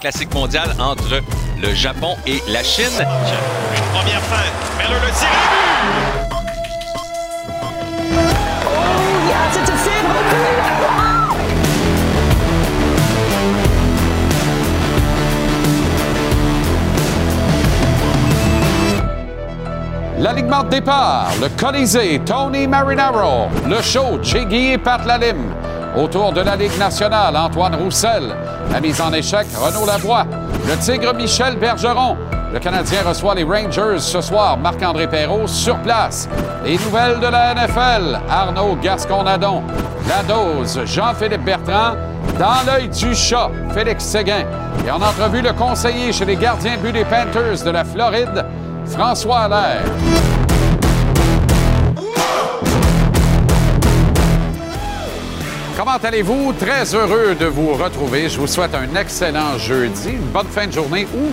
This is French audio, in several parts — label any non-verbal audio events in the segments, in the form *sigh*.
classique mondiale entre le Japon et la Chine. Une première fin. Miller le tir à Oh, zit er veel L'alignement de départ, le Colisée, Tony Marinaro, le show, Chiggy et Pat Lalim. Autour de la Ligue nationale, Antoine Roussel. La mise en échec, Renaud Lavoie. Le Tigre Michel Bergeron. Le Canadien reçoit les Rangers ce soir. Marc-André Perrault sur place. Les nouvelles de la NFL, Arnaud Gascon-Nadon. La dose, Jean-Philippe Bertrand. Dans l'œil du chat, Félix Séguin. Et en entrevue, le conseiller chez les gardiens but des Panthers de la Floride, François Allaire. Comment allez-vous? Très heureux de vous retrouver. Je vous souhaite un excellent jeudi, une bonne fin de journée ou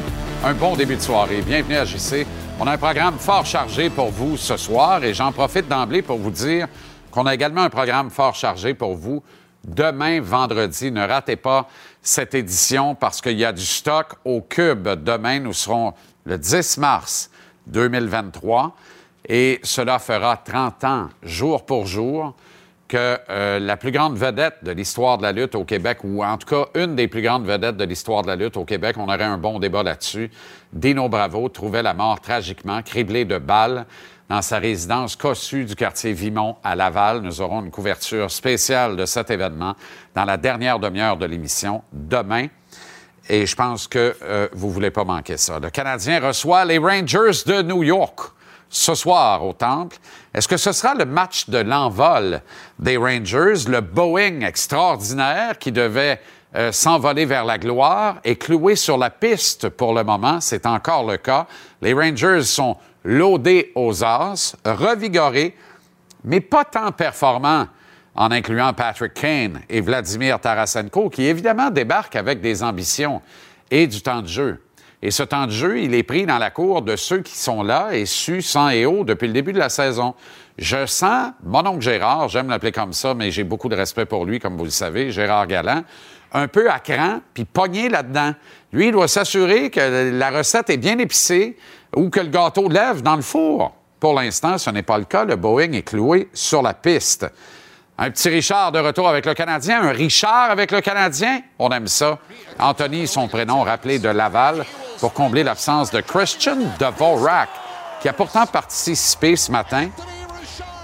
un bon début de soirée. Bienvenue à JC. On a un programme fort chargé pour vous ce soir et j'en profite d'emblée pour vous dire qu'on a également un programme fort chargé pour vous demain, vendredi. Ne ratez pas cette édition parce qu'il y a du stock au cube. Demain, nous serons le 10 mars 2023 et cela fera 30 ans, jour pour jour, que euh, la plus grande vedette de l'histoire de la lutte au Québec, ou en tout cas une des plus grandes vedettes de l'histoire de la lutte au Québec, on aurait un bon débat là-dessus, Dino Bravo trouvait la mort tragiquement, criblé de balles dans sa résidence cossue du quartier Vimont à Laval. Nous aurons une couverture spéciale de cet événement dans la dernière demi-heure de l'émission demain. Et je pense que euh, vous ne voulez pas manquer ça. Le Canadien reçoit les Rangers de New York ce soir au Temple. Est-ce que ce sera le match de l'envol des Rangers, le Boeing extraordinaire qui devait euh, s'envoler vers la gloire et cloué sur la piste pour le moment? C'est encore le cas. Les Rangers sont loadés aux as, revigorés, mais pas tant performants en incluant Patrick Kane et Vladimir Tarasenko, qui évidemment débarquent avec des ambitions et du temps de jeu. Et ce temps de jeu, il est pris dans la cour de ceux qui sont là et su sang et eau depuis le début de la saison. Je sens mon oncle Gérard, j'aime l'appeler comme ça, mais j'ai beaucoup de respect pour lui, comme vous le savez, Gérard Galland, un peu à cran, puis pogné là-dedans. Lui, il doit s'assurer que la recette est bien épicée ou que le gâteau lève dans le four. Pour l'instant, ce n'est pas le cas. Le Boeing est cloué sur la piste. Un petit Richard de retour avec le Canadien, un Richard avec le Canadien, on aime ça. Anthony, son prénom rappelé de Laval, pour combler l'absence de Christian Dvorak, qui a pourtant participé ce matin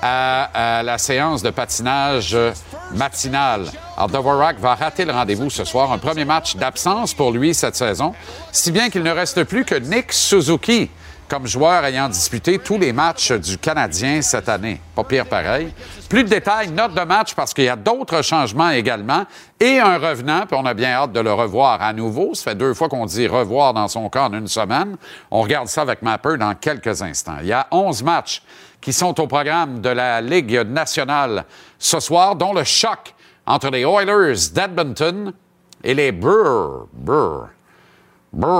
à, la séance de patinage matinale. Alors, Dvorak va rater le rendez-vous ce soir. Un premier match d'absence pour lui cette saison, si bien qu'il ne reste plus que Nick Suzuki comme joueur ayant disputé tous les matchs du Canadien cette année. Pas pire pareil. Plus de détails, note de match parce qu'il y a d'autres changements également et un revenant, puis on a bien hâte de le revoir à nouveau. Ça fait deux fois qu'on dit revoir dans son cas en une semaine. On regarde ça avec Mapper dans quelques instants. Il y a 11 matchs qui sont au programme de la Ligue nationale ce soir, dont le choc entre les Oilers d'Edmonton et les Brewers. Brewers. Bruins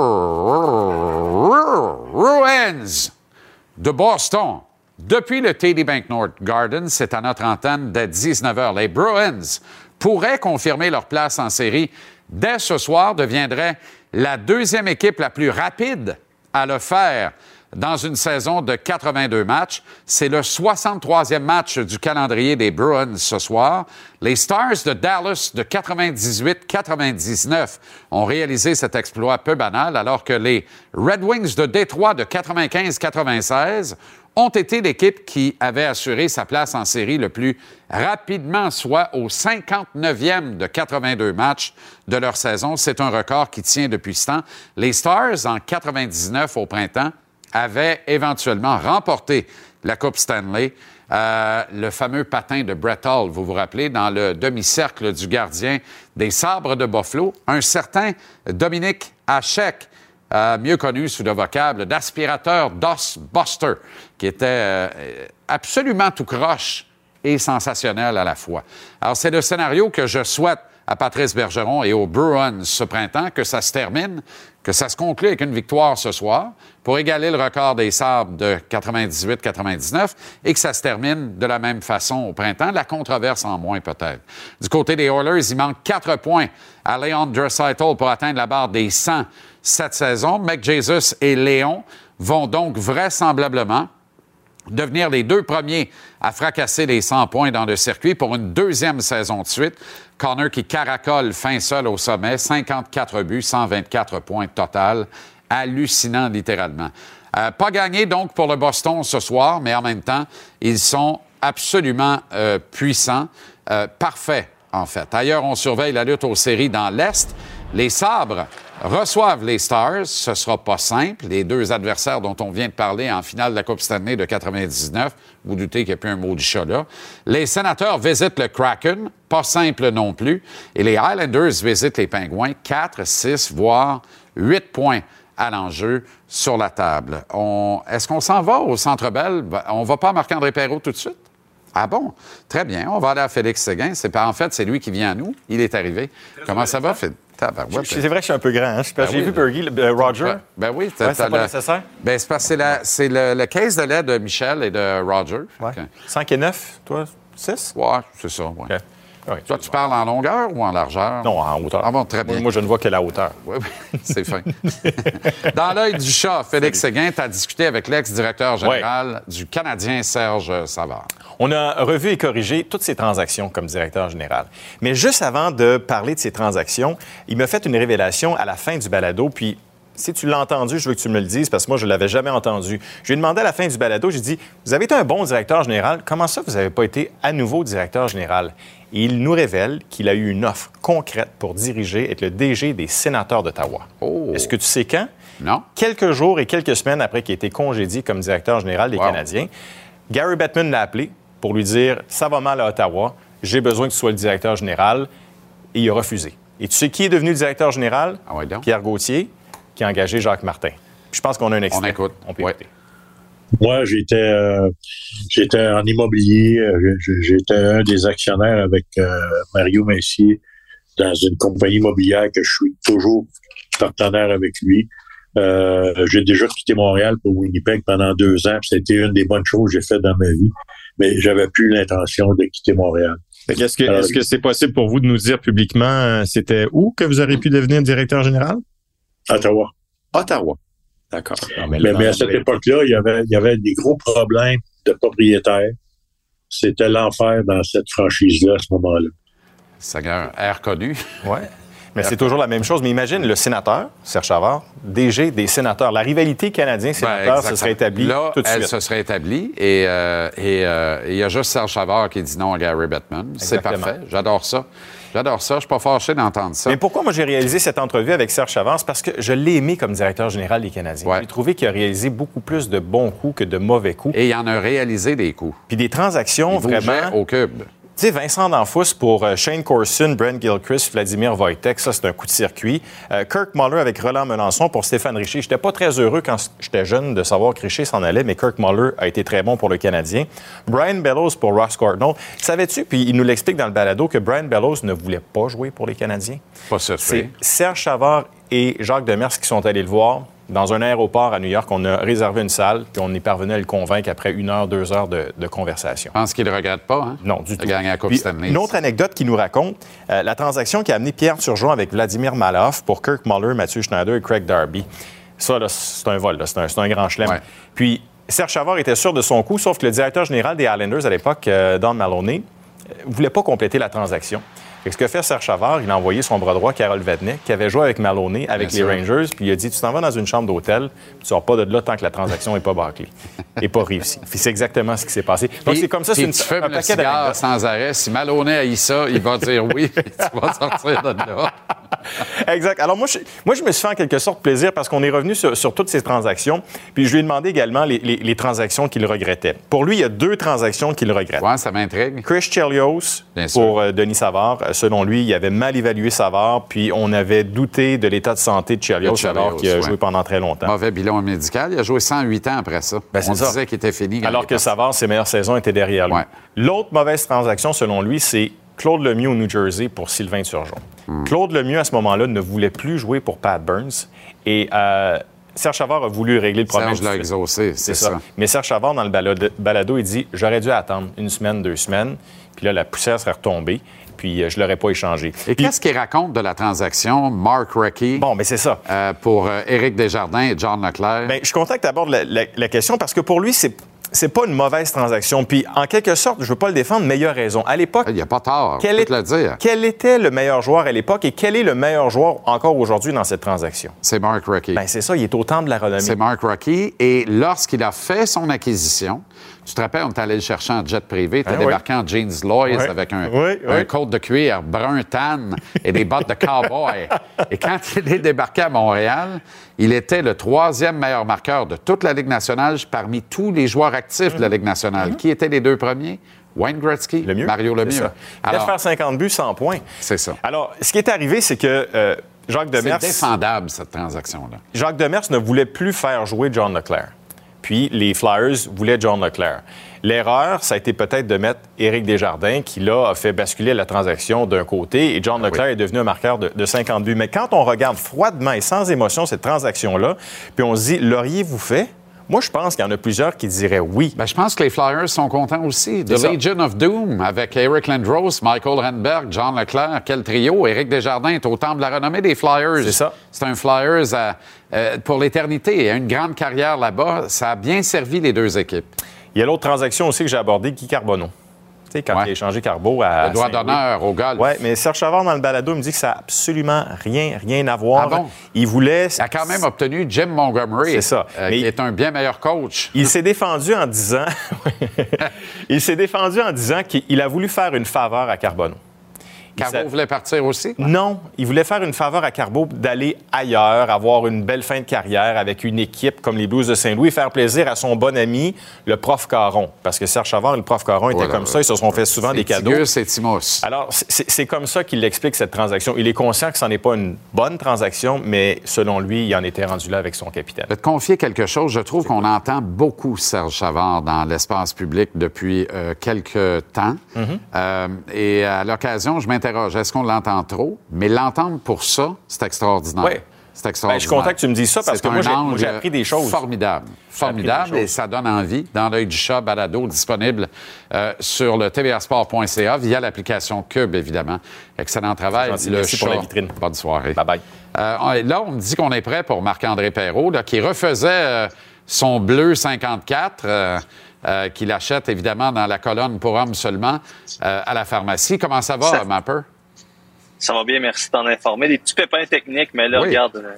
de Boston. Depuis le TD Bank North Garden, c'est à notre antenne dès 19h. Les Bruins pourraient confirmer leur place en série dès ce soir, deviendraient la deuxième équipe la plus rapide à le faire dans une saison de 82 matchs. C'est le 63e match du calendrier des Bruins ce soir. Les Stars de Dallas de 98-99 ont réalisé cet exploit peu banal, alors que les Red Wings de Détroit de 95-96 ont été l'équipe qui avait assuré sa place en série le plus rapidement, soit au 59e de 82 matchs de leur saison. C'est un record qui tient depuis ce temps. Les Stars, en 99 au printemps, avait éventuellement remporté la Coupe Stanley. Euh, le fameux patin de Brett Hall, vous vous rappelez, dans le demi-cercle du gardien des Sabres de Buffalo, un certain Dominique Hachek, euh, mieux connu sous le vocable d'aspirateur DOS Buster, qui était euh, absolument tout croche et sensationnel à la fois. Alors, c'est le scénario que je souhaite à Patrice Bergeron et aux Bruins ce printemps que ça se termine, que ça se conclut avec une victoire ce soir pour égaler le record des Sabres de 98-99 et que ça se termine de la même façon au printemps. La controverse en moins peut-être. Du côté des Oilers, il manque quatre points à Leon Draisaitl pour atteindre la barre des 100 cette saison. Mec Jesus et Léon vont donc vraisemblablement devenir les deux premiers à fracasser les 100 points dans le circuit pour une deuxième saison de suite. Connor qui caracole fin seul au sommet, 54 buts, 124 points total. Hallucinant littéralement. Euh, pas gagné donc pour le Boston ce soir, mais en même temps, ils sont absolument euh, puissants, euh, parfaits en fait. Ailleurs, on surveille la lutte aux séries dans l'Est. Les Sabres reçoivent les Stars. Ce sera pas simple. Les deux adversaires dont on vient de parler en finale de la Coupe Stanley de 99, vous doutez qu'il n'y a plus un mot du chat là. Les Sénateurs visitent le Kraken. Pas simple non plus. Et les Highlanders visitent les Pingouins. 4, 6, voire 8 points à l'enjeu sur la table. Est-ce qu'on s'en va au Centre Bell? On va pas à Marc-André Perrault tout de suite? Ah bon? Très bien. On va aller à Félix Séguin. C'est pas, en fait, c'est lui qui vient à nous. Il est arrivé. Comment ça va, Phil? Tabarouette. C'est vrai que je suis un peu grand. Hein? Ben J'ai oui. vu Bergie, le- euh, Roger. Ben, oui, c'est pas le- nécessaire? Ben, c'est parce que c'est, le, le case de lait de Michel et de Roger. Ouais. Que- 5 et 9, toi, 6? Ouais, c'est ça. ouais. OK. Toi, tu parles en longueur ou en largeur? Non, en hauteur. Ah bon, très bien. Moi, moi, je ne vois que la hauteur. Oui, oui, *laughs* c'est fin. *laughs* Dans l'œil du chat, Félix Séguin, tu as discuté avec l'ex-directeur général du Canadien, Serge Savard. On a revu et corrigé toutes ces transactions comme directeur général. Mais juste avant de parler de ces transactions, il m'a fait une révélation à la fin du balado, puis si tu l'as entendu, je veux que tu me le dises parce que moi, je ne l'avais jamais entendu. Je lui ai demandé à la fin du balado, j'ai dit Vous avez été un bon directeur général, comment ça vous n'avez pas été à nouveau directeur général Et il nous révèle qu'il a eu une offre concrète pour diriger, être le DG des sénateurs d'Ottawa. Oh. Est-ce que tu sais quand? Non? quelques jours et quelques semaines après qu'il ait été congédié comme directeur général des Wow. Canadiens, Gary Bettman l'a appelé pour lui dire Ça va mal à Ottawa, j'ai besoin que tu sois le directeur général. Et il a refusé. Et tu sais qui est devenu le directeur général? Ah ouais. Pierre Gauthier, qui a engagé Jacques Martin. Puis je pense qu'on a un extrait. écoute. On peut Ouais. écouter. Moi, j'étais euh, j'étais en immobilier. J'étais un des actionnaires avec euh, Mario Messier dans une compagnie immobilière que je suis toujours partenaire avec lui. Euh, j'ai déjà quitté Montréal pour Winnipeg pendant deux ans. puis C'était une des bonnes choses que j'ai faites dans ma vie. Mais j'avais plus l'intention de quitter Montréal. Est-ce que est-ce que c'est possible pour vous de nous dire publiquement c'était où que vous auriez pu devenir directeur général? Ottawa. Ottawa. D'accord. Mais, mais à cette époque-là, il y avait, il y avait des gros problèmes de propriétaires. C'était l'enfer dans cette franchise-là à ce moment-là. Seigneur, air connu. Ouais. *laughs* Mais c'est toujours la même chose. Mais imagine le sénateur, Serge Chavard, DG des sénateurs. La rivalité Ben, canadien-sénateur se exactement. serait établie Là, tout de elle suite. se serait établie et euh, et, euh, il y a juste Serge Savard qui dit non à Gary Bettman. C'est parfait. J'adore ça. J'adore ça. Je suis pas fâché d'entendre ça. Mais pourquoi moi j'ai réalisé cette entrevue avec Serge Chavard? C'est parce que je l'ai aimé comme directeur général des Canadiens. Ouais. J'ai trouvé qu'il a réalisé beaucoup plus de bons coups que de mauvais coups. Et il en a réalisé des coups. Puis des transactions Il vraiment. au cube. Tu sais, Vincent D'Anfous pour euh, Shane Corson, Brent Gilchrist, Vladimir Wojtek, ça c'est un coup de circuit. Euh, Kirk Muller avec Roland Melançon pour Stéphane Richer. J'étais pas très heureux quand j'étais jeune de savoir que Richer s'en allait, mais Kirk Muller a été très bon pour le Canadien. Brian Bellows pour Ross Cardinal. Savais-tu, puis il nous l'explique dans le balado, que Brian Bellows ne voulait pas jouer pour les Canadiens? Pas ça. C'est Serge Chavard et Jacques Demers qui sont allés le voir dans un aéroport à New York. On a réservé une salle, puis on est parvenu à le convaincre après une heure, deux heures de, de conversation. Je pense qu'il ne regrette pas. Hein? Non, du de tout. gagner la Coupe Puis, Stanley. Une autre anecdote qui nous raconte euh, la transaction qui a amené Pierre Turgeon avec Vladimir Maloff pour Kirk Muller, Mathieu Schneider et Craig Darby. Ça, c'est un vol, c'est un, grand chelem. Ouais. Puis Serge Chavard était sûr de son coup, sauf que le directeur général des Islanders à l'époque, euh, Don Maloney, ne voulait pas compléter la transaction. Que ce que fait Serge Chavard, il a envoyé son bras droit, Carole Vadnet, qui avait joué avec Maloney, avec Bien les sûr. Rangers, puis il a dit Tu t'en vas dans une chambre d'hôtel, puis tu sors pas de là tant que la transaction n'est pas bâclée, et pas réussie. Puis c'est exactement ce qui s'est passé. Donc c'est comme ça, c'est une, tu un paquet d'anecdotes. sans arrêt. Si Maloney haït ça, il va dire oui. *laughs* tu vas sortir de là. Exact. Alors, moi je, moi, je me suis fait en quelque sorte plaisir parce qu'on est revenu sur, sur toutes ces transactions. Puis, je lui ai demandé également les, les- les transactions qu'il regrettait. Pour lui, il y a deux transactions qu'il regrette. Ouais, ça m'intrigue. Chris Chelios Bien pour euh, Denis Savard. Euh, selon lui, il avait mal évalué Savard, puis on avait douté de l'état de santé de Chelios, alors qu'il a ouais. joué pendant très longtemps. Mauvais bilan médical. Il a joué 108 ans après ça. Ben, On ça. disait qu'il était fini. Alors que. Savard, ses meilleures saisons étaient derrière lui. Ouais. L'autre mauvaise transaction, selon lui, c'est Claude Lemieux au New Jersey pour Sylvain Turgeon. Claude Lemieux, à ce moment-là, ne voulait plus jouer pour Pat Burns. Et euh, Serge Chavard a voulu régler le problème. Serge l'a exaucé, c'est ça. Mais Serge Chavard, dans le balado, balado, il dit J'aurais dû attendre une semaine, deux semaines. Puis là, la poussière serait retombée. Puis euh, je l'aurais pas échangé. Et Puis- qu'est-ce qu'il raconte de la transaction Mark Recchi? Bon, mais c'est ça. euh, pour euh, Éric Desjardins et John Leclerc? Bien, je tu abordes la, la- la question parce que pour lui, c'est c'est pas une mauvaise transaction. Puis en quelque sorte, je veux pas le défendre, mais il a raison. À l'époque, Il n'y a pas tort, quel, est- le dire. quel était le meilleur joueur à l'époque et quel est le meilleur joueur encore aujourd'hui dans cette transaction? C'est Mark Recchi. Ben c'est ça, il est au temps de la renommée. C'est Mark Rocky. Et lorsqu'il a fait son acquisition, tu te rappelles, on est allé le chercher en jet privé. Tu as Ah, débarqué en jeans Lois avec un, Oui, un coat de cuir brun tan et des bottes de cowboy. et quand il est débarqué à Montréal, il était le troisième meilleur marqueur de toute la Ligue nationale parmi tous les joueurs actifs de la Ligue nationale. Qui étaient les deux premiers? Wayne Gretzky. Le mieux. Mario C'est Lemieux. ça. Il allait Alors, faire 50 buts, 100 points. c'est ça. Alors, ce qui est arrivé, c'est que euh, Jacques C'est Demers... défendable, cette transaction-là. Jacques Demers ne voulait plus faire jouer John Leclerc. Puis les Flyers voulaient John Leclerc. L'erreur, ça a été peut-être de mettre Éric Desjardins, qui là a fait basculer la transaction d'un côté, et John Leclerc est devenu un marqueur de, de 50 buts. Mais quand on regarde froidement et sans émotion cette transaction-là, puis on se dit, l'auriez-vous fait? Moi, je pense qu'il y en a plusieurs qui diraient oui. Ben, je pense que les Flyers sont contents aussi. The. Legion of Doom avec Eric Lindros, Michael Renberg, John Leclerc. Quel trio. Éric Desjardins est au temple de la renommée des Flyers. C'est ça. C'est un Flyers à- euh, pour l'éternité. Il a une grande carrière là-bas. Ça a bien servi les deux équipes. Il y a l'autre transaction aussi que j'ai abordée, Guy Carbonneau. Quand Ouais. il a échangé Carbo à. Le doigt d'honneur au golf. Oui, mais Serge Chavard, dans le balado, me dit que ça n'a absolument rien, rien à voir. Ah bon? Il voulait. Il a quand même obtenu Jim Montgomery, C'est ça. euh, Mais- qui est un bien meilleur coach. Il s'est défendu en disant. *laughs* *laughs* il s'est défendu en disant qu'il a voulu faire une faveur à Carbonneau. Carbo voulait partir aussi? Non, il voulait faire une faveur à Carbo d'aller ailleurs, avoir une belle fin de carrière avec une équipe comme les Blues de Saint-Louis, faire plaisir à son bon ami, le prof Caron. Parce que Serge Chavard et le prof Caron étaient Voilà. comme ça, ils se sont fait souvent des C'est cadeaux. Et Timos. Alors, c'est c'est comme ça qu'il explique cette transaction. Il est conscient que ce n'est pas une bonne transaction, mais selon lui, il en était rendu là avec son capitaine. Je vais te confier quelque chose. Je trouve qu'on entend beaucoup Serge Chavard dans l'espace public depuis euh, quelques temps. Mm-hmm. Euh, et à l'occasion, je m'interroge, est-ce qu'on l'entend trop? Mais l'entendre pour ça, c'est extraordinaire. Oui. C'est extraordinaire. je suis content que tu me dises ça parce que moi, j'ai- appris des choses. Formidable. Formidable. Et ça donne envie. Dans l'œil du chat, balado disponible euh, sur le tvrsport.ca via l'application Cube, évidemment. Excellent travail. gentil. Le Merci pour la vitrine. Bonne soirée. Bye bye. Euh, là, on me dit qu'on est prêt pour Marc-André Perrault, là, qui refaisait euh, son bleu 54, euh, qu'il achète évidemment dans la colonne pour hommes seulement euh, à la pharmacie. Comment ça va, Ça- Mapper? Ça va bien, merci de t'en informer. Des petits pépins techniques, mais là, Oui. regarde, euh,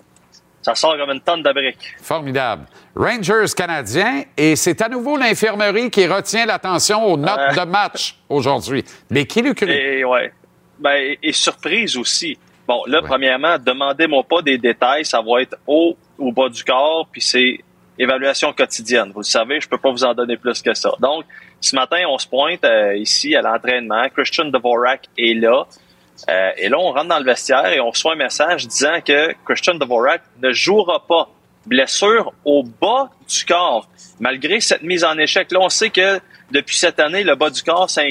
ça sort comme une tonne de briques. Formidable. Rangers canadiens, et c'est à nouveau l'infirmerie qui retient l'attention aux notes Euh. de match aujourd'hui. Mais qui l'eût cru? Et ouais. Ben, et, et surprise aussi. Bon, là, Ouais. premièrement, demandez-moi pas des détails. Ça va être haut ou bas du corps, puis c'est évaluation quotidienne. Vous le savez, je peux pas vous en donner plus que ça. Donc, ce matin, on se pointe euh, ici à l'entraînement. Christian Dvorak est là. Euh, et là, on rentre dans le vestiaire et on reçoit un message disant que Christian Dvorak ne jouera pas. Blessure au bas du corps. Malgré cette mise en échec, là, on sait que depuis cette année, le bas du corps, ça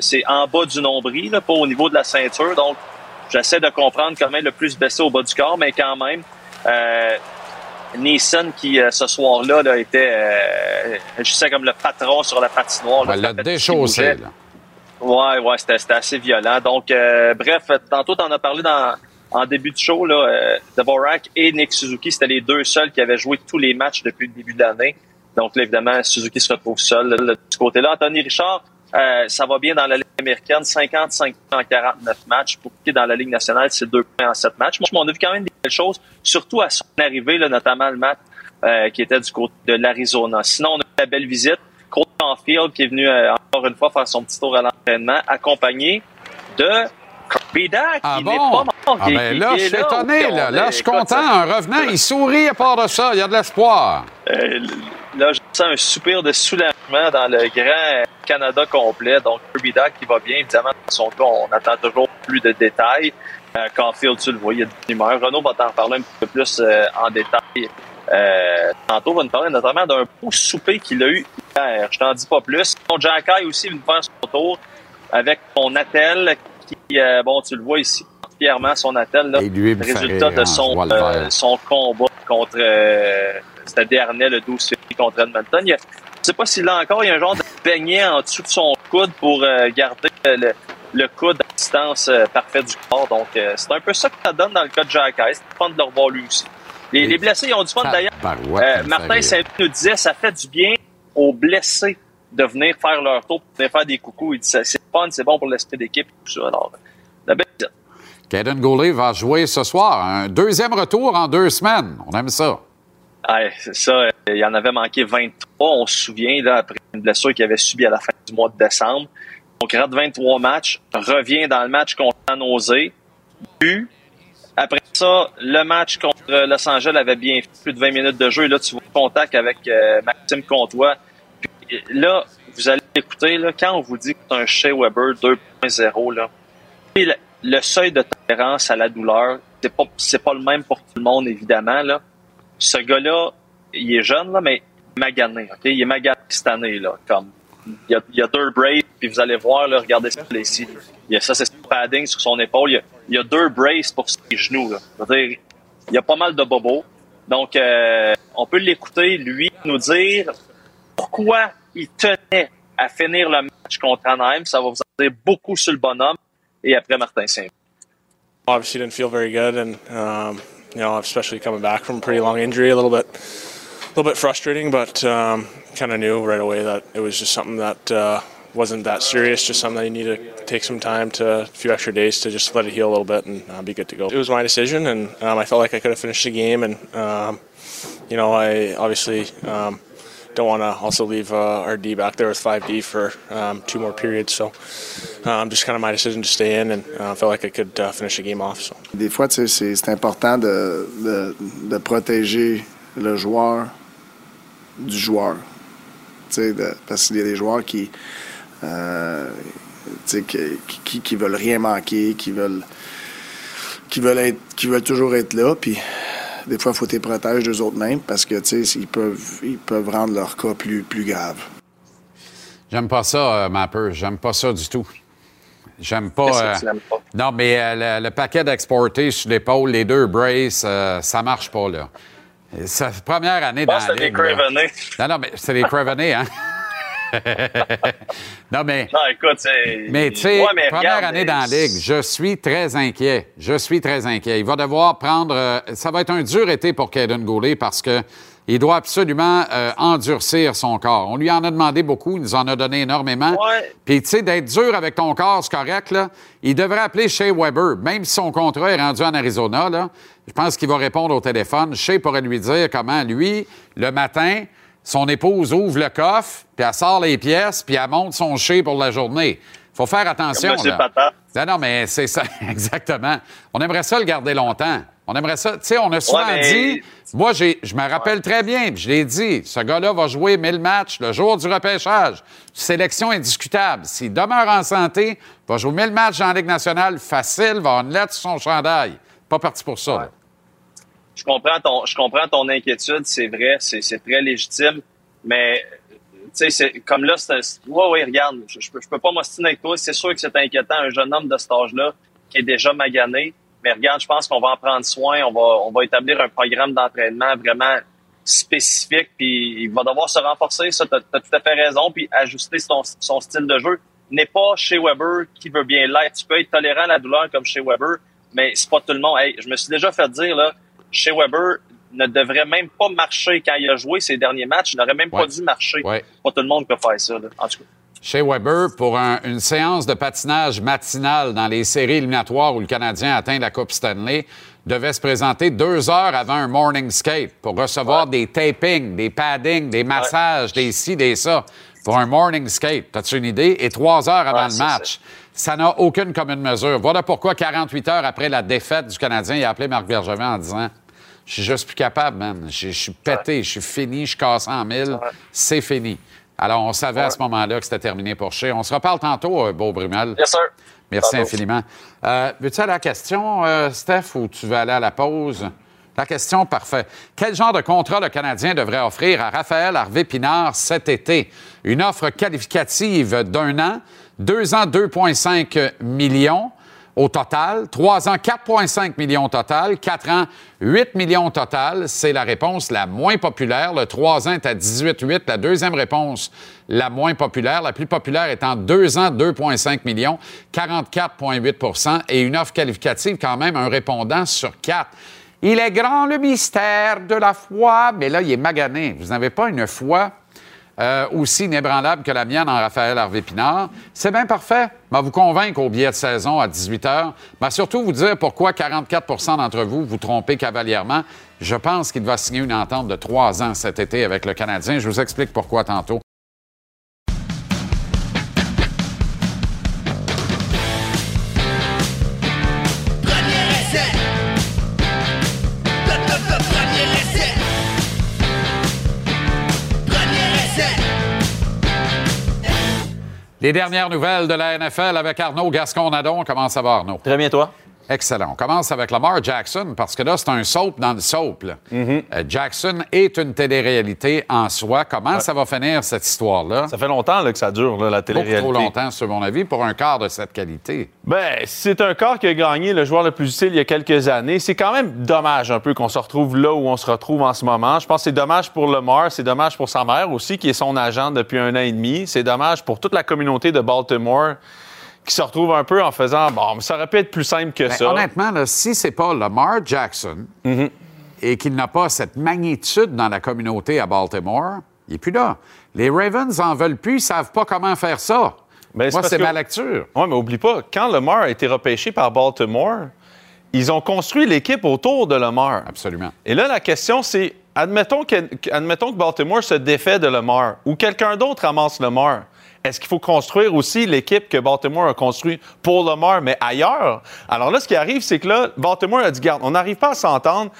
c'est en bas du nombril, là, pas au niveau de la ceinture. Donc, j'essaie de comprendre comment le plus blessé au bas du corps, mais quand même, euh, Neeson qui, euh, ce soir-là, là, était, euh, je sais, comme le patron sur la patinoire. On ça l'a déchaussé. là. Ouais, ouais, c'était, assez violent. Donc, euh, bref, tantôt, t'en as parlé dans, en début de show, là, euh, Dvorak et Nick Suzuki, c'était les deux seuls qui avaient joué tous les matchs depuis le début de l'année. Donc, là, évidemment, Suzuki se retrouve seul là, de ce côté-là. Anthony Richard, euh, ça va bien dans la Ligue américaine, 55 points en 49 matchs. Pour qui dans la Ligue nationale, c'est 2 points en 7 matchs. Moi, on a vu quand même des belles choses, surtout à son arrivée, là, notamment le match euh, qui était du côté de l'Arizona. Sinon, on a eu la belle visite. Cole Caulfield qui est venu euh, encore une fois faire son petit tour à l'entraînement, accompagné de Kirby Dack, Ah qui bon? n'est pas mort. Ah qui- ben qui- là, qui je suis étonné. On Là, là je suis content. Un revenant, il sourit à part de ça. Il y a de l'espoir. euh, là, je sens un soupir de soulagement dans le grand Canada complet. Donc, Kirby qui va bien. Évidemment, dans son cas, on attend toujours plus de détails. Euh, Caulfield, tu le vois, il y a de l'humeur. Renaud va t'en parler un petit peu plus euh, en détail. Euh, tantôt, on va nous parler notamment d'un beau souper qu'il a eu hier. Je t'en dis pas plus. Son Jack Eye aussi vient faire son tour avec son attel euh, bon, tu le vois ici, fièrement son attel, là, lui, résultat de son, euh, son combat contre, euh, c'était dernier, le 12 février contre Edmonton. Il a- je sais pas s'il l'a encore, il y a un genre de beignet en dessous de son coude pour euh, garder le, le coude à distance euh, parfaite du corps. Donc, euh, c'est un peu ça que ça donne dans le cas de Jack Hayes. C'est fun de le revoir lui aussi. Les, Et- les blessés, ils ont du fun d'ailleurs. Euh, Martin saint nous disait, ça fait du bien aux blessés de venir faire leur tour, de venir faire des coucous. Il dit, c'est fun, c'est bon pour l'esprit d'équipe, tout ça. Alors, la belle. Caden Goulet va jouer ce soir. Un deuxième retour en deux semaines. On aime ça. Ouais, c'est ça. Il en avait manqué 23, on se souvient, là, après une blessure qu'il avait subie à la fin du mois de décembre. Donc, rate 23 matchs, revient dans le match contre San but. Après ça, le match contre Los Angeles avait bien fait, plus de 20 minutes de jeu. Là, tu vois contact avec euh, Maxime Comtois. Là, vous allez écouter, là, quand on vous dit que c'est un Shea Weber 2.0, là, le, seuil de tolérance à la douleur, c'est pas, c'est pas le même pour tout le monde, évidemment, là ce gars-là, il est jeune, là, mais magané. ok? Il est magané cette année. Là, comme, il, y a, deux braces, puis vous allez voir, là, regardez ça ici. Il y a ça, c'est son padding sur son épaule. Il y a, deux braces pour ses genoux. Dire, il y a pas mal de bobos. Donc, euh, on peut l'écouter, lui, nous dire pourquoi il tenait à finir le match contre Anaheim. Ça va vous en dire beaucoup sur le bonhomme. Après, Martin Saint. obviously didn't feel very good, and um, you know, especially coming back from a pretty long injury, a little bit, a little bit frustrating. But um, kind of knew right away that it was just something that uh, wasn't that serious, just something that you need to take some time to a few extra days to just let it heal a little bit and uh, be good to go. It was my decision, and um, I felt like I could have finished the game, and um, you know, I obviously. Um, don't want to also leave uh, our D back there with 5D for um, two more periods. So, um, just kind of my decision to stay in, and uh, felt like I could uh, finish the game off. So. Des fois, c'est important de, de, de protéger le joueur du joueur. De- parce qu'il y a des joueurs qui, euh, qui, qui, qui veulent rien manquer, qui veulent, qui veulent, être, qui veulent toujours être là. Puis des fois, il faut que tu les protèges d'eux autres mêmes parce que tu sais, ils peuvent, ils peuvent rendre leur cas plus, plus grave. J'aime pas ça, euh, Mapper. J'aime pas ça du tout. J'aime pas. Euh, pas? Non, mais euh, le, le paquet d'exportés sur l'épaule, les deux braces, euh, ça marche pas, là. Ça, première année Je dans la des ligue, là. Cravenés. Non, non, mais c'est les Cravenés, hein? *laughs* *laughs* non, mais... Non, écoute, c'est. Mais tu sais, Ouais, première regarde, année dans la euh, Ligue, je suis très inquiet. Je suis très inquiet. Il va devoir prendre... euh, ça va être un dur été pour Caden Goulet parce que il doit absolument euh, endurcir son corps. On lui en a demandé beaucoup, il nous en a donné énormément. Ouais. Puis, tu sais, d'être dur avec ton corps, c'est correct, là. Il devrait appeler Shea Weber, même si son contrat est rendu en Arizona, là. Je pense qu'il va répondre au téléphone. Shea pourrait lui dire comment, lui, le matin, son épouse ouvre le coffre, puis elle sort les pièces, puis elle monte son Shea pour la journée. faut faire attention, Comme là. Non, non, mais c'est ça, *laughs* exactement. On aimerait ça le garder longtemps. On aimerait ça. Tu sais, on a souvent mais- dit. Moi, j'ai, je me rappelle très bien, je l'ai dit, ce gars-là va jouer 1000 matchs le jour du repêchage. Sélection indiscutable. S'il demeure en santé, il va jouer 1000 matchs la Ligue nationale facile, va avoir une lettre sur son chandail. Pas parti pour ça. Je comprends ton, je comprends ton inquiétude, c'est vrai, c'est, très légitime, mais tu sais, c'est comme là, c'est, ouais, ouais, regarde, je, peux, pas m'ostiner avec toi. C'est sûr que c'est inquiétant, un jeune homme de cet âge-là qui est déjà magané. Mais regarde, je pense qu'on va en prendre soin, on va, on va établir un programme d'entraînement vraiment spécifique, puis il va devoir se renforcer. Ça, t'as, t'as tout à fait raison, puis ajuster son, son style de jeu. N'est pas chez Weber qui veut bien l'être. Tu peux être tolérant à la douleur comme chez Weber, mais c'est pas tout le monde. Hey, je me suis déjà fait dire là, chez Weber ne devrait même pas marcher quand il a joué ses derniers matchs. Il n'aurait même Ouais. pas dû marcher. Ouais. Pas tout le monde peut faire ça. Là. En tout cas. Chez Weber, pour un- une séance de patinage matinale dans les séries éliminatoires où le Canadien atteint la Coupe Stanley, devait se présenter deux heures avant un morning skate pour recevoir des tapings, des paddings, des massages, des ci, des ça, pour un morning skate. T'as-tu une idée? Et trois heures avant le match. Ça n'a aucune commune mesure. Voilà pourquoi, 48 heures après la défaite du Canadien, il a appelé Marc Bergevin en disant Je suis juste plus capable, man. Je suis pété, je suis fini, je cassé en mille. C'est fini. Alors, on savait à ce moment-là que c'était terminé pour Shea. On se reparle tantôt, euh, Beau Brumel. Yes, sir. Merci Tantôt. infiniment. Euh, Veux-tu aller à la question, euh, Steph, ou tu veux aller à la pause? La question, parfait. Quel genre de contrat le Canadien devrait offrir à Raphaël Harvey-Pinard cet été? Une offre qualificative d'un an, deux ans, 2,5 millions, au total. 3 ans, 4,5 millions total. 4 ans, 8 millions total. C'est la réponse la moins populaire. Le 3 ans est à 18,8. La deuxième réponse la moins populaire. La plus populaire étant 2 ans, 2,5 millions, 44,8% et une offre qualificative quand même, un répondant sur 4. Il est grand le mystère de la foi, mais là, il est magané. Vous n'avez pas une foi euh, aussi inébranlable que la mienne en Raphaël Harvey-Pinard. C'est bien parfait. Va vous convaincre au billet de saison à 18 h. Mais surtout vous dire pourquoi 44 d'entre vous vous trompez cavalièrement. Je pense qu'il va signer une entente de trois ans cet été avec le Canadien. Je vous explique pourquoi tantôt. Les dernières nouvelles de la NFL avec Arnaud Gascon-Nadon. Comment ça va, Arnaud? Très bien, toi? Excellent. On commence avec Lamar Jackson parce que là, c'est un soap dans le soap. Mm-hmm. Euh, Jackson est une télé-réalité en soi. Comment ça va finir, cette histoire-là? Ça fait longtemps là, que ça dure, là, la télé-réalité. Beaucoup trop longtemps, sur mon avis, pour un quart de cette qualité. Ben, c'est un quart qui a gagné le joueur le plus utile il y a quelques années. C'est quand même dommage un peu qu'on se retrouve là où on se retrouve en ce moment. Je pense que c'est dommage pour Lamar, c'est dommage pour sa mère aussi, qui est son agent depuis un an et demi. C'est dommage pour toute la communauté de Baltimore qui se retrouve un peu en faisant bon, ça aurait pu être plus simple que Ben, ça. honnêtement, là, si c'est pas Lamar Jackson Mm-hmm. et qu'il n'a pas cette magnitude dans la communauté à Baltimore, il n'est plus là. Les Ravens en veulent plus, ils savent pas comment faire ça. Ben, Moi, c'est que- ma lecture. Oui, mais oublie pas, quand Lamar a été repêché par Baltimore, ils ont construit l'équipe autour de Lamar. Absolument. Et là, la question, c'est admettons que, admettons que Baltimore se défait de Lamar ou quelqu'un d'autre ramasse Lamar. Est-ce qu'il faut construire aussi l'équipe que Baltimore a construite pour Lamar, mais ailleurs? Alors là, ce qui arrive, c'est que là, Baltimore a dit, garde, on n'arrive pas à s'entendre.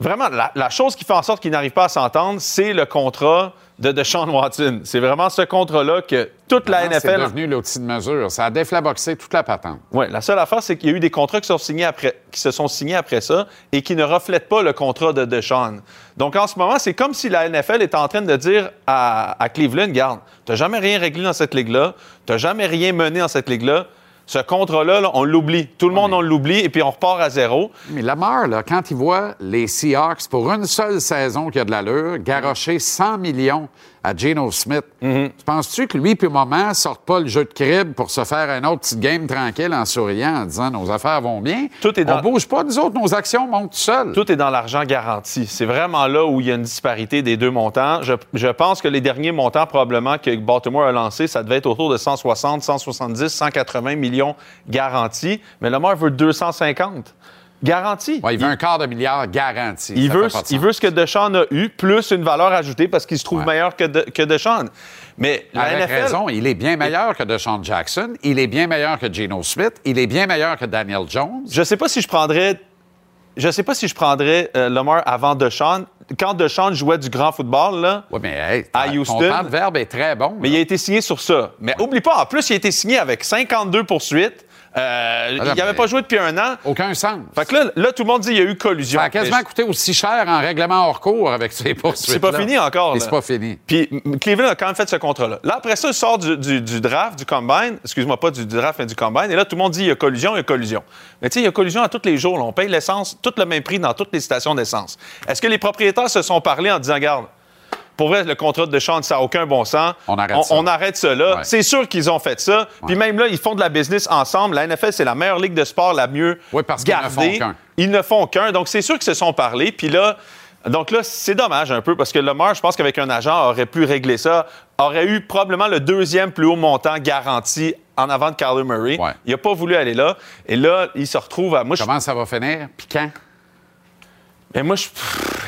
Vraiment, la, chose qui fait en sorte qu'ils n'arrivent pas à s'entendre, c'est le contrat de Deshaun Watson. C'est vraiment ce contrat-là que toute la Maintenant, C'est NFL... devenu l'outil de mesure. Ça a déflaboxé toute la patente. Oui, la seule affaire, c'est qu'il y a eu des contrats qui, sont signés après, qui se sont signés après ça et qui ne reflètent pas le contrat de Deshaun. Donc, en ce moment, c'est comme si la NFL est en train de dire à, à Cleveland, garde, tu jamais rien réglé dans cette ligue-là, tu jamais rien mené dans cette ligue-là. Ce contrat-là, là, on l'oublie. Tout le monde, on l'oublie et puis on repart à zéro. Mais Lamar, là, quand il voit les Seahawks, pour une seule saison qui a de l'allure, garrocher 100 millions à Geno Smith, Mm-hmm. tu penses-tu que lui puis maman sortent pas le jeu de crib pour se faire un autre petit game tranquille en souriant, en disant nos affaires vont bien? Tout est dans- On bouge pas, nous autres, nos actions montent tout seules. Tout est dans l'argent garanti. C'est vraiment là où il y a une disparité des deux montants. Je, je pense que les derniers montants, probablement, que Baltimore a lancés, ça devait être autour de 160, 170, 180 millions garantis. Mais Lamar veut 250. Garanti. Ouais, il veut un quart de milliard garanti. Il veut, il veut ce que Deshaun a eu, plus une valeur ajoutée parce qu'il se trouve Ouais. meilleur que, de, que Deshaun. Mais la Avec NFL, raison, il est bien meilleur que Deshaun Jackson, il est bien meilleur que Geno Smith, il est bien meilleur que Daniel Jones. je sais pas si je prendrais, je sais pas si je prendrais euh, Lamar avant Deshaun. Quand Deshaun jouait du grand football, là, Oui, mais hey, À ton Houston. temps de verbe est très bon. mais il a été signé sur ça. Mais oublie pas, en plus, il a été signé avec 52 poursuites. Euh, il non, n'avait mais- pas joué depuis un an. Aucun sens. Fait que là, là, tout le monde dit qu'il y a eu collusion. Ça a quasiment Mais coûté aussi cher en règlement hors cours avec ces poursuites. C'est pas fini encore, c'est pas fini. Puis Cleveland a quand même fait ce contrat-là. Là, après ça, il sort du, du- du draft, du combine. Excuse-moi, pas du draft, mais du combine. Et là, tout le monde dit il y a collusion, il y a collusion. Mais tu sais, il y a collusion à tous les jours. là. On paye l'essence, tout le même prix dans toutes les stations d'essence. Est-ce que les propriétaires se sont parlé en disant, regarde, pour vrai, le contrat de Sean, ça n'a aucun bon sens. On arrête on, ça. on arrête. Ouais. C'est sûr qu'ils ont fait ça. Puis même là, ils font de la business ensemble. La NFL, c'est la meilleure ligue de sport la mieux Oui, parce qu'ils ne gardée. font qu'un. Ils ne font qu'un. Donc, c'est sûr qu'ils se sont parlé. Puis là, donc là, c'est dommage un peu parce que Lamar, je pense qu'avec un agent, aurait pu régler ça, aurait eu probablement le deuxième plus haut montant garanti en avant de Kyler Murray. Ouais. Il n'a pas voulu aller là. Et là, il se retrouve à. Moi, je, Comment ça va finir? Puis quand? Mais moi, je,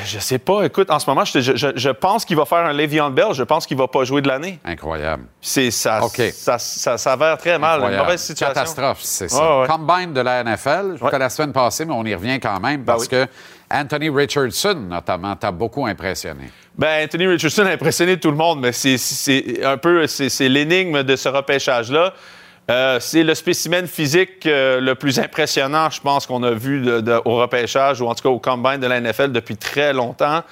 je sais pas. Écoute, en ce moment, je, je- je pense qu'il va faire un Le'Veon Bell. Je pense qu'il va pas jouer de l'année. Incroyable. C'est ça, ça, ça s'avère très mal. Une mauvaise situation. Catastrophe, c'est ça. Ouais. Combine de la NFL, je Ouais. que la semaine passée, mais on y revient quand même parce oui. que Anthony Richardson, notamment, t'a beaucoup impressionné. Ben, Anthony Richardson a impressionné tout le monde, mais c'est- un peu c'est c'est l'énigme de ce repêchage-là. Euh, c'est le spécimen physique euh, le plus impressionnant, je pense, qu'on a vu au repêchage ou en tout cas au combine de la NFL depuis très longtemps.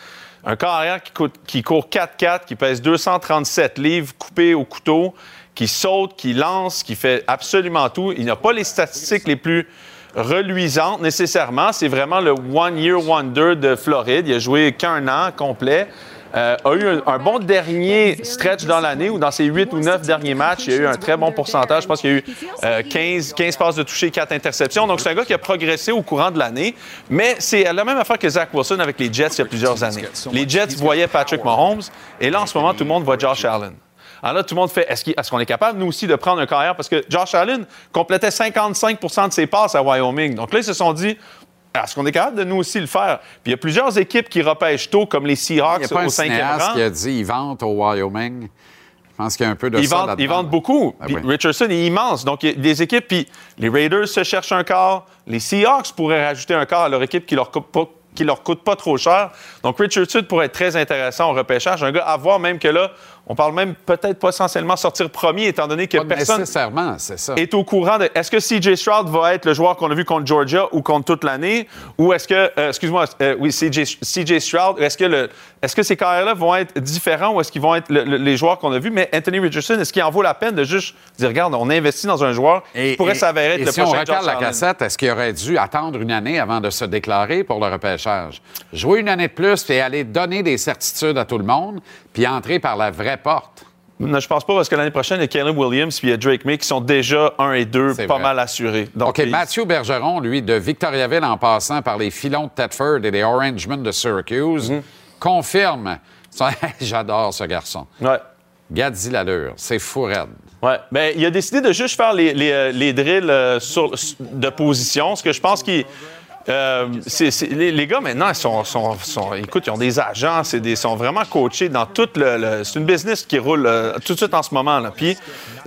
Un corps arrière qui, court 4-4, qui pèse 237 livres, coupé au couteau, qui saute, qui lance, qui fait absolument tout. Il n'a pas les statistiques les plus reluisantes nécessairement. C'est vraiment le one-year wonder de Floride. Il a joué qu'un an complet. Euh, a eu un, bon dernier stretch dans l'année ou dans ses huit ou neuf derniers matchs, il y a eu un très bon pourcentage. Je pense qu'il y a eu euh, 15, 15 passes de toucher, 4 interceptions. Donc, c'est un gars qui a progressé au courant de l'année. Mais c'est la même affaire que Zach Wilson avec les Jets il y a plusieurs années. Les Jets voyaient Patrick Mahomes et là, en ce moment, tout le monde voit Josh Allen. Alors là, tout le monde fait est-ce qu'on est capable, nous aussi, de prendre un carrière? Parce que Josh Allen complétait 55% de ses passes à Wyoming. Donc là, ils se sont dit est-ce qu'on est capable de nous aussi le faire? Puis il y a plusieurs équipes qui repêchent tôt, comme les Il n'y a Seahawks pas au cinquième rang. qui a dit il vente au Wyoming. Je pense qu'il y a un peu de Ils ça vendent, ils vendent beaucoup. Ah Puis oui. Richardson est immense. Donc, il y a des équipes, puis les Raiders se cherchent un quart. Les Seahawks pourraient rajouter un quart à leur équipe qui leur coûte pas qui leur coûte pas trop cher. Donc, Richardson pourrait être très intéressant au repêchage. Un gars à voir, même que là, on parle même peut-être pas essentiellement sortir premier, étant donné que Pas personne nécessairement, c'est ça. est au courant de est-ce que CJ Stroud va être le joueur qu'on a vu contre Georgia ou contre toute l'année? Ou est-ce que euh, excuse-moi euh, oui CJ, Stroud est-ce que le est-ce que ces carrières-là vont être différents ou est-ce qu'ils vont être le- le- les joueurs qu'on a vus? Mais Anthony Richardson est-ce qu'il en vaut la peine de juste dire regarde on investit dans un joueur qui pourrait s'avérer être et le si on regarde la cassette, est-ce qu'il aurait dû attendre une année avant de se déclarer pour le repêchage? Jouer une année de plus, puis aller donner des certitudes à tout le monde, puis entrer par la vraie porte. Non, je pense pas parce que l'année prochaine il y a Caleb Williams puis il y a Drake May qui sont déjà un et deux pas vrai. mal assurés donc OK, il- Mathieu Bergeron, lui, de Victoriaville en passant par les filons de Thetford et les Orangemen de Syracuse, Mhm. confirme. *laughs* J'adore ce garçon. ouais. Gadzi l'allure, c'est fou raide. Ouais. Ben, il a décidé de juste faire les, les, euh, les drills euh, sur- de position, ce que je pense qu'il. Euh, les, gars, maintenant, ils sont, écoute, ils ont des agents, des, sont vraiment coachés dans tout le. c'est une business qui roule euh, tout de suite en ce moment. Puis,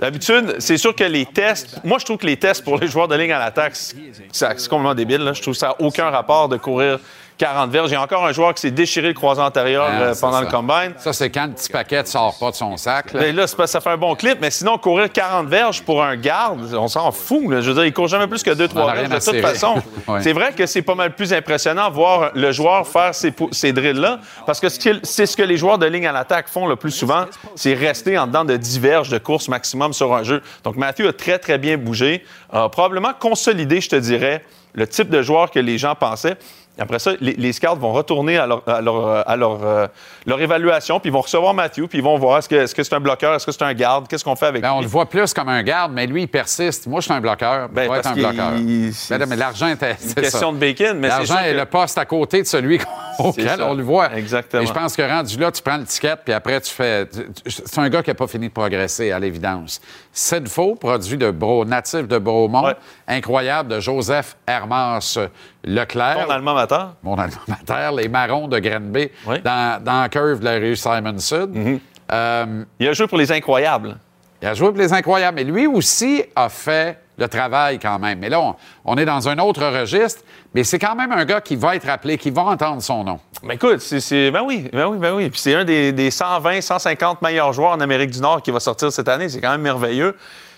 d'habitude, c'est sûr que les tests. Moi, je trouve que les tests pour les joueurs de ligne à l'attaque, c'est c'est complètement débile. Je trouve ça n'a aucun rapport de courir 40 verges. Il y a encore un joueur qui s'est déchiré le croisé antérieur Ah, euh, pendant ça. le combine. Ça, c'est quand le petit paquet ne sort pas de son sac. là. Ben là, ça fait un bon clip, mais sinon, courir 40 verges pour un garde, on s'en fout. là. Je veux dire, il court jamais plus que On 2-3 en a verges de toute façon. *laughs* C'est vrai que c'est pas mal plus impressionnant voir le joueur faire ces, drills-là, parce que c'est ce que les joueurs de ligne à l'attaque font le plus souvent, c'est rester en dedans de 10 verges de course maximum sur un jeu. Donc, Matthew a très, très bien bougé, a probablement consolidé, je te dirais, le type de joueur que les gens pensaient. Après ça, les, les scouts vont retourner à leur, à leur, euh, à leur, euh, leur évaluation, puis ils vont recevoir Matthew, puis ils vont voir est-ce que c'est un bloqueur, est-ce que c'est un garde, qu'est-ce qu'on fait avec Ben, on lui? le voit plus comme un garde, mais lui, il persiste. Moi, je suis un bloqueur. Doit être un bloqueur. Ben mais l'argent était. C'est une question de bacon, mais L'argent est que- le poste à côté de celui *laughs* auquel on le voit. Exactement. Et je pense que rendu là, tu prends le ticket, puis après, tu fais. C'est un gars qui n'a pas fini de progresser, à l'évidence. C'est faux, produit de Bro, natif de Bromont, Ouais. incroyable, de Joseph Hermas Leclerc. Ton allemand mater. Mon alma mater, les Marrons de Granby, Oui. dans, dans la curve de la rue Simon Sud. Mm-hmm. Euh, Il a joué pour les incroyables. il a joué pour les incroyables, mais lui aussi a fait le travail quand même. Mais là, on, on est dans un autre registre, mais c'est quand même un gars qui va être appelé, qui va entendre son nom. Mais écoute, c'est, c'est- ben oui, ben oui, ben oui. Puis c'est un des, des 120, 150 meilleurs joueurs en Amérique du Nord qui va sortir cette année. C'est quand même merveilleux.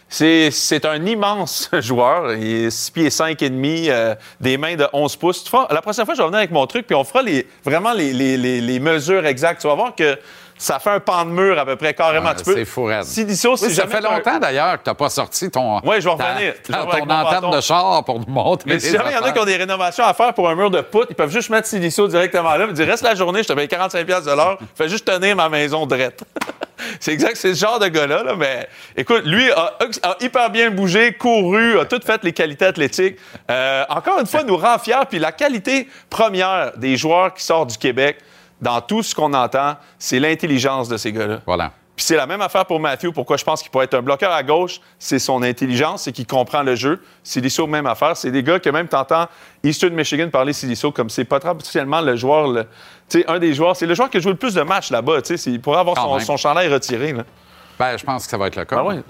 C'est, un immense *laughs* joueur. Il est 6 pieds 5 et demi, euh, des mains de 11 pouces. La prochaine fois, je vais venir avec mon truc, puis on fera les, vraiment les- les- les mesures exactes. Tu vas voir que ça fait un pan de mur à peu près carrément. Ah, tu peux. c'est fou raide. Si Disso, Oui, ça fait longtemps d'ailleurs que tu n'as pas sorti ton, Ouais, je vais revenir. Ta- ton bâton. de char pour nous montrer. Mais si jamais il y en a qui ont des rénovations à faire pour un mur de poutre, ils peuvent juste mettre Silicio directement là. Ils disent, reste la journée, je te paye 45$ piastres de l'heure, *laughs* fais juste tenir ma maison drette. *laughs* c'est exact, c'est ce genre de gars-là, là, mais écoute, lui a, a hyper bien bougé, couru, a tout fait les qualités athlétiques. Euh, encore une fois, nous rend fiers, puis la qualité première des joueurs qui sortent du Québec, dans tout ce qu'on entend, c'est l'intelligence de ces gars-là. Voilà. Puis c'est la même affaire pour Matthew. Pourquoi je pense qu'il pourrait être un bloqueur à gauche, c'est son intelligence, c'est qu'il comprend le jeu. Silicio, même affaire. C'est des gars que même t'entends Eastern Michigan parler Silicio comme c'est potentiellement le joueur, le- tu sais, un des joueurs, c'est le joueur qui a joué le plus de matchs là-bas. tu sais, c'est- Il pourrait avoir son, son chandail retiré. Là. Ben, je pense que ça va être le cas. Ben.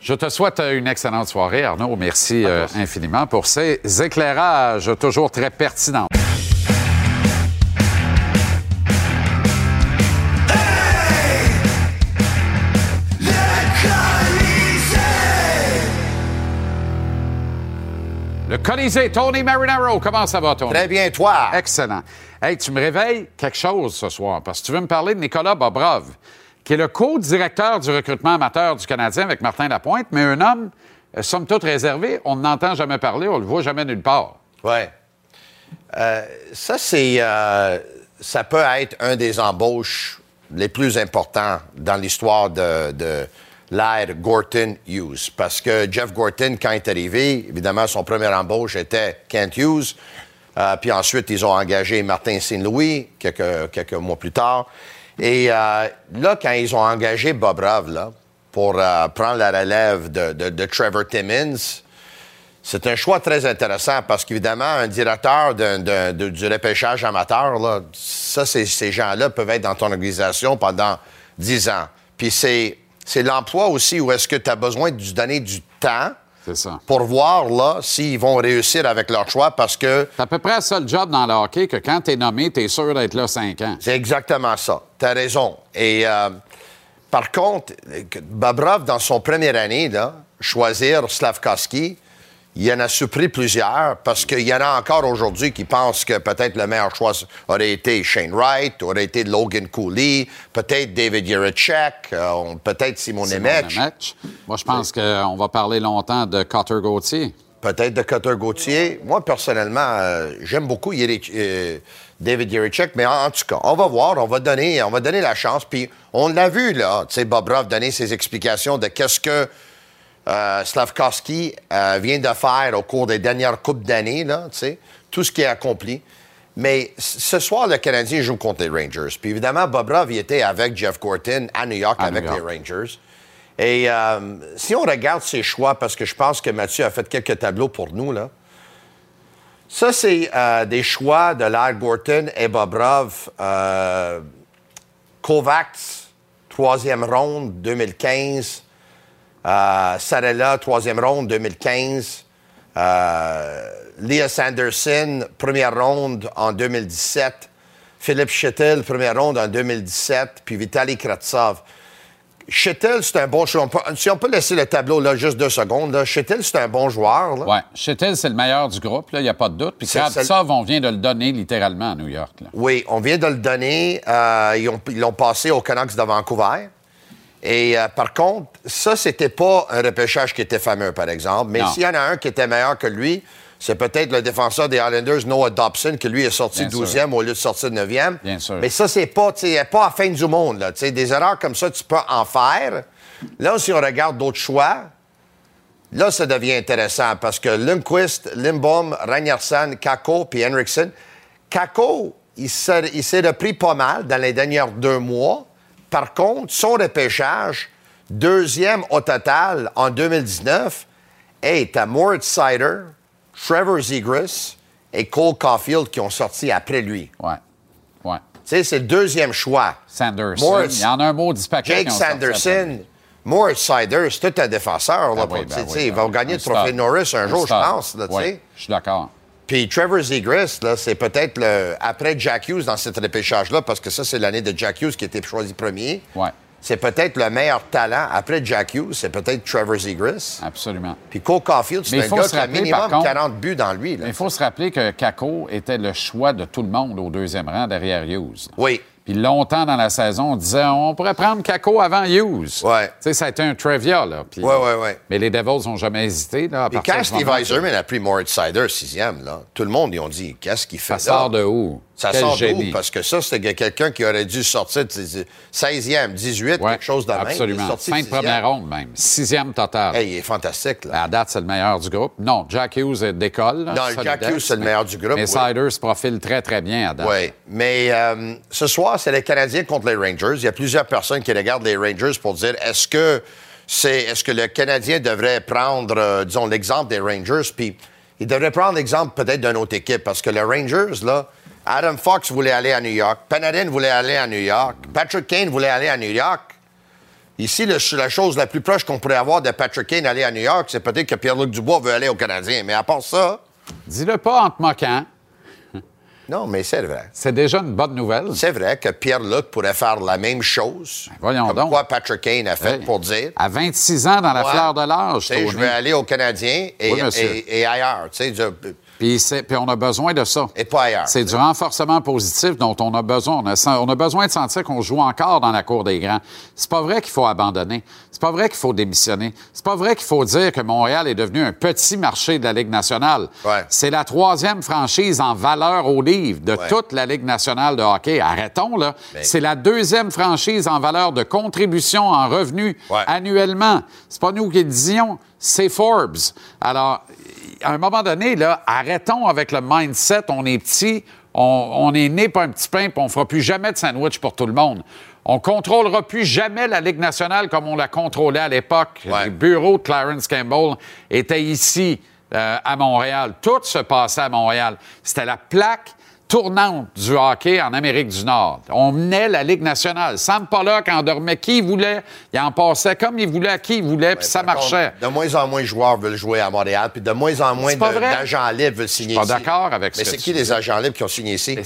Je te souhaite une excellente soirée, Arnaud. Merci euh, infiniment pour ces éclairages toujours très pertinents. Le Colisée, Tony Marinaro, comment ça va, Tony? Très bien, toi? Excellent. Hey, tu me réveilles quelque chose ce soir, parce que tu veux me parler de Nicolas Bobrov, qui est le co-directeur du recrutement amateur du Canadien avec Martin Lapointe, mais un homme, euh, somme toute réservé. On n'entend jamais parler, on le voit jamais nulle part. Oui. Euh, ça, c'est. euh, ça peut être un des embauches les plus importants dans l'histoire de, de l'ère Gorton-Hughes. Parce que Jeff Gorton, quand il est arrivé, évidemment, son premier embauche était Kent Hughes. Euh, puis ensuite, ils ont engagé Martin Saint-Louis quelques, quelques mois plus tard. Et euh, là, quand ils ont engagé Bob Rove, là, pour euh, prendre la relève de, de- Trevor Timmins, c'est un choix très intéressant parce qu'évidemment, un directeur de- du repêchage amateur, là, ça, ces gens-là peuvent être dans ton organisation pendant 10 ans. Puis c'est c'est l'emploi aussi où est-ce que tu as besoin de donner du temps ça. pour voir là s'ils vont réussir avec leur choix parce que C'est à peu près le seul job dans le hockey que quand tu es nommé, tu es sûr d'être là cinq ans. c'est exactement ça. Tu as raison. Et euh, par contre, que Bobrov, dans son première année, là, choisir Slavkovski, il en a surpris plusieurs parce qu'il y en a encore aujourd'hui qui pensent que peut-être le meilleur choix aurait été Shane Wright, aurait été Logan Cooley, peut-être David Yerichek, euh, peut-être Simon Nemec. Moi, je pense qu'on va parler longtemps de Cotter Gauthier. peut-être de Cutter Gauthier. Moi, personnellement, euh, j'aime beaucoup euh, David Yerichek, mais en, en tout cas, on va voir, on va donner, on va donner la chance. Puis on l'a vu, là, tu sais, Bobrov donner ses explications de qu'est-ce que euh, Slavkovski euh, vient de faire au cours des dernières coupes d'années, tout ce qui est accompli. Mais ce soir, le Canadien joue contre les Rangers. Puis évidemment, Bobrov, il était avec Jeff Gorton à New York À avec New York. les Rangers. Et euh, si on regarde ses choix, parce que je pense que Mathieu a fait quelques tableaux pour nous, là. Ça, c'est euh, des choix de l'ère Gorton et Bobrov. Euh, Kovacs, troisième ronde, 2015. Euh, Sarella, troisième ronde, 2015. Euh, Leah Sanderson, première ronde en 2017. Philippe Chettel, première ronde en 2017. Puis Vitaly Kratsov. Chettel, c'est un bon joueur. Si on peut laisser le tableau là juste deux secondes, là. Chettel, c'est un bon joueur. Ouais. Chettel, c'est le meilleur du groupe, il n'y a pas de doute. Puis Kravtsov, on vient de le donner littéralement à New York. là. Oui, on vient de le donner. Euh, ils l'ont passé aux Canucks de Vancouver. Et euh, par contre, ça, c'était pas un repêchage qui était fameux, par exemple. Mais s'il y en a un qui était meilleur que lui, c'est peut-être le défenseur des Islanders, Noah Dobson, qui lui est sorti Bien sûr. 12e au lieu de sortir 9e. Bien sûr. Mais ça, c'est pas, pas à la fin du monde. Là. Des erreurs comme ça, tu peux en faire. Là, si on regarde d'autres choix, Là, ça devient intéressant parce que Lundqvist, Lindbaum, Ragnarsson, Kako puis Henriksen. Kako, il s'est il s'est repris pas mal dans les derniers deux mois. Par contre, son repêchage, deuxième au total en 2019, est à Moritz Sider, Trevor Zegras et Cole Caulfield qui ont sorti après lui. Ouais. Ouais. Tu sais, c'est le deuxième choix. Sanderson. Moritz- Il y en a un mot paquet. Jake. Sanderson, Moritz Sider, c'est tout un défenseur. Là, Ah oui, ben oui, ben il va oui. gagner le trophée. Norris un, jour, je pense. Là. Je suis d'accord. Puis Trevor Zegras, là, c'est peut-être le après Jack Hughes dans cet repêchage-là, parce que ça, c'est l'année de Jack Hughes qui a été choisi premier. Ouais. C'est peut-être le meilleur talent après Jack Hughes, c'est peut-être Trevor Zegras. Absolument. Puis Cole Caulfield, c'est un gars qui a minimum par contre- 40 buts dans lui. là. Mais il faut se rappeler que Kako était le choix de tout le monde au deuxième rang derrière Hughes. Oui. Puis longtemps dans la saison, on disait on pourrait prendre Kako avant Hughes. Ouais. Tu sais, ça a été un trivia, là. Puis- Ouais, ouais, ouais. Mais les Devils n'ont jamais hésité, là. à Puis quand Steve Eiserman a pris Moritz Sider sixième, là, tout le monde, ils ont dit qu'est-ce qu'il fait Ça là? sort de où? Ça Quel sort génie. Parce que ça, c'était quelqu'un qui aurait dû sortir de 16e, 18, Ouais, quelque chose de même. Il est Absolument. Fin de première ronde, même. Sixième total. Hey, il est fantastique. Là. À date, c'est le meilleur du groupe. Non, Jack Hughes est d'école. là, Non, solidaire, Jack Hughes, c'est le meilleur du groupe, Mais oui. Sider se profile très, très bien à date. Oui, mais euh, ce soir, c'est les Canadiens contre les Rangers. Il y a plusieurs personnes qui regardent les Rangers pour dire est-ce que c'est est-ce que le Canadien devrait prendre, euh, disons, l'exemple des Rangers, puis il devrait prendre l'exemple peut-être d'une autre équipe, parce que les Rangers, là, Adam Fox voulait aller à New York, Panarin voulait aller à New York, Patrick Kane voulait aller à New York. Ici, le- la chose la plus proche qu'on pourrait avoir de Patrick Kane aller à New York, c'est peut-être que Pierre-Luc Dubois veut aller au Canadien. Mais à part ça, Dis-le pas en te moquant. *laughs* non, mais c'est vrai. C'est déjà une bonne nouvelle. C'est vrai que Pierre-Luc pourrait faire la même chose. Ben, voyons comme donc. quoi Patrick Kane a fait Hey, pour dire. À 26 ans, dans la Ouais. fleur de l'âge, Tu sais, je vais aller au Canadien et, Oui, monsieur. et- et ailleurs. Tu sais, je- Puis, c'est- puis on a besoin de ça. Et pas ailleurs. C'est du renforcement positif dont on a besoin. On a, sen- on a besoin de sentir qu'on joue encore dans la cour des grands. C'est pas vrai qu'il faut abandonner. C'est pas vrai qu'il faut démissionner. C'est pas vrai qu'il faut dire que Montréal est devenu un petit marché de la Ligue nationale. Ouais. C'est la troisième franchise en valeur au livre de Ouais. toute la Ligue nationale de hockey. Arrêtons, là. Mais- C'est la deuxième franchise en valeur de contribution en revenus Ouais. annuellement. C'est pas nous qui le disions, c'est Forbes. Alors, à un moment donné, là, arrêtons avec le mindset, on est petit, on, on est né pour un petit pain, puis on fera plus jamais de sandwich pour tout le monde. On contrôlera plus jamais la Ligue nationale comme on la contrôlait à l'époque. Ouais. Les bureaux de Clarence Campbell étaient ici, euh, à Montréal. Tout se passait à Montréal. C'était la plaque tournante du hockey en Amérique du Nord. On menait la Ligue nationale. Sam Pollock en dormait qui il voulait. Il en passait comme il voulait à qui il voulait, puis ça contre, marchait. De moins en moins de joueurs veulent jouer à Montréal, puis de moins en moins pas d'agents libres veulent signer pas ici. d'accord avec ce Mais c'est qui dis. les agents libres qui ont signé ici?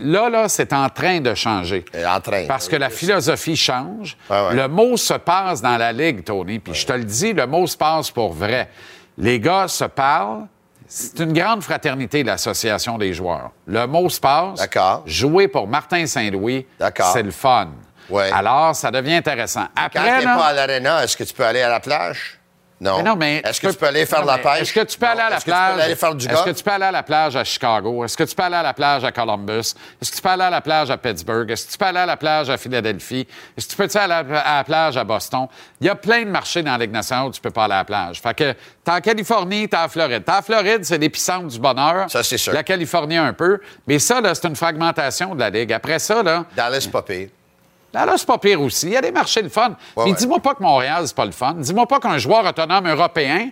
Là, là, c'est en train de changer. Euh, En train. Parce que la philosophie change. Ouais. Le mot se passe dans la Ligue, Tony. Puis je te le dis, le mot se passe pour vrai. Les gars se parlent. C'est une grande fraternité, l'Association des joueurs. Le mot se passe. D'accord. Jouer pour Martin Saint-Louis, c'est le fun. Ouais. Alors, ça devient intéressant. Quand Après, t'es là- pas à l'aréna, est-ce que tu peux aller à la plage? Non. mais non, mais Est-ce que tu peux aller faire de la pêche? Est-ce que tu peux Non. aller à la Est-ce que tu peux plage? aller faire du Est-ce que tu peux aller à la plage à Chicago? Est-ce que tu peux aller à la plage à Columbus? Est-ce que tu peux aller à la plage à Pittsburgh? Est-ce que tu peux aller à la plage à Philadelphie? Est-ce que tu peux aller à la, à la plage à Boston? Il y a plein de marchés dans la Ligue nationale où tu peux pas aller à la plage. Fait que t'es en Californie, t'es en Floride. T'es en Floride, c'est l'épicentre du bonheur. Ça, c'est sûr. La Californie un peu. Mais ça, là, c'est une fragmentation de la Ligue. Après ça, là, Dallas, pas pire. Là, là, c'est pas pire aussi. Il y a des marchés le fun. Ouais, Mais ouais. dis-moi pas que Montréal, c'est pas le fun. Dis-moi pas qu'un joueur autonome européen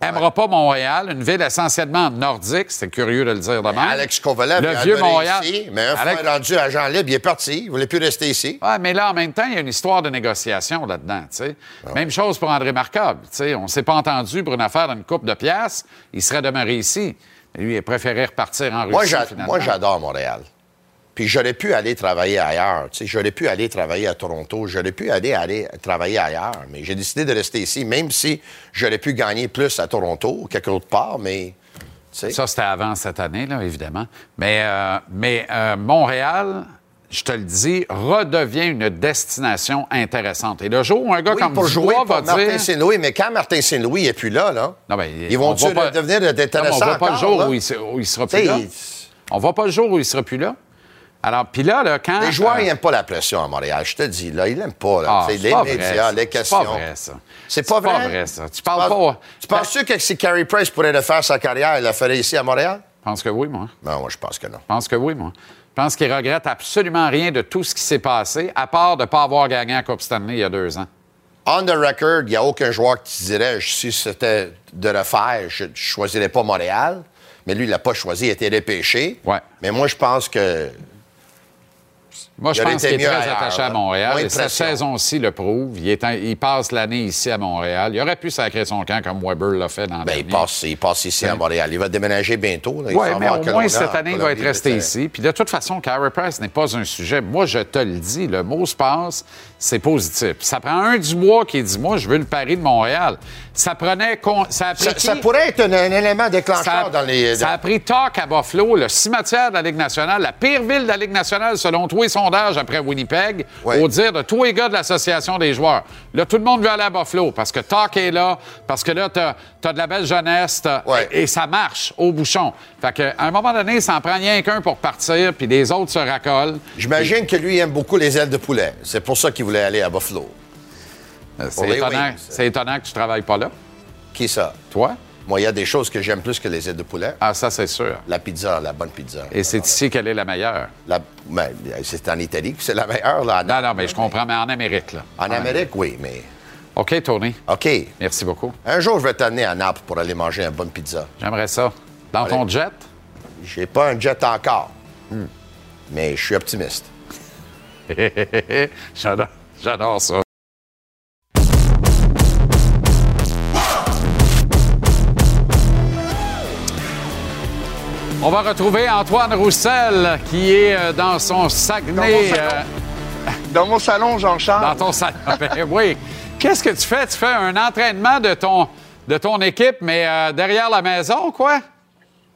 aimera pas Montréal, une ville essentiellement nordique. C'est curieux de le dire de même. Alex Kovalev, Le il vieux Montréal. ici, mais un Alex- fois rendu agent libre, il est parti. Il voulait plus rester ici. Ouais, mais là, en même temps, il y a une histoire de négociation là-dedans. tu sais. Même chose pour André Marcotte. tu sais. On s'est pas entendu pour une affaire d'une coupe de pièces. Il serait demeuré ici. Mais lui, il a préféré repartir en Russie, moi, j'adore Montréal. Puis j'aurais pu aller travailler ailleurs. Tu sais, j'aurais pu aller travailler à Toronto. J'aurais pu aller, aller travailler ailleurs. Mais j'ai décidé de rester ici, même si j'aurais pu gagner plus à Toronto ou quelque autre part. Mais Ça, c'était avant cette année, là, évidemment. Mais, euh, mais euh, Montréal, je te le dis, redevient une destination intéressante. Et le jour où un gars oui, comme pour jouer pour va Martin dire... Saint-Louis, mais quand Martin Saint-Louis n'est plus là, là Non, ben, ils on vont-tu pas- devenir intéressants on voit pas le jour où il, il sera plus là. On voit pas le jour où il sera plus là. Alors, puis là, là, quand... Les joueurs, euh, ils n'aiment pas la pression à Montréal. Je te dis, là, ils l'aiment pas. Ah, C'est c'est les pas médias, vrai, les C'est questions. pas vrai, ça. C'est pas C'est pas vrai? ça. Tu parles Tu pas- Tu penses-tu que si Carey Price pourrait le faire sa carrière, il la ferait ici à Montréal? Je pense que oui, moi. Non, moi, je pense que non. Je pense que oui, moi. Je pense qu'il regrette absolument rien de tout ce qui s'est passé, à part de ne pas avoir gagné la Coupe Stanley il y a deux ans. On the record, il n'y a aucun joueur qui dirait si c'était de le faire, je ne choisirais pas Montréal. Mais lui, il l'a pas choisi, il a été repêché. Ouais. Mais moi, je pense que. Moi, je pense qu'il est très ailleurs, attaché à. Montréal. Et cette pression. saison-ci le prouve. Il, est en- il passe l'année ici à Montréal. Il aurait pu sacrer son camp comme Weber l'a fait dans Ben, il, passe, il passe ici à Montréal. Il va déménager bientôt. Oui, mais au moins, cette année, il va être resté ici. Puis de toute façon, Carey Price n'est pas un sujet. Moi, je te le dis, le mot se passe, c'est positif. Ça prend un Dubois qui dit, moi, je veux le pari de Montréal. Ça prenait... con- Ça, a pris Ça, pourrait être un, un élément déclencheur a, dans les. ça a pris talk à Buffalo, le cimetière de la Ligue nationale, la pire ville de la Ligue nationale selon tous les sondages après Winnipeg, au dire de tous les gars de l'Association des joueurs. Là, tout le monde veut aller à Buffalo parce que talk est là, parce que là, t'as as de la belle jeunesse Ouais. et, et ça marche au bouchon. Fait que, à un moment donné, ça en prend rien qu'un pour partir, puis les autres se racolent. J'imagine que lui aime beaucoup les ailes de poulet. C'est pour ça qu'il voulait aller à Buffalo. C'est les étonnant, c'est étonnant que tu travailles pas là. Qui ça? Toi? Moi, il y a des choses que j'aime plus que les ailes de poulet. Ah, ça, c'est sûr. La pizza, la bonne pizza. Et c'est ici qu'elle est la meilleure. La- ben, c'est en Italie que c'est la meilleure. Là, Non, non, mais je comprends, mais en Amérique, là. En Amérique, oui, mais. OK, Tony. OK. Merci beaucoup. Un jour, je vais t'amener à Naples pour aller manger une bonne pizza. J'aimerais ça. Dans ton jet? J'ai pas un jet encore. Mais je suis optimiste. *laughs* J'adore, j'adore ça. On va retrouver Antoine Roussel qui est euh, dans son Saguenay. Dans mon salon. euh, Jean-Charles. dans ton salon. *laughs* Ben oui. Qu'est-ce que tu fais? Tu fais un entraînement de ton, de ton équipe, mais euh, derrière la maison, quoi?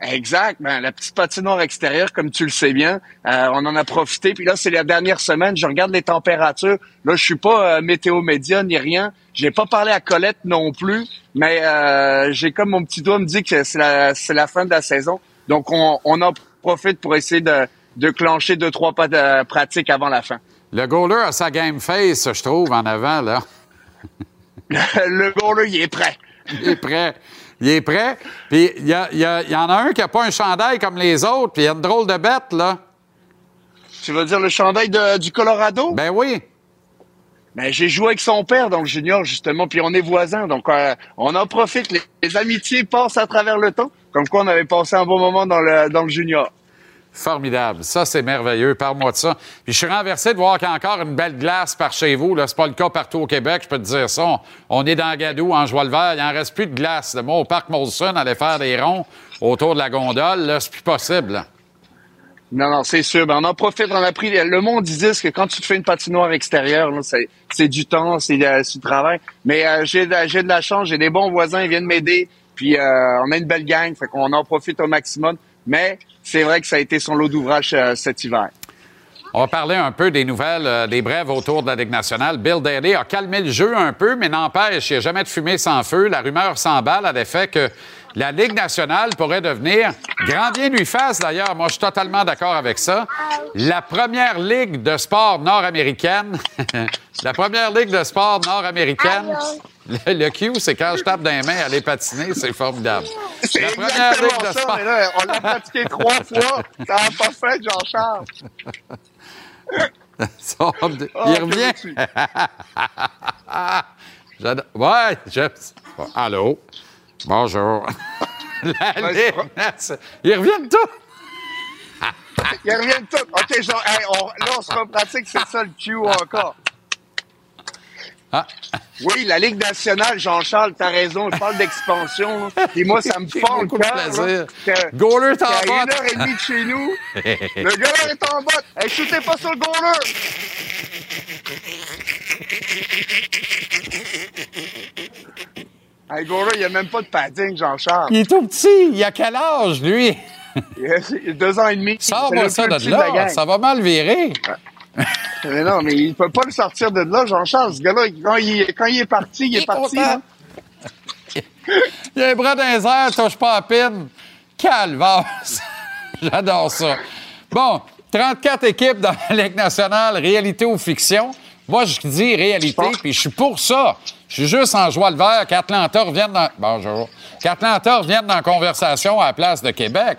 Exact. Ben, la petite patinoire extérieure, comme tu le sais bien, euh, on en a profité. Puis là, c'est la dernière semaine. Je regarde les températures. Là, je suis pas euh, météo média ni rien. J'ai pas parlé à Colette non plus, mais euh, j'ai comme mon petit doigt me dit que c'est la, c'est la fin de la saison. Donc, on, on en profite pour essayer de, de clencher deux, trois pas de pratique avant la fin. Le goaler a sa game face, je trouve, en avant, là. *laughs* le goaler, il est prêt. Il est prêt. Il est prêt. Puis il y, a- il y a- il y en a un qui n'a pas un chandail comme les autres, puis il y a une drôle de bête, là. Tu veux dire le chandail de- du Colorado? Ben oui. Ben, j'ai joué avec son père dans le junior, justement, puis on est voisins. Donc, euh, on en profite. Les, les amitiés passent à travers le temps. Comme quoi, on avait passé un bon moment dans le, dans le junior. Formidable. Ça, c'est merveilleux. Parle-moi de ça. Puis je suis renversé de voir qu'il y a encore une belle glace par chez vous. Là, c'est pas le cas partout au Québec, je peux te dire ça. On, on est dans Gadou, en joie le vert. Il en reste plus de glace. Moi, au parc Molson, aller faire des ronds autour de la gondole, là, c'est plus possible. là. Non, non, c'est sûr. Ben, on en profite. On a pris. Le monde dit que quand tu te fais une patinoire extérieure, là, c'est, c'est du temps, c'est, euh, c'est du travail. Mais euh, j'ai, de- j'ai de la chance. J'ai des bons voisins. Ils viennent m'aider. Puis euh, on a une belle gang. Fait qu'on en profite au maximum. Mais c'est vrai que ça a été son lot d'ouvrage euh, cet hiver. On va parler un peu des nouvelles, euh, des brèves autour de la Ligue nationale. Bill Daly a calmé le jeu un peu, mais n'empêche, il n'y a jamais de fumée sans feu. La rumeur s'emballe à l'effet que la Ligue nationale pourrait devenir, grand bien lui fasse d'ailleurs, moi je suis totalement d'accord avec ça, la première ligue de sport nord-américaine. *laughs* la première ligue de sport nord-américaine. Le, le Q, c'est quand je tape dans les mains, aller patiner, c'est formidable. C'est La première ligue de ça, sport. là, on l'a pratiqué trois fois. Ça n'a pas fait, Jean-Charles. *laughs* Ah, il revient. *laughs* Ouais, j'aime ça. Allô? Bonjour. La Ligue nationale- Ils reviennent tous. Ils reviennent tous. OK, genre, hey, on- là, on se repratique, c'est ça le Q encore. Ah. Oui, la Ligue nationale, Jean-Charles, t'as raison, je parle d'expansion. là. Et moi, ça me fend le cœur. que- Goaler est en qu'à une botte. heure et demie de chez nous, le goaler est en botte. Hey, shootez pas sur le goaler. Hey, goaler, il n'y a même pas de padding, Jean-Charles. Il est tout petit. Il a quel âge, lui? *laughs* Il a deux ans et demi. Sors-moi ça de là. Ça va mal virer. Mais non, mais il peut pas le sortir de là, Jean-Charles. Ce gars-là, quand il, quand il est parti, il est, est parti. là. *laughs* Il a un bras dans les airs, touche pas à pine. Calvaire. *laughs* J'adore ça. Bon, 34 équipes dans la Ligue nationale, réalité ou fiction. Moi, je dis réalité, puis je suis pour ça. Je suis juste en joie le vert qu'Atlanta revienne dans... Bonjour. Qu'Atlanta revienne dans la conversation à la place de Québec.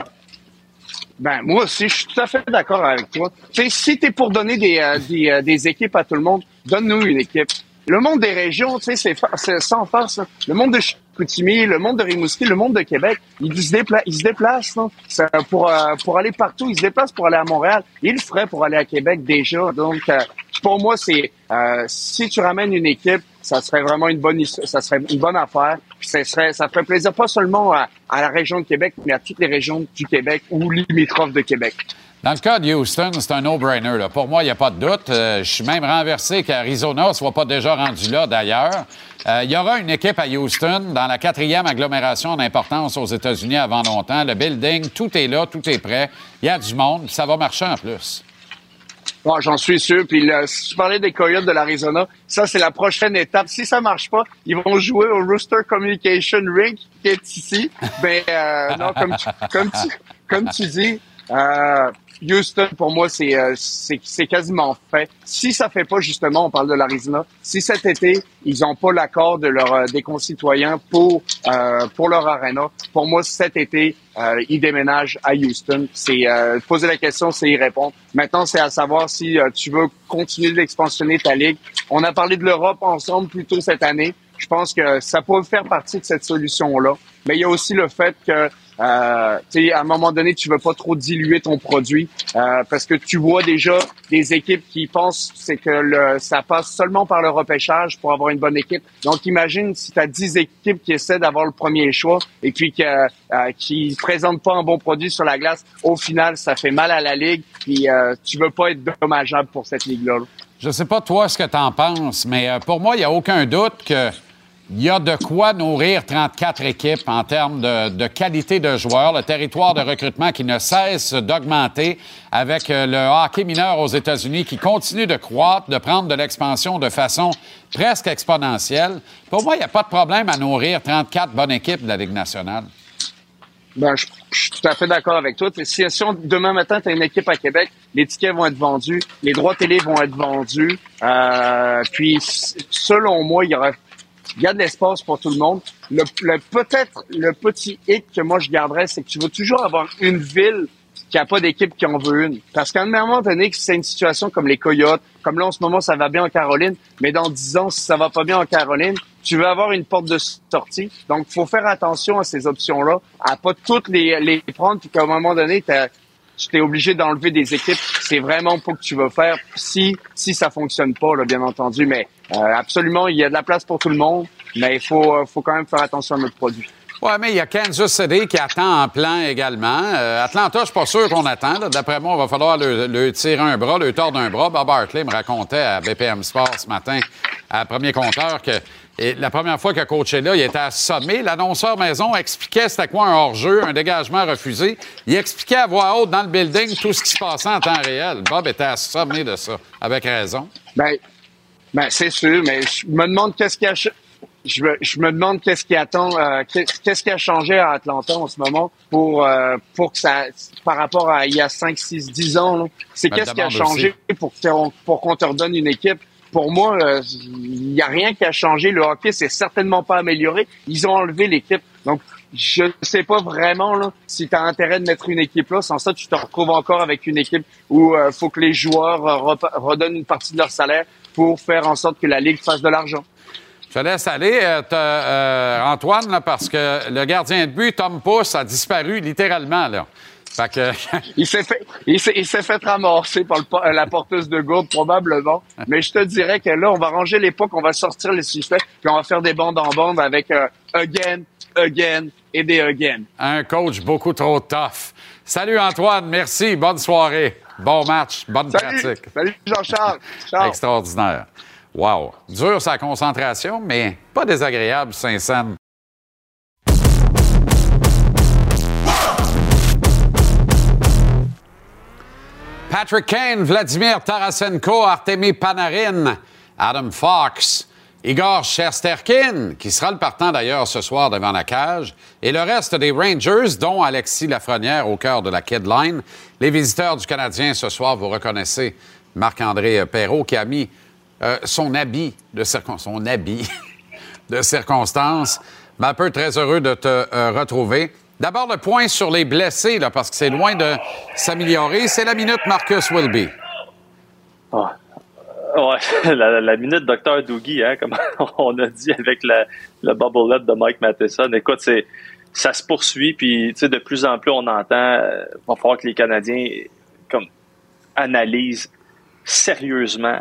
Ben, moi aussi, je suis tout à fait d'accord avec toi. Tu sais, si t'es pour donner des, euh, des, euh, des équipes à tout le monde, donne-nous une équipe. Le monde des régions, tu sais, c'est c'est sans farce. là. Le monde de Chicoutimi, le monde de Rimouski, le monde de Québec, ils se, dépla ils se déplacent. Ça, pour, euh, pour aller partout. Ils se déplacent pour aller à Montréal. Ils le feraient pour aller à Québec déjà. Donc, euh, pour moi, c'est euh, si tu ramènes une équipe, ça serait vraiment une bonne ça serait une bonne affaire. Ça serait ça ferait plaisir pas seulement à, la région de Québec, mais à toutes les régions du Québec ou limitrophes de Québec. Dans le cas de Houston, c'est un no-brainer. Pour moi, il n'y a pas de doute. Euh, je suis même renversé qu'Arizona ne soit pas déjà rendu là, d'ailleurs. Euh, il y aura une équipe à Houston dans la quatrième agglomération en importance aux États-Unis avant longtemps. Le building, tout est là, tout est prêt. Il y a du monde, puis ça va marcher en plus. Bon, j'en suis sûr. Puis là, si tu parlais des Coyotes de l'Arizona, ça, c'est la prochaine étape. Si ça marche pas, ils vont jouer au Rooster Communication Rink qui est ici. Ben, euh, non, comme tu, comme tu, comme tu dis, euh, Houston, pour moi, c'est, euh, c'est, c'est quasiment fait. Si ça fait pas, justement, on parle de l'Arizona, si cet été, ils ont pas l'accord de leur, euh, des concitoyens pour, euh, pour leur arena, pour moi, cet été, euh, ils déménagent à Houston. C'est, euh, poser la question, c'est y répondre. Maintenant, c'est à savoir si euh, tu veux continuer d'expansionner ta ligue. On a parlé de l'Europe ensemble plus tôt cette année. Je pense que ça peut faire partie de cette solution-là. Mais il y a aussi le fait que euh, à un moment donné, tu veux pas trop diluer ton produit euh, parce que tu vois déjà des équipes qui pensent c'est que le, ça passe seulement par le repêchage pour avoir une bonne équipe. Donc, imagine si tu as 10 équipes qui essaient d'avoir le premier choix et puis que, euh, qui présentent pas un bon produit sur la glace. Au final, ça fait mal à la ligue. Puis, euh, tu veux pas être dommageable pour cette ligue-là. là. Je sais pas toi ce que tu en penses, mais euh, pour moi, il n'y a aucun doute que il y a de quoi nourrir 34 équipes en termes de, qualité de joueurs, le territoire de recrutement qui ne cesse d'augmenter avec euh, le hockey mineur aux États-Unis qui continue de croître, de prendre de l'expansion de façon presque exponentielle. Pour moi, il n'y a pas de problème à nourrir 34 bonnes équipes de la Ligue nationale. Ben, je, suis tout à fait d'accord avec toi. Si, si demain matin, tu as une équipe à Québec, les tickets vont être vendus, les droits télé vont être vendus. Euh, puis, selon moi, il y aura il y a de l'espace pour tout le monde. Le, le- peut-être le petit hic que moi je garderais, c'est que tu vas toujours avoir une ville qui a pas d'équipe qui en veut une. Parce qu'à un moment donné, que c'est une situation comme les Coyotes, comme là en ce moment ça va bien en Caroline, mais dans dix ans, si ça va pas bien en Caroline, tu veux avoir une porte de sortie. Donc, faut faire attention à ces options-là, à pas toutes les, les prendre, puis qu'à un moment donné, tu t'es obligé d'enlever des équipes. C'est vraiment pas que tu veux faire si si ça fonctionne pas, là, bien entendu. Mais euh, absolument, il y a de la place pour tout le monde, mais il faut euh, faut quand même faire attention à notre produit. Oui, mais il y a Kansas City qui attend en plan également. Euh, Atlanta, je suis pas sûr qu'on attend. D'après moi, il va falloir le, le tirer un bras, le tordre un bras. Bob Hartley me racontait à BPM Sports ce matin, à premier compteur, que et la première fois qu'il a coaché là, il était assommé. L'annonceur maison expliquait c'était quoi un hors-jeu, un dégagement refusé. Il expliquait à voix haute dans le building tout ce qui se passait en temps réel. Bob était assommé de ça, avec raison. Ben, ben c'est sûr, mais je me demande qu'est-ce qui a je me, je me demande qu'est-ce qui attend, euh, qu'est- qu'est-ce qui a changé à Atlanta en ce moment pour euh, pour que ça, par rapport à il y a 5, 6, 10 ans, c'est Ben, qu'est-ce qui a changé pour que t'aies- pour qu'on te redonne une équipe. Pour moi, euh, il y a rien qui a changé. Le hockey s'est certainement pas amélioré. Ils ont enlevé l'équipe. Donc, je ne sais pas vraiment là, si tu as intérêt de mettre une équipe là. Sans ça, tu te retrouves encore avec une équipe où il faut que les joueurs euh, redonnent une partie de leur salaire pour faire en sorte que la Ligue fasse de l'argent. Je te laisse aller, euh, euh, Antoine, là, parce que le gardien de but, Tom Pousse, a disparu littéralement. Là. Fait que, *laughs* Il s'est fait, il s'est, il s'est fait ramasser par le po- la porteuse de gourde, probablement. Mais je te dirais que là, on va ranger l'époque, on va sortir les suspects, puis on va faire des bandes en bande avec euh, again, again et des again. un coach beaucoup trop tough. Salut Antoine, merci, bonne soirée. Bon match, bonne Salut, pratique. salut Jean-Charles. Extraordinaire. Wow. Dur sa concentration, mais pas désagréable, Saint-Saëns. Patrick Kane, Vladimir Tarasenko, Artemi Panarin, Adam Fox, Igor Shesterkin, qui sera le partant d'ailleurs ce soir devant la cage, et le reste des Rangers, dont Alexis Lafrenière au cœur de la Kid Line. Les visiteurs du Canadien ce soir, vous reconnaissez Marc-André Perrault qui a mis euh, son habit de circonstance, son habit *laughs* de circonstance. Ben, un peu très heureux de te euh, retrouver. D'abord, le point sur les blessés, là, parce que c'est loin de s'améliorer. C'est la minute Marcus Wilby. Ah. Ouais, *laughs* la, minute Dr. Doogie, hein, comme *laughs* on a dit avec le bubble de Mike Matheson. Écoute, c'est, ça se poursuit, puis de plus en plus on entend, euh, va falloir que les Canadiens comme analysent sérieusement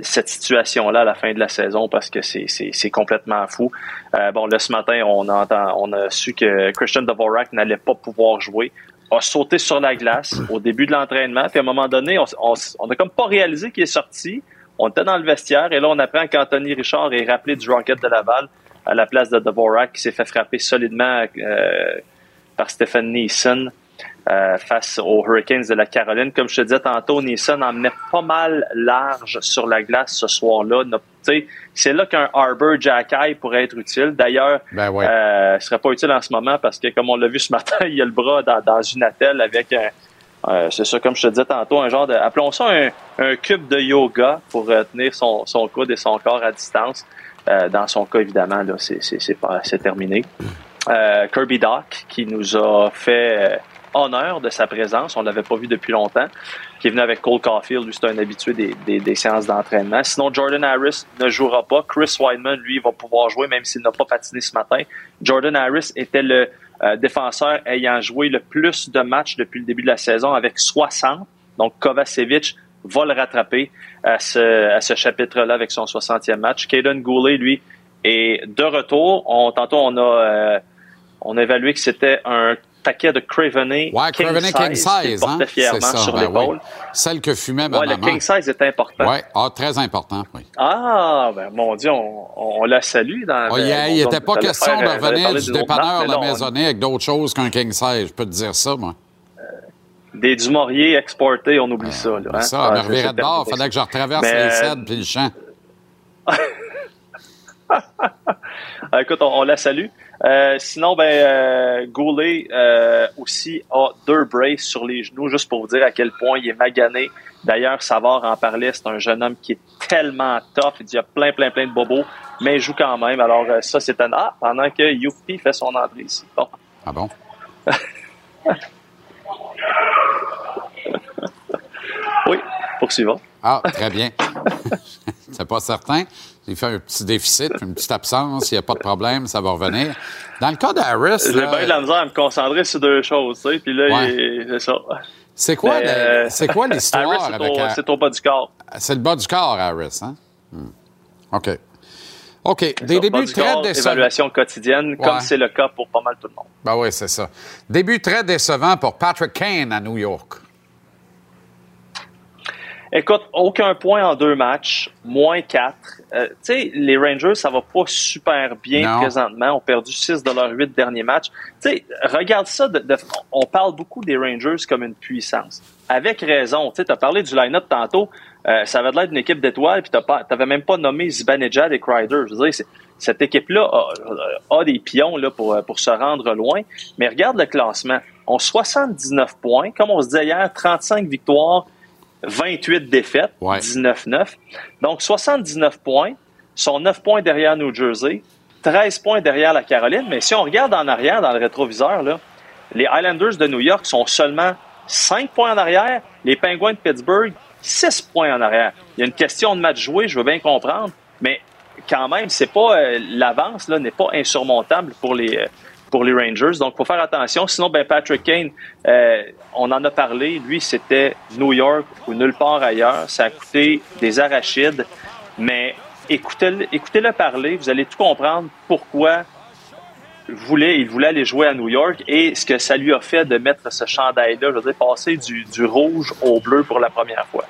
cette situation-là à la fin de la saison parce que c'est, complètement fou. Euh, bon, là, ce matin, on a, entendu- on a su que Christian Dvorak n'allait pas pouvoir jouer a sauté sur la glace au début de l'entraînement. Puis à un moment donné, on, on, on a comme pas réalisé qu'il est sorti. On était dans le vestiaire et là, on apprend qu'Anthony Richard est rappelé du Rocket de Laval à la place de Dvorak qui s'est fait frapper solidement euh, par Stephen Neeson euh, face aux Hurricanes de la Caroline. Comme je te disais tantôt, Neeson emmenait pas mal large sur la glace ce soir-là. No- tu sais, C'est là qu'un Arbor Jacky pourrait être utile. D'ailleurs, Ben ouais. euh, ce serait pas utile en ce moment parce que, comme on l'a vu ce matin, *laughs* il y a le bras dans, dans une attelle avec un, euh, c'est ça, comme je te disais tantôt, un genre de, appelons ça un, un cube de yoga pour euh, tenir son, son coude et son corps à distance. Euh, dans son cas, évidemment, là, c'est, terminé. Euh, Kirby Doc, qui nous a fait honneur de sa présence, on l'avait pas vu depuis longtemps, qui est venu avec Cole Caulfield, lui c'est un habitué des, des, séances d'entraînement. Sinon, Jordan Harris ne jouera pas. Chris Weidman, lui, va pouvoir jouer, même s'il n'a pas patiné ce matin. Jordan Harris était le euh, défenseur ayant joué le plus de matchs depuis le début de la saison avec 60. Donc, Kovacevic va le rattraper à ce, à ce chapitre-là avec son 60e match. Caden Goulet, lui, est de retour. On, tantôt, on a, euh, on a évalué que c'était un paquet de Craveney Ouais, King Craveney King Size Size, hein? fièrement C'est ça, sur ben l'épaule. oui. Celle que fumait ma Ouais, le maman. King Size est important. Oui, ah, très important, oui. Ah, ben mon Dieu, on, on la salue. Dans, Oh, yeah, on- il on- n'était pas on question faire, de euh, on revenir du dépanneur de la maisonnée avec d'autres choses qu'un king size. Je peux te dire ça, moi. Des Dumouriez exportés, on oublie ça. Là, hein? Ça, Ah, me c'est- revirait de bord. terminé, fallait que je retraverse Mais, les euh, cèdres puis le champ. *laughs* Ah, écoute, on, on la salue. Euh, sinon, ben, euh, Goulet euh, aussi a deux braces sur les genoux, juste pour vous dire à quel point il est magané. D'ailleurs, Savard en parlait, c'est un jeune homme qui est tellement tough. Il y a plein, plein, plein de bobos, mais il joue quand même. Alors, euh, ça, c'est un A pendant que Youpi fait son entrée ici. Bon. Ah bon? *laughs* oui, poursuivons. Ah, très bien. *laughs* C'est pas certain. Il fait un petit déficit, une petite absence, il n'y a pas de problème, ça va revenir. Dans le cas d'Harris, J'ai bien de la misère à me concentrer sur deux choses, tu sais, puis là, Ouais. c'est ça. c'est quoi, euh, c'est quoi *laughs* l'histoire Harris, avec... au- Har- C'est au bas du corps. C'est le bas du corps, Harris, hein? Hmm. OK. OK. Des débuts très décevants. Évaluation quotidienne, Ouais. comme c'est le cas pour pas mal tout le monde. Ben oui, c'est ça. Début très décevant pour Patrick Kane à New York. Écoute, aucun point en deux matchs, moins quatre. Euh, tu sais, les Rangers, ça va pas super bien Non. présentement. ont perdu 6 de leurs 8 derniers matchs. Tu sais, regarde ça. De, de- on parle beaucoup des Rangers comme une puissance. Avec raison. Tu as parlé du line-up tantôt. Euh, ça avait l'air d'une équipe d'étoiles, puis tu n'avais même pas nommé Zibanejad et Kreider. Je veux dire, cette équipe-là a, a des pions là, pour, pour se rendre loin. Mais regarde le classement. On 79 points. Comme on se disait hier, 35 victoires, 28 défaites, 19-9. Donc 79 points, sont 9 points derrière New Jersey, 13 points derrière la Caroline. Mais si on regarde en arrière dans le rétroviseur, là, les Islanders de New York sont seulement 5 points en arrière, les Penguins de Pittsburgh, 6 points en arrière. Il y a une question de match joué, je veux bien comprendre, mais quand même, c'est pas euh, l'avance là n'est pas insurmontable pour les euh, pour les Rangers. Donc, faut faire attention. Sinon, ben Patrick Kane, euh, on en a parlé. Lui, c'était New York ou nulle part ailleurs. Ça a coûté des arachides, mais écoutez-le, écoutez-le parler. Vous allez tout comprendre pourquoi il voulait aller jouer à New York et ce que ça lui a fait de mettre ce chandail-là, je veux dire, passer du, du rouge au bleu pour la première fois.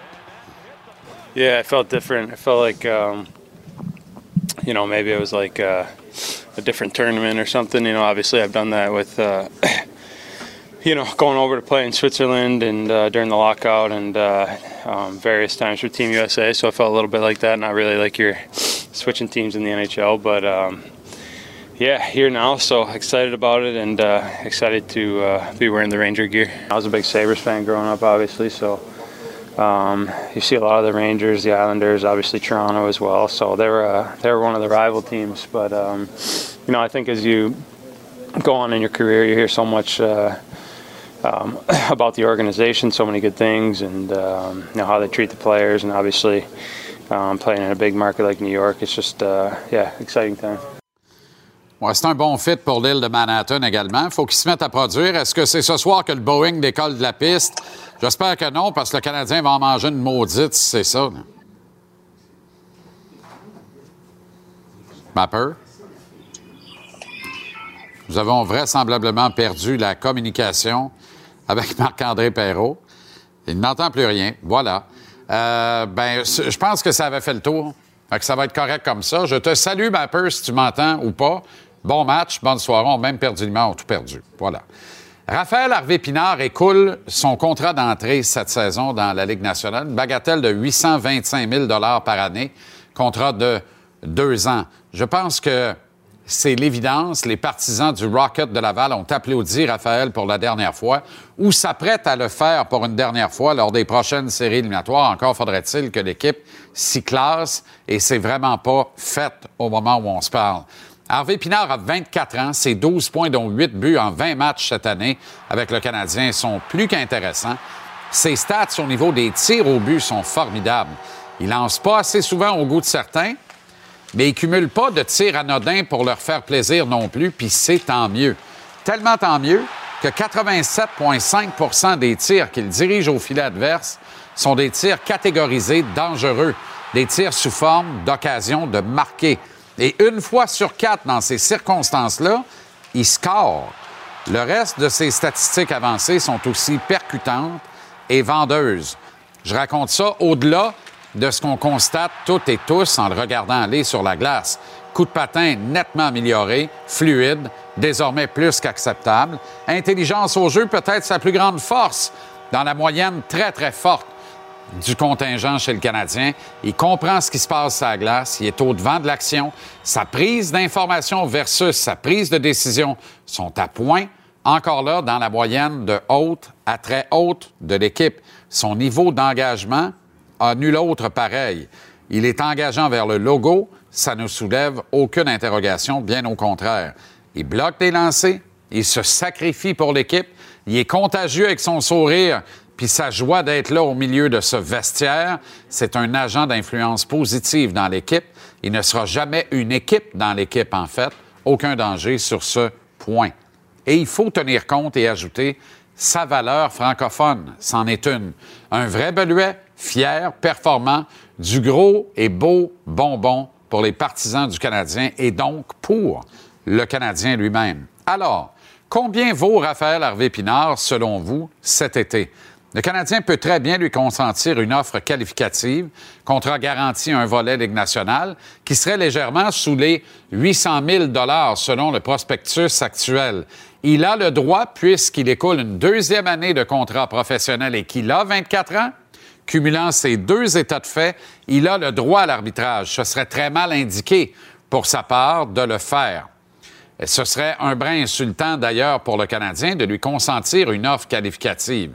Yeah, I felt different. I felt like, um, you know, maybe it was like uh, a different tournament or something. You know, obviously I've done that with, uh, you know, going over to play in Switzerland and uh, during the lockout and uh, um, various times for Team USA. So I felt a little bit like that. Not really like you're switching teams in the NHL, but um, yeah, here now. So excited about it and uh, excited to uh, be wearing the Ranger gear. I was a big Sabres fan growing up, obviously. So. Um, you see a lot of the Rangers, the Islanders, obviously Toronto as well. So they were uh, they were one of the rival teams. But um, you know, I think as you go on in your career, you hear so much uh, um, *coughs* about the organization, so many good things, and um, you know how they treat the players, and obviously um, playing in a big market like New York, it's just uh, yeah, exciting time. Ouais, c'est un bon fit pour l'île de Manhattan également. Il faut qu'ils se mettent à produire. Est-ce que c'est ce soir que le Boeing décolle de la piste? J'espère que non, parce que le Canadien va en manger une maudite si c'est ça. là. Mapper? Nous avons vraisemblablement perdu la communication avec *laughs* Marc-André Perrault. Il n'entend plus rien. Voilà. Euh, ben, je pense que ça avait fait le tour. Fait que ça va être correct comme ça. Je te salue, Mapper, si tu m'entends ou pas. Bon match, bonne soirée. On a même perdu le on a tout perdu. Voilà. Raphaël Harvey-Pinard écoule son contrat d'entrée cette saison dans la Ligue nationale, une bagatelle de 825 000 par année, contrat de deux ans. Je pense que c'est l'évidence. Les partisans du Rocket de Laval ont applaudi Raphaël pour la dernière fois ou s'apprêtent à le faire pour une dernière fois lors des prochaines séries éliminatoires. Encore faudrait-il que l'équipe s'y classe et c'est vraiment pas fait au moment où on se parle. Harvey Pinard a 24 ans, ses 12 points dont 8 buts en 20 matchs cette année avec le Canadien sont plus qu'intéressants. Ses stats au niveau des tirs au but sont formidables. Il lance pas assez souvent au goût de certains, mais il cumule pas de tirs anodins pour leur faire plaisir non plus, puis c'est tant mieux. Tellement tant mieux que 87,5% des tirs qu'il dirige au filet adverse sont des tirs catégorisés dangereux, des tirs sous forme d'occasion de marquer. Et une fois sur quatre dans ces circonstances-là, il score. Le reste de ses statistiques avancées sont aussi percutantes et vendeuses. Je raconte ça au-delà de ce qu'on constate toutes et tous en le regardant aller sur la glace. Coup de patin nettement amélioré, fluide, désormais plus qu'acceptable. Intelligence au jeu, peut-être sa plus grande force, dans la moyenne très, très forte du contingent chez le Canadien. Il comprend ce qui se passe à la glace. Il est au devant de l'action. Sa prise d'information versus sa prise de décision sont à point. Encore là, dans la moyenne de haute à très haute de l'équipe. Son niveau d'engagement a nul autre pareil. Il est engageant vers le logo. Ça ne soulève aucune interrogation, bien au contraire. Il bloque des lancers. Il se sacrifie pour l'équipe. Il est contagieux avec son sourire puis sa joie d'être là au milieu de ce vestiaire, c'est un agent d'influence positive dans l'équipe. Il ne sera jamais une équipe dans l'équipe, en fait. Aucun danger sur ce point. Et il faut tenir compte et ajouter sa valeur francophone. C'en est une. Un vrai Beluet, fier, performant, du gros et beau bonbon pour les partisans du Canadien et donc pour le Canadien lui-même. Alors, combien vaut Raphaël Harvey-Pinard, selon vous, cet été? Le Canadien peut très bien lui consentir une offre qualificative, contrat garanti un volet Ligue nationale, qui serait légèrement sous les 800 000 selon le prospectus actuel. Il a le droit, puisqu'il écoule une deuxième année de contrat professionnel et qu'il a 24 ans, cumulant ces deux états de fait, il a le droit à l'arbitrage. Ce serait très mal indiqué pour sa part de le faire. Ce serait un brin insultant d'ailleurs pour le Canadien de lui consentir une offre qualificative.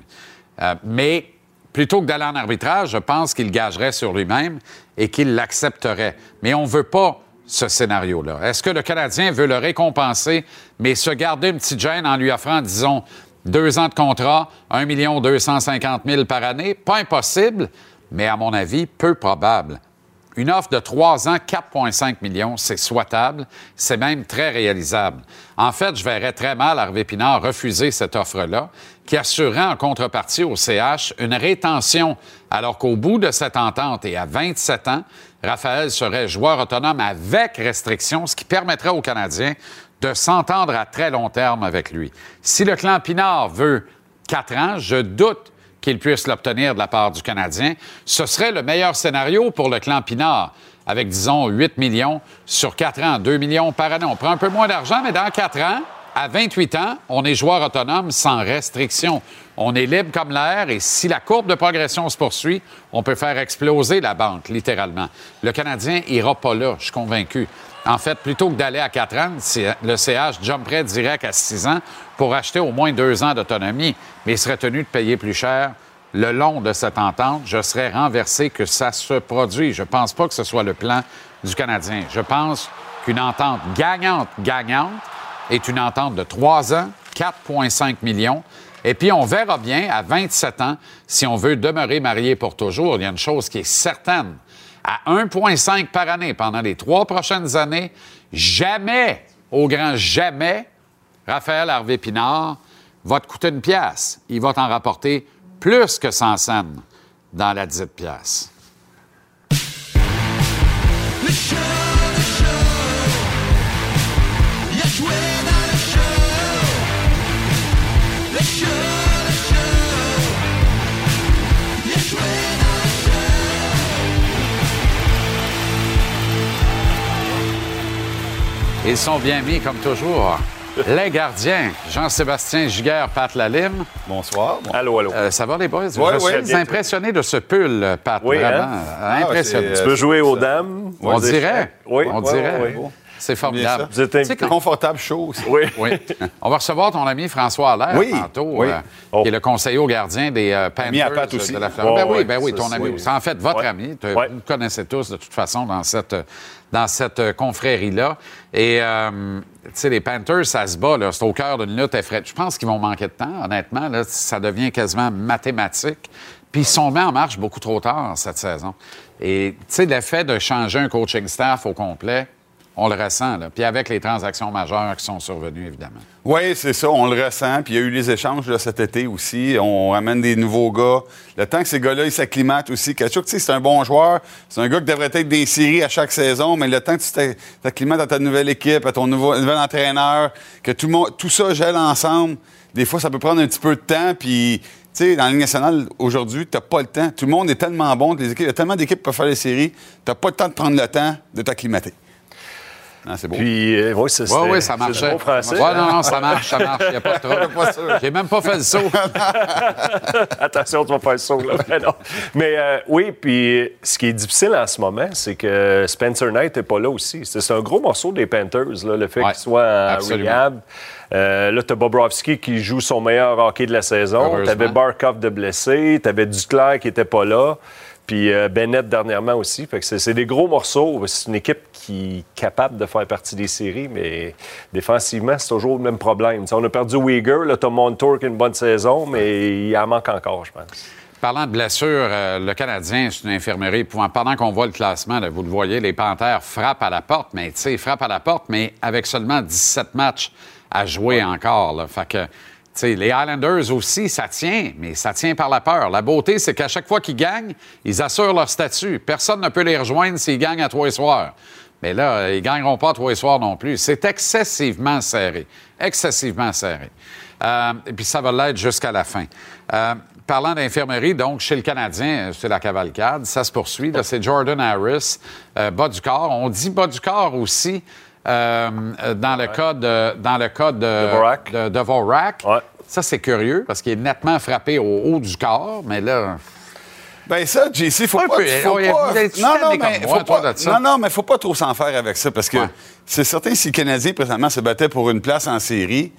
Euh, mais plutôt que d'aller en arbitrage, je pense qu'il gagerait sur lui-même et qu'il l'accepterait. Mais on ne veut pas ce scénario-là. Est-ce que le Canadien veut le récompenser, mais se garder une petite gêne en lui offrant, disons, deux ans de contrat, 1 250 000 par année? Pas impossible, mais à mon avis, peu probable. Une offre de trois ans, 4,5 millions, c'est souhaitable, c'est même très réalisable. En fait, je verrais très mal Harvey Pinard refuser cette offre-là, qui assurerait en contrepartie au CH une rétention, alors qu'au bout de cette entente et à 27 ans, Raphaël serait joueur autonome avec restriction, ce qui permettrait aux Canadiens de s'entendre à très long terme avec lui. Si le clan Pinard veut quatre ans, je doute qu'il puisse l'obtenir de la part du Canadien. Ce serait le meilleur scénario pour le clan Pinard, avec, disons, 8 millions sur 4 ans, 2 millions par année. On prend un peu moins d'argent, mais dans 4 ans, à 28 ans, on est joueur autonome sans restriction. On est libre comme l'air et si la courbe de progression se poursuit, on peut faire exploser la banque, littéralement. Le Canadien ira pas là, je suis convaincu. En fait, plutôt que d'aller à 4 ans, le CH jumperait direct à 6 ans pour acheter au moins 2 ans d'autonomie, mais il serait tenu de payer plus cher le long de cette entente. Je serais renversé que ça se produit. Je ne pense pas que ce soit le plan du Canadien. Je pense qu'une entente gagnante-gagnante est une entente de 3 ans, 4,5 millions. Et puis, on verra bien à 27 ans si on veut demeurer marié pour toujours. Il y a une chose qui est certaine à 1,5 par année pendant les trois prochaines années, jamais, au grand jamais, Raphaël Harvey Pinard va te coûter une pièce. Il va t'en rapporter plus que 100 cents dans la dite pièce. Ils sont bien mis, comme toujours. Les gardiens, Jean-Sébastien Giguère, Pat Lalime. Bonsoir. Allô, allô. Euh, ça va, les boys? Oui, Je oui. suis impressionné de ce pull, Pat. Oui, vraiment. hein? Euh, impressionné. Ah, Tu peux jouer aux dames? On dirait. Oui, On oui, dirait. C'est formidable. Vous êtes Tu sais, quand- confortable, chaud. aussi. Oui. Oui. *laughs* On va recevoir ton ami François Allaire Oui, tantôt, oui. euh, Oh. qui est le conseiller au gardien des euh, Panthers Pat aussi. de la Floride. Ouais, ben oui, ben oui, ton c'est- ami. C'est en fait votre ami. Te-. Vous le connaissez tous de toute façon dans cette, dans cette euh, confrérie-là. Et, euh, tu sais, les Panthers, ça se bat, là. C'est au cœur d'une lutte effrayante. Je pense qu'ils vont manquer de temps, honnêtement. Là, ça devient quasiment mathématique. Puis ils sont mis en marche beaucoup trop tard cette saison. Et, tu sais, l'effet de changer un coaching staff au complet, On le ressent. Puis avec les transactions majeures qui sont survenues, évidemment. Oui, c'est ça, on le ressent. Puis il y a eu les échanges cet été aussi. On ramène des nouveaux gars. Le temps que ces gars-là, s'acclimatent aussi. Kachuk, tu sais, c'est un bon joueur. C'est un gars qui devrait être des séries à chaque saison, mais le temps que tu t'a- t'acclimates à ta nouvelle équipe, à ton nouveau, nouvel entraîneur, que tout, tout ça gèle ensemble, des fois, ça peut prendre un petit peu de temps. Puis, tu sais, dans la Ligue nationale, aujourd'hui, t'as pas le temps. Tout le monde est tellement bon. Il y a tellement d'équipes qui peuvent faire les séries. T'as pas le temps de prendre le temps de t'acclimater. Ah, c'est beau. Puis, euh, oui, c'est Oui, c'était- oui, ça marchait. bon français. Ouais, non, non, ça marche, ça marche. Il n'y a pas de trouble. *laughs* J'ai même pas fait le saut. *laughs* Attention, tu vas faire le saut, là. Mais, non. Mais, euh, oui, puis ce qui est difficile en ce moment, c'est que Spencer Knight n'est pas là aussi. C'est un gros morceau des Panthers, là, le fait Ouais, qu'il soit en rehab. Euh, là, tu as Bobrovski qui joue son meilleur hockey de la saison. Heureusement. Tu avais Barkov de blessé. Tu avais Duclair qui n'était pas là. Puis euh, Bennett dernièrement aussi. Fait que c'est c'est des gros morceaux. C'est une équipe qui est capable de faire partie des séries, mais défensivement, c'est toujours le même problème. T'sais, on a perdu Uyghur. Là, as Montour qui a une bonne saison, mais il en manque encore, je pense. Parlant de blessures, euh, le Canadien, c'est une infirmerie épouvantable. Pendant qu'on voit le classement, là, vous le voyez, les Panthères frappent à la porte, mais tu sais, frappent à la porte, mais avec seulement 17 matchs à jouer encore. là. Fait que, les Islanders aussi, ça tient, mais ça tient par la peur. La beauté, c'est qu'à chaque fois qu'ils gagnent, ils assurent leur statut. Personne ne peut les rejoindre s'ils gagnent à trois soirs. Mais là, ils ne gagneront pas à trois soirs non plus. C'est excessivement serré. Excessivement serré. Euh, et puis ça va l'être jusqu'à la fin. Euh, parlant d'infirmerie, donc, chez le Canadien, c'est la cavalcade. Ça se poursuit. C'est Jordan Harris, euh, bas du corps. On dit bas du corps aussi euh, euh, dans, le cas de, dans le cas de Dvorak. de- de Dvorak. Ça, c'est curieux parce qu'il est nettement frappé au haut du corps, mais là. Ben ça, JC, faut pas... Faut Oh, pas non, non, mais faut pas, de ça. non, non, mais faut pas trop s'en faire avec ça, parce que c'est certain, si le Canadien, présentement, se battait pour une place en série,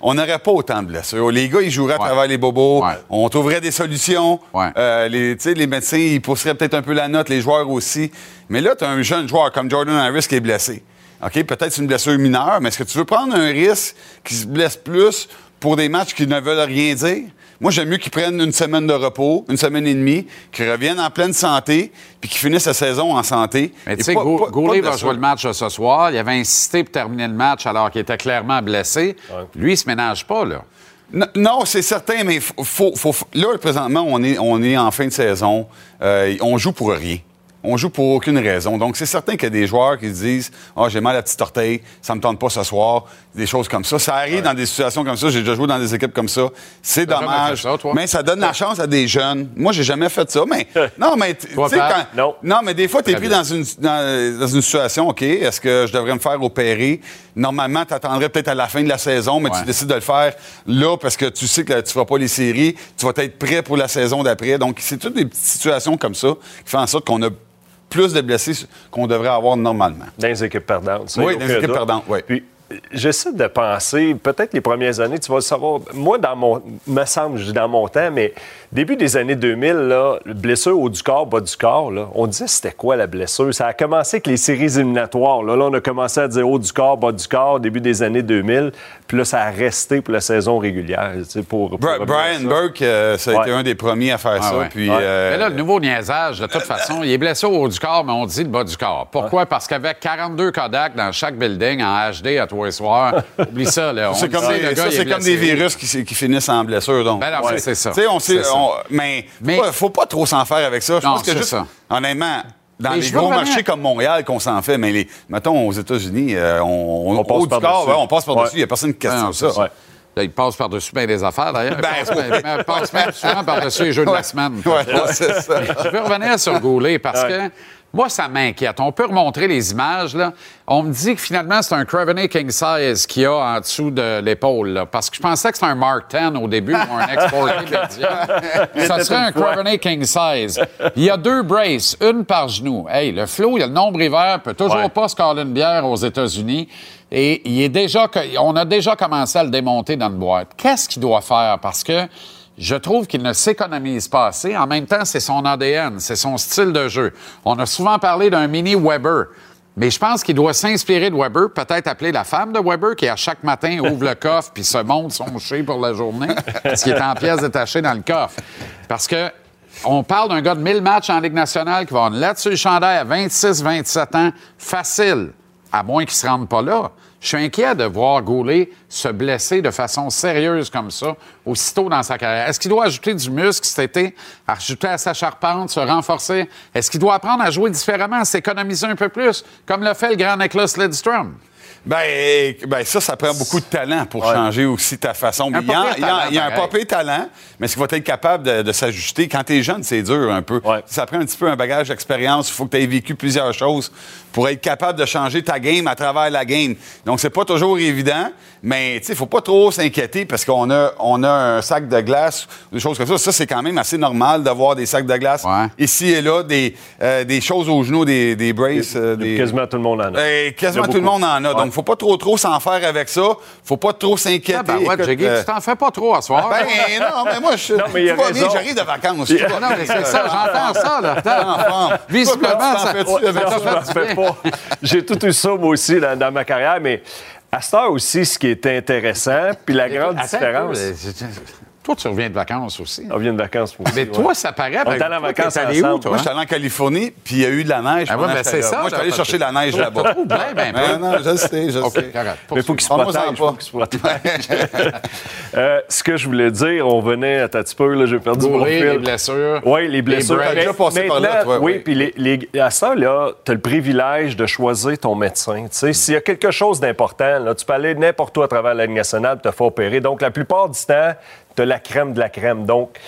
on n'aurait pas autant de blessures. Les gars, ils joueraient à travers les bobos. On trouverait des solutions. Euh, les, tu sais, les médecins, ils pousseraient peut-être un peu la note, les joueurs aussi. Mais là, tu as un jeune joueur comme Jordan Harris qui est blessé. OK? Peut-être c'est une blessure mineure, mais est-ce que tu veux prendre un risque qui se blesse plus pour des matchs qui ne veulent rien dire? Moi, j'aime mieux qu'ils prennent une semaine de repos, une semaine et demie, qu'ils reviennent en pleine santé, puis qu'ils finissent la saison en santé. Mais tu sais, Goulet va jouer le match de ce soir. Il avait insisté pour terminer le match alors qu'il était clairement blessé. Lui, il se ménage pas, là. Non, non, c'est certain, mais faut, faut- faut- là, présentement, on est, on est en fin de saison. Euh, on joue pour rien. On joue pour aucune raison. Donc, c'est certain qu'il y a des joueurs qui se disent Ah, j'ai mal à la petite orteil, ça me tente pas ce soir. Des choses comme ça. Ça arrive dans des situations comme ça. J'ai déjà joué dans des équipes comme ça. C'est dommage. ça, mais ça donne la chance à des jeunes. Moi, j'ai jamais fait ça. Mais *laughs* non, mais tu sais, quand- non. mais des fois, tu es pris dans une, dans, dans une situation, OK, est-ce que je devrais me faire opérer? Normalement, tu attendrais peut-être à la fin de la saison, mais Ouais. tu décides de le faire là parce que tu sais que tu ne feras pas les séries, tu vas être prêt pour la saison d'après. Donc, c'est toutes des petites situations comme ça qui font en sorte qu'on a plus de blessés qu'on devrait avoir normalement. Dans les équipes perdantes. Oui, dans les équipes perdantes, oui. Puis, j'essaie de penser, peut-être les premières années, tu vas le savoir. Moi, dans mon, me semble, je dis dans mon temps, mais début des années 2000, là, blessure haut du corps, bas du corps, là, on disait c'était quoi la blessure? Ça a commencé avec les séries éliminatoires. Là, Là, on a commencé à dire haut du corps, bas du corps, début des années 2000. Puis là, ça a resté pour la saison régulière. tu sais, Pour, pour Bri- revenir à Brian ça. Burke, euh, ça a été un des premiers à faire Ah ça. ouais. Puis, Ouais. euh, Mais là, le nouveau niaisage, de toute façon, il est blessé au haut du corps, mais on dit le bas du corps. Pourquoi? Parce qu'avec 42 Kodak dans chaque building en HD à tous les soirs, *laughs* oublie ça, c'est comme, des, ça, comme des virus qui, qui finissent en blessure. Donc. Ben ça. On sait, C'est ça. On- mais, faut pas- faut pas trop s'en faire avec ça. Je Non, pense que c'est juste, ça. honnêtement, dans Mais les gros marchés comme Montréal qu'on s'en fait, mais les, mettons aux États-Unis, euh, on, on, On passe haut du corps, par-dessus. ouais, on passe par-dessus. Ouais. Il n'y a personne qui questionne Non, ça. Là, il passe par-dessus bien des affaires, d'ailleurs. Il Ben, passe, il passe même souvent par-dessus les jeux de la semaine. Ouais, ouais, c'est ça. Je veux revenir sur Goulet parce Ouais. que moi, ça m'inquiète. On peut remontrer les images. Là. On me dit que finalement, c'est un Creveney King Size qu'il y a en dessous de l'épaule. Parce que je pensais que c'était un Mark 10 au début ou un exporté. *laughs* Ça serait un Creveney King Size. Il y a deux braces, une par genou. Hey, le Flo, il y a le nombre hiver, peut toujours Ouais. pas se caler une bière aux États-Unis. Et il est déjà, on a déjà commencé à le démonter dans le boîte. Qu'est-ce qu'il doit faire? Parce que je trouve qu'il ne s'économise pas assez. En même temps, c'est son ADN, c'est son style de jeu. On a souvent parlé d'un mini Weber. Mais je pense qu'il doit s'inspirer de Weber, peut-être appeler la femme de Weber qui, à chaque matin, ouvre le coffre puis se monte son chien pour la journée, parce qu'il est en pièces détachées dans le coffre. Parce que on parle d'un gars de 1000 matchs en Ligue nationale qui va lettre sur le chandail à 26-27 ans, facile. À moins qu'il ne se rende pas là. Je suis inquiet de voir Goulet se blesser de façon sérieuse comme ça, aussitôt dans sa carrière. Est-ce qu'il doit ajouter du muscle cet été, ajouter à sa charpente, se renforcer? Est-ce qu'il doit apprendre à jouer différemment, s'économiser un peu plus, comme l'a fait le grand Nicholas Lidstrom? Ben, ben, ça, ça prend beaucoup de talent pour changer aussi ta façon. Il y a, il y a- talent, il y a un pire talent, mais est-ce qu'il va être capable de, de s'ajuster? Quand tu es jeune, c'est dur un peu. Ça prend un petit peu un bagage d'expérience. Il faut que tu aies vécu plusieurs choses pour être capable de changer ta game à travers la game. Donc, c'est pas toujours évident, mais il faut pas trop s'inquiéter parce qu'on a, on a un sac de glace, des choses comme ça. Ça, c'est quand même assez normal d'avoir des sacs de glace ici et là, des, euh, des choses aux genoux, des, des braces. euh, des... Quasiment tout le monde en a. Eh, quasiment Il tout le monde en a. Ouais. Donc, faut pas trop trop s'en faire avec ça. Faut pas trop s'inquiéter. Ah, ben, ouais, Écoute, Jiggy, euh, tu t'en fais pas trop à soir. Ben *laughs* non, mais moi, je Non, mais il a tout va bien, j'arrive de vacances. Il- Non, mais c'est ça, j'entends ça, là. *laughs* Attends. Visiblement, ça-. J'ai tout eu ça, moi aussi, dans, dans ma carrière, mais à cette heure aussi, ce qui est intéressant, puis la grande Attends différence. Toi, tu reviens de vacances aussi. On vient de vacances pour Mais toi, ça paraît. On ben, est allé en vacances allé où, toi? Moi, j'étais allé en Californie, puis il y a eu de la neige. Ah ouais, ben, c'est ça, Moi, j'étais allé chercher la neige là-bas. toi, ben, ben, Ben, non, je sais, je OK, sais. correct. Mais il faut qu'il se protège. faut qu'il se protège. Euh, ce que je voulais dire, on venait à un petit peu, là, j'ai perdu mon Goulet, fil. les blessures. Oui, les blessures. T'as déjà passé par là, toi, Oui, puis les, les- à ça, là, tu as le privilège de choisir ton médecin. Tu sais, S'il y a quelque chose d'important, là, tu peux aller n'importe où à travers la Ligue nationale te faire opérer. Donc, la plupart du temps, tu as la crème de la crème. Donc,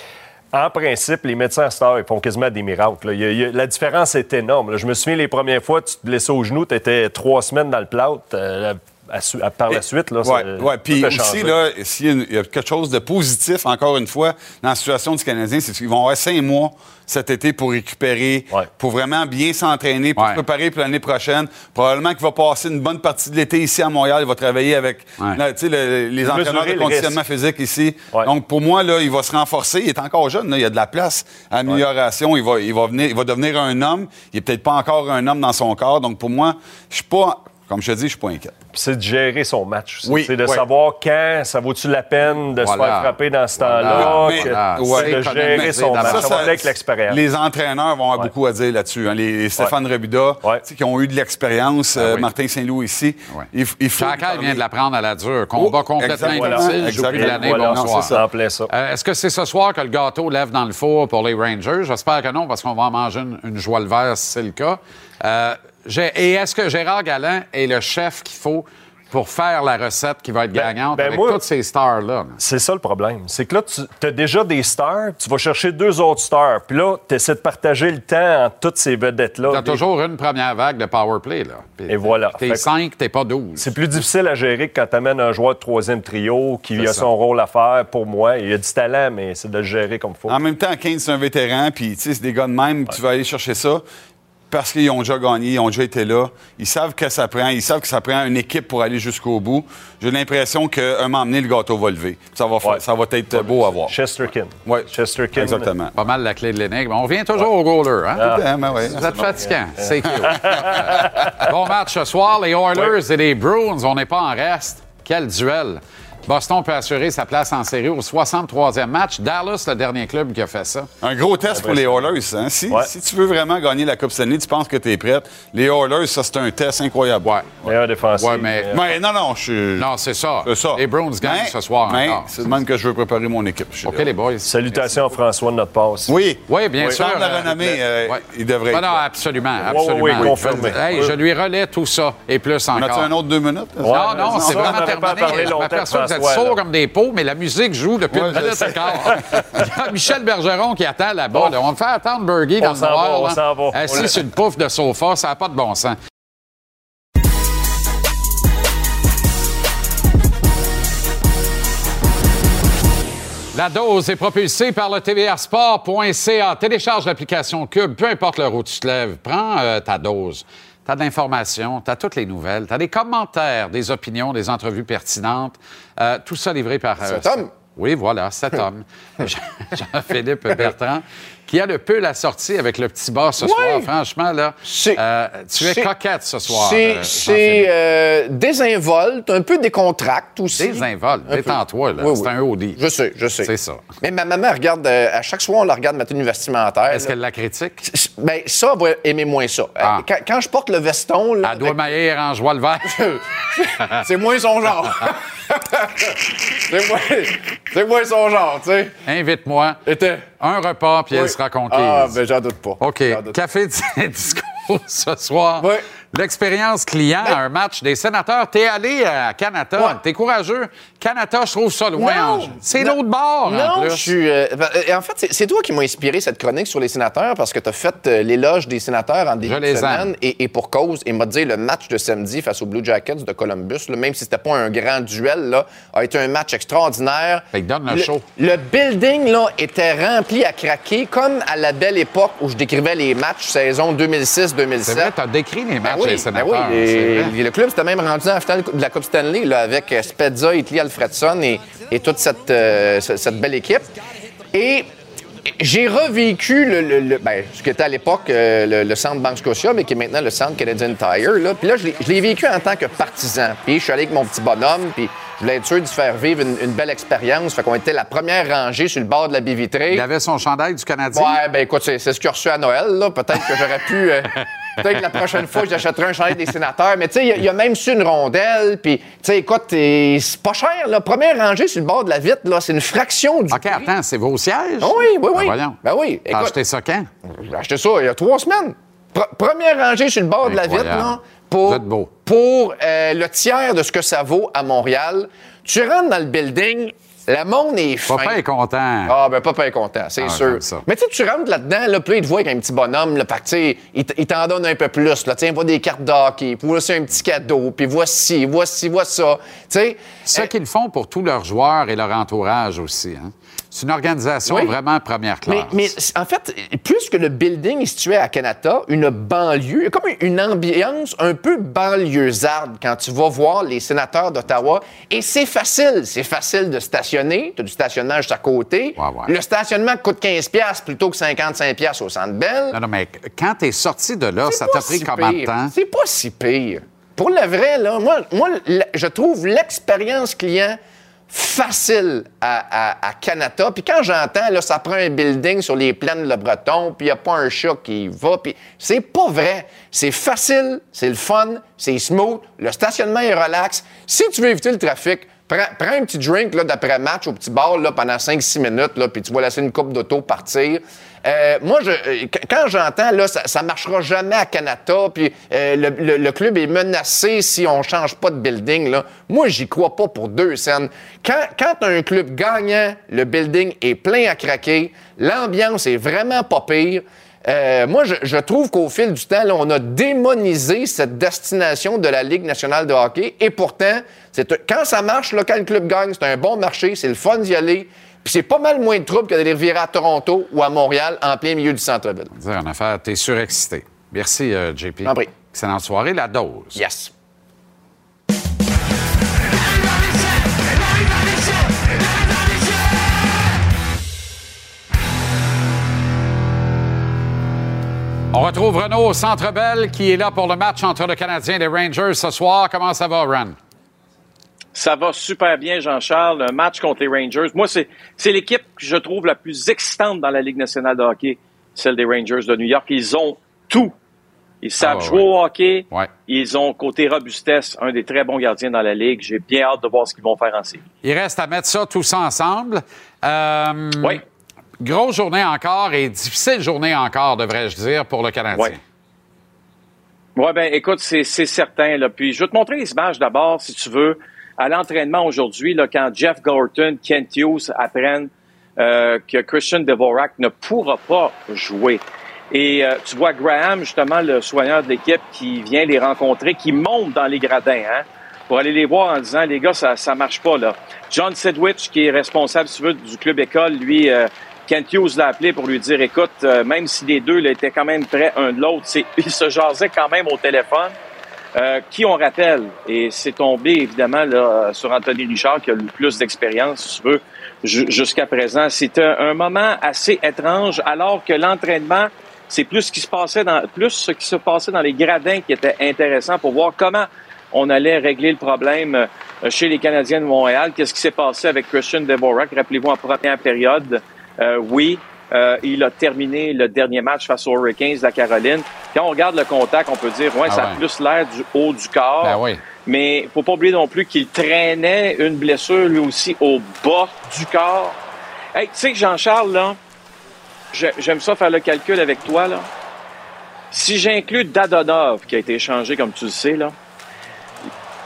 en principe, les médecins à ils font quasiment des miracles. la différence est énorme. Je me souviens, les premières fois, tu te blessais au genou, tu étais trois semaines dans le plâtre. euh, à par la suite, là, ouais. Puis aussi, s'il y a une- il y, a quelque chose de positif, encore une fois, dans la situation du Canadien, c'est qu'ils vont avoir cinq mois cet été pour récupérer, pour vraiment bien s'entraîner, pour se préparer pour l'année prochaine. Probablement qu'il va passer une bonne partie de l'été ici à Montréal. Il va travailler avec là, le- les entraîneurs de le conditionnement physique ici. Donc, pour moi, là, il va se renforcer. Il est encore jeune. là. Il y a de la place à amélioration. Il, va, il, va venir, il va devenir un homme. Il n'est peut-être pas encore un homme dans son corps. Donc, pour moi, je suis pas... Comme je te dis, je suis pas inquiet. Puis c'est de gérer son match. Oui, c'est de ouais. savoir quand ça vaut-tu la peine de se Voilà. faire frapper dans ce Voilà. temps-là. Que- ouais. c'est de gérer son match. Ça, va aller avec l'expérience. Les entraîneurs vont avoir beaucoup à dire là-dessus. hein. Les, les Stéphane sais, qui ont eu de l'expérience, Ah euh, Martin Saint-Louis ici. Il, il faut. Chacal vient de la prendre à la dure. Combat Oh, complètement inutile. Voilà. L'année, Voilà. Bonsoir. ça. Ça. Euh, Est-ce que c'est ce soir que le gâteau lève dans le four pour les Rangers? J'espère que non, parce qu'on va en manger une, une joie le vert si c'est le cas. Et est-ce que Gérard Galland est le chef qu'il faut pour faire la recette qui va être gagnante ben avec moi- toutes ces stars-là? C'est ça le problème. C'est que là, tu as déjà des stars, tu vas chercher deux autres stars, puis là, tu essaies de partager le temps entre toutes ces vedettes-là. T'as Des- toujours une première vague de power play, là. Et voilà. T'es 5, t'es pas 12. C'est plus difficile à gérer que quand tu amènes un joueur de troisième trio qui a ça. son rôle à faire pour moi. Il a du talent, mais c'est de le gérer comme il faut. En même temps, Kane, c'est un vétéran, puis tu sais, c'est des gars de même, tu vas aller chercher ça parce qu'ils ont déjà gagné, ils ont déjà été là. Ils savent que ça prend, ils savent que ça prend une équipe pour aller jusqu'au bout. J'ai l'impression qu'un moment donné, le gâteau va lever. Ça va, fa- ça va être beau à voir. Chesterkin. Oui, Chesterkin. exactement. Pas mal la clé de l'énigme. On revient toujours au goaler, hein? Ah. Ben, ouais. Vous êtes fatigant. C'est bon match ce soir. Les Oilers et les Bruins, on n'est pas en reste. Quel duel. Boston peut assurer sa place en série au 63e match. Dallas, le dernier club qui a fait ça. Un gros test pour les Oilers. Hein? Si, si tu veux vraiment gagner la Coupe Stanley, tu penses que tu es prête. Les Oilers, ça, c'est un test incroyable. Ouais. Meilleur défensif. Ouais, mais- Mais non, non, je suis. Non, c'est ça. C'est ça. Les Bruins gagnent ce soir mais encore. C'est de même que je veux préparer mon équipe. OK, là. les boys. Salutations à François de notre passe. Oui. Oui, bien Oui. sûr. Sans la euh, renommée, euh, ouais. il devrait Ah être non, là. absolument, absolument. oui, oui, confirmé. Hey, je lui relais tout ça et plus On encore. a-tu un autre deux minutes? Non, non, non, c'est vraiment on terminé. Vous êtes sourds comme des pots, mais la musique joue depuis une minute sais. et quart. *laughs* Il y a Michel Bergeron qui attend là-bas. là. On me fait attendre Bergie dans le s'en va, noir. on là. Assis le- sur une pouffe de sofa, ça n'a pas de bon sens. La dose est propulsée par le tvrsport.ca. Télécharge l'application Cube, peu importe l'heure où tu te lèves. Prends euh, ta dose. Tu as de l'information, tu as toutes les nouvelles, tu as des commentaires, des opinions, des entrevues pertinentes. Euh, tout ça livré par... euh, Tom, Oui, voilà, cet homme. *laughs* Jean- Jean-Philippe Bertrand, qui a le peu la sortie avec le petit bas ce Oui. soir. Franchement, là, euh, tu es coquette ce soir. C'est euh, euh, désinvolte, un peu décontracte aussi. Désinvolte, détends-toi, là. Oui, C'est oui. un OD. Je sais, je sais. C'est ça. Mais ma maman regarde, euh, à chaque soir, on la regarde ma tenue vestimentaire. Est-ce qu'elle la critique? Ben, ça, elle va aimer moins ça. Euh, Quand, quand je porte le veston, là, Elle doit maillir en joie le vert. *laughs* c'est moins son genre. *laughs* c'est moins, c'est moins son genre, tu sais. Invite-moi. Un repas, puis elle sera conquise. Ah, ben, j'en doute pas. OK. Café de *laughs* discours ce soir. L'expérience client Ben à un match des sénateurs. T'es allé à Canada. T'es courageux. Canada, je trouve ça loin. C'est l'autre bord, en Non, plus. je suis. euh, en fait, c'est- toi qui m'as inspiré cette chronique sur les sénateurs parce que tu as fait euh, l'éloge des sénateurs en début de les semaine et, et pour cause. Et m'a dit le match de samedi face aux Blue Jackets de Columbus, là, même si c'était pas un grand duel, là, a été un match extraordinaire. donne le show. Le building là, était rempli à craquer, comme à la belle époque où je décrivais les matchs saison 2006-2007. C'est vrai, t'as décrit les matchs oui, ben et- et le club s'était même rendu en finale de la Coupe Stanley là, avec euh, Spezza, Italy, Alfredson et, et toute cette, euh, ce- cette belle équipe. Et j'ai revécu le, le- le- ben, ce qui était à l'époque euh, le, le centre Banque Scotia, mais qui est maintenant le centre Canadian Tire. Là. Puis là, je l'ai- je l'ai vécu en tant que partisan. Puis je suis allé avec mon petit bonhomme, puis je voulais être sûr de faire vivre une, une belle expérience. Fait qu'on était la première rangée sur le bord de la baie vitrée. Il avait son chandail du Canadien. Ouais, ben écoute, c'est c'est ce qu'il a reçu à Noël, là. Peut-être que j'aurais pu. euh, *laughs* Peut-être que la prochaine fois, j'achèterai un chandail des sénateurs. Mais tu sais, il y a- il y, a même su une rondelle. Puis, tu sais, écoute, c'est pas cher, là. Première rangée sur le bord de la vitre, là, c'est une fraction du. OK, attends, c'est vos sièges? Oui, oui, oui. Ben voyons. Ben oui. T'as acheté ça quand? J'ai acheté ça il y a trois semaines. Pre- première rangée sur le bord de la vitre, Incroyable. là, pour, euh, le tiers de ce que ça vaut à Montréal. Tu rentres dans le building, le monde est fin. Papa est content. Ah, ben papa est content, c'est Ah, sûr. Mais tu sais, tu rentres là-dedans, là, puis là, il te voit avec un petit bonhomme, là, fait que, il t'en donne un peu plus, là. Tiens, vois des cartes d'hockey, puis voici un petit cadeau, puis voici, voici, voici ça. Tu sais, Ce qu'ils font pour tous leurs joueurs et leur entourage aussi. hein. C'est une organisation Oui. vraiment première classe. Mais, mais en fait, puisque le building est situé à Canada, une banlieue, comme une ambiance un peu banlieusarde quand tu vas voir les sénateurs d'Ottawa. Et c'est facile. C'est facile de stationner. Tu as du stationnage à côté. Le stationnement coûte 15$ piastres plutôt que 55$ piastres au Centre Bell. Non, non, mais quand t'es sorti de là, ça t'a pris si combien de temps? C'est pas si pire. Pour le vrai, là, moi, moi je trouve l'expérience client facile à, Canada. Puis quand j'entends, là, ça prend un building sur les plaines de Le Breton, puis il n'y a pas un chat qui va, puis c'est pas vrai. C'est facile, c'est le fun, c'est smooth, le stationnement est relax. Si tu veux éviter le trafic, prends, un petit drink d'après-match au petit bar là, pendant 5-6 minutes, là, puis tu vas laisser une coupe d'auto partir. Euh, moi, je, euh, qu- quand j'entends, là, ça, ça marchera jamais à Canada, puis euh, le, le- club est menacé si on change pas de building, là. Moi, j'y crois pas pour deux scènes. Quand, quand un club gagnant, le building est plein à craquer, l'ambiance est vraiment pas pire. Euh, moi, je, je trouve qu'au fil du temps, là, on a démonisé cette destination de la Ligue nationale de hockey. Et pourtant, quand ça marche, là, quand le club gagne, c'est un bon marché, c'est le fun d'y aller. Puis c'est pas mal moins de troubles que d'aller revirer à Toronto ou à Montréal en plein milieu du centre-ville. Dire en affaire, t'es surexcité. Merci, euh, JP. En. Excellente soirée, la dose. Yes. On retrouve Renaud au Centre Bell qui est là pour le match entre le Canadien et les Rangers ce soir. Comment ça va, Ren? Ça va super bien, Jean-Charles. Un match contre les Rangers. Moi, c'est, c'est l'équipe que je trouve la plus excitante dans la Ligue nationale de hockey, celle des Rangers de New York. Ils ont tout. Ils savent Ah, ouais, jouer ouais. au hockey. Ouais. Ils ont, côté robustesse, un des très bons gardiens dans la Ligue. J'ai bien hâte de voir ce qu'ils vont faire en série. Il reste à mettre ça tous ensemble. Euh, Oui. Grosse journée encore et difficile journée encore, devrais-je dire, pour le Canadien. Oui, ben écoute, c'est c'est certain. Là. Puis je vais te montrer les images d'abord, si tu veux. À l'entraînement aujourd'hui, quand Jeff Gorton, Kent Hughes apprennent euh, que Christian Devorak ne pourra pas jouer. Et euh, tu vois Graham, justement, le soigneur de l'équipe, qui vient les rencontrer, qui monte dans les gradins, hein, pour aller les voir en disant, les gars, ça ça marche pas, là. John Sedwich, qui est responsable, si tu veux, du club école, lui, euh, Kent Hughes l'a appelé pour lui dire, écoute, euh, même si les deux là, étaient quand même près un de l'autre, *laughs* ils se jasaient quand même au téléphone. Euh, qui on rappelle, et c'est tombé évidemment là, sur Anthony Richard qui a le plus d'expérience, si tu veux, jusqu'à présent. C'était un moment assez étrange, alors que l'entraînement, c'est plus ce qui se passait dans plus ce qui se passait dans les gradins qui était intéressant pour voir comment on allait régler le problème euh, chez les Canadiens de Montréal. Qu'est-ce qui s'est passé avec Christian Dvorak? Rappelez-vous, en première période, euh, oui, euh, il a terminé le dernier match face aux Hurricanes de la Caroline. Quand on regarde le contact, on peut dire, ouais, Ah ça ouais. a plus l'air du haut du corps. Ben oui. Mais faut pas oublier non plus qu'il traînait une blessure lui aussi au bas du corps. Hey, tu sais que Jean-Charles, là, j'ai- j'aime ça faire le calcul avec toi, là. Si j'inclus Dadonov, qui a été échangé, comme tu le sais, là,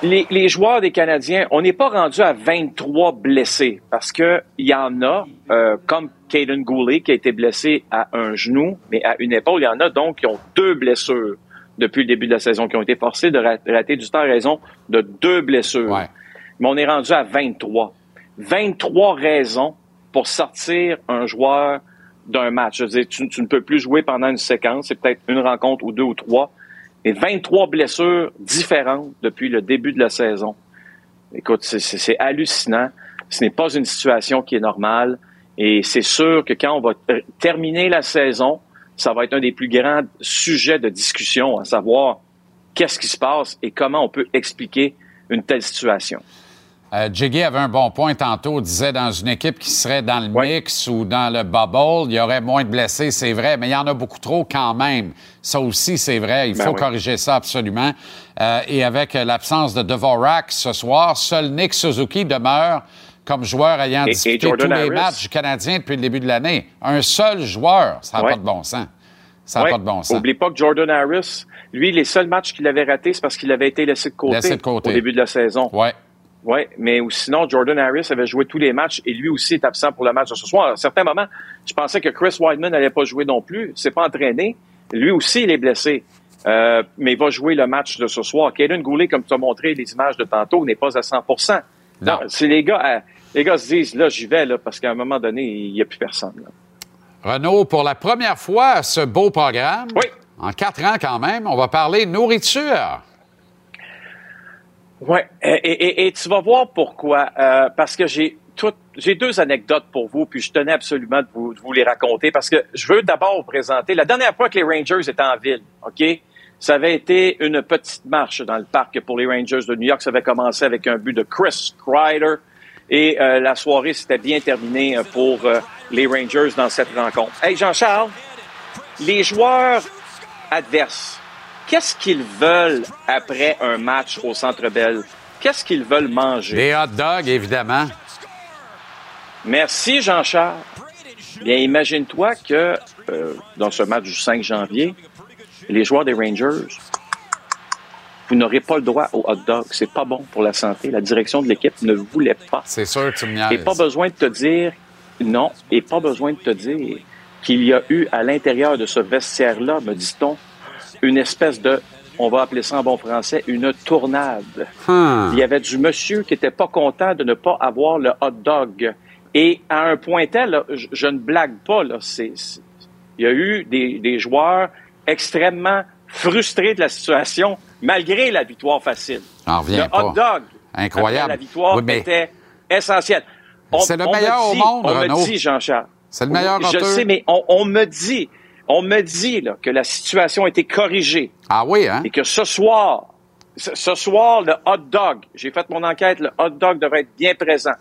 les, les joueurs des Canadiens, on n'est pas rendu à 23 blessés parce que il y en a, euh, comme Caden Goulet qui a été blessé à un genou, mais à une épaule, il y en a donc qui ont deux blessures depuis le début de la saison, qui ont été forcés de ra- rater du temps à raison de deux blessures. Mais on est rendu à 23. 23 raisons pour sortir un joueur d'un match. Je veux dire, tu, tu ne peux plus jouer pendant une séquence, c'est peut-être une rencontre ou deux ou trois. Et 23 blessures différentes depuis le début de la saison. Écoute, c'est- hallucinant. Ce n'est pas une situation qui est normale. Et c'est sûr que quand on va ter- terminer la saison, ça va être un des plus grands sujets de discussion, à savoir qu'est-ce qui se passe et comment on peut expliquer une telle situation. Euh, Jiggy avait un bon point tantôt. Il disait dans une équipe qui serait dans le mix ou dans le bubble, il y aurait moins de blessés, c'est vrai, mais il y en a beaucoup trop quand même. Ça aussi, c'est vrai. Il Ben faut oui. corriger ça absolument. Euh, et avec l'absence de Dvorak ce soir, seul Nick Suzuki demeure comme joueur ayant Et- disputé tous les matchs du Canadien depuis le début de l'année. Un seul joueur, ça n'a Ouais. pas de bon sens. Ça n'a Ouais. pas de bon sens. Oublie pas que Jordan Harris, lui, les seuls matchs qu'il avait ratés, c'est parce qu'il avait été laissé de côté, Laissé de côté. au début de la saison. Ouais. Ouais, mais ou sinon, Jordan Harris avait joué tous les matchs et lui aussi est absent pour le match de ce soir. À certains moments, je pensais que Chris Weidman n'allait pas jouer non plus. C'est pas entraîné. Lui aussi, il est blessé. Euh, mais il va jouer le match de ce soir. Kaden Goulet, comme tu as montré les images de tantôt, n'est pas à 100% Non, c'est les gars, euh, les gars se disent, là, j'y vais, là, parce qu'à un moment donné, il n'y a plus personne. là. Renaud, pour la première fois ce beau programme, en quatre ans quand même, on va parler nourriture. Ouais, et, et- et- tu vas voir pourquoi. Euh, parce que j'ai j'ai deux anecdotes pour vous, puis je tenais absolument de vous, de vous les raconter parce que je veux d'abord vous présenter. La dernière fois que les Rangers étaient en ville, ok, ça avait été une petite marche dans le parc pour les Rangers de New York. Ça avait commencé avec un but de Chris Kreider et euh, la soirée s'était bien terminée euh, pour euh, les Rangers dans cette rencontre. Hey Jean-Charles, les joueurs adverses, qu'est-ce qu'ils veulent après un match au Centre Bell? Qu'est-ce qu'ils veulent manger? Des hot dogs, évidemment. Merci, Jean-Charles. Bien, imagine-toi que euh, dans ce match du 5 janvier, les joueurs des Rangers, vous n'aurez pas le droit au hot dog. C'est pas bon pour la santé. La direction de l'équipe ne voulait pas. C'est sûr que tu me Et pas besoin de te dire, non, et pas besoin de te dire qu'il y a eu à l'intérieur de ce vestiaire-là, me dit-on, une espèce de, on va appeler ça en bon français, une tournade. Hmm. Il y avait du monsieur qui était pas content de ne pas avoir le hot dog. Et à un point tel, là, je, je ne blague pas, là, c'est, il y a eu des, des joueurs extrêmement frustrés de la situation, malgré la victoire facile. Le pas. hot dog, Incroyable. la victoire, Oui, mais- était essentiel. On- C'est le me meilleur au monde, On Renaud. me dit, Jean-Charles. C'est le meilleur Je sais, mais on, on me dit, on me dit là, que la situation a été corrigée. Ah oui, hein? Et que ce soir, ce, ce soir, le hot dog, j'ai fait mon enquête, le hot dog devrait être bien présent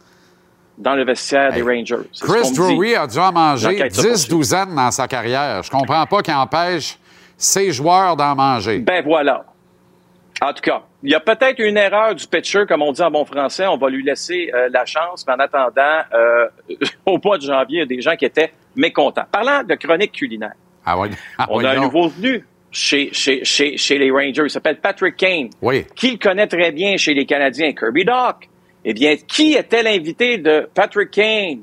dans le vestiaire des Rangers. Chris. Drury a dû en manger L'enquête se 10 poursuit. douzaines dans sa carrière. Je comprends pas qu'il empêche ses joueurs d'en manger. Ben voilà. En tout cas, il y a peut-être une erreur du pitcher, comme on dit en bon français. On va lui laisser euh, la chance. Mais en attendant, euh, *laughs* au mois de janvier, il y a des gens qui étaient mécontents. Parlant de chronique culinaire, Ah. *laughs* Ah on a un nouveau venu chez, chez, chez, chez les Rangers. Il s'appelle Patrick Kane. Oui. Qui le connaît très bien chez les Canadiens? Kirby Doc. Eh bien, qui était l'invité de Patrick Kane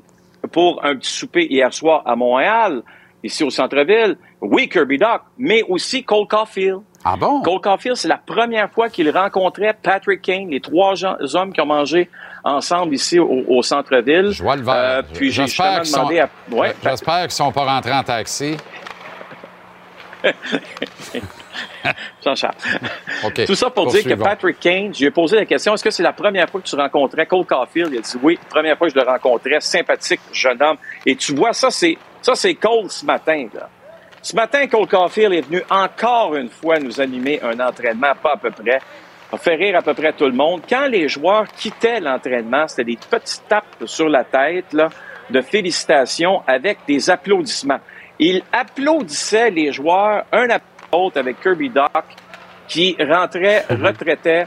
pour un petit souper hier soir à Montréal, ici au centre-ville? Oui, Kirby Doc, mais aussi Cole Caulfield. Ah bon? Cole Caulfield, c'est la première fois qu'il rencontrait Patrick Kane, les trois gens- hommes qui ont mangé ensemble ici au, au centre-ville. Je vois le verre. puis j'ai J'espère qu'ils demandé sont- à... Ouais, J'espère qu'ils sont pas rentrés en taxi. *laughs* Jean-Charles. Tout ça pour dire que. Patrick Kane, je lui ai posé la question est-ce que c'est la première fois que tu rencontrais Cole Caulfield? Il a dit oui, première fois que je le rencontrais, sympathique jeune homme. Et tu vois, ça, c'est ça c'est Cole ce matin. Là. Ce matin, Cole Caulfield est venu encore une fois nous animer un entraînement, pas à peu près. A fait rire à peu près tout le monde. Quand les joueurs quittaient l'entraînement, c'était des petites tapes sur la tête là, de félicitations avec des applaudissements. Il applaudissait les joueurs un après l'autre avec Kirby Doc qui rentrait, retraitait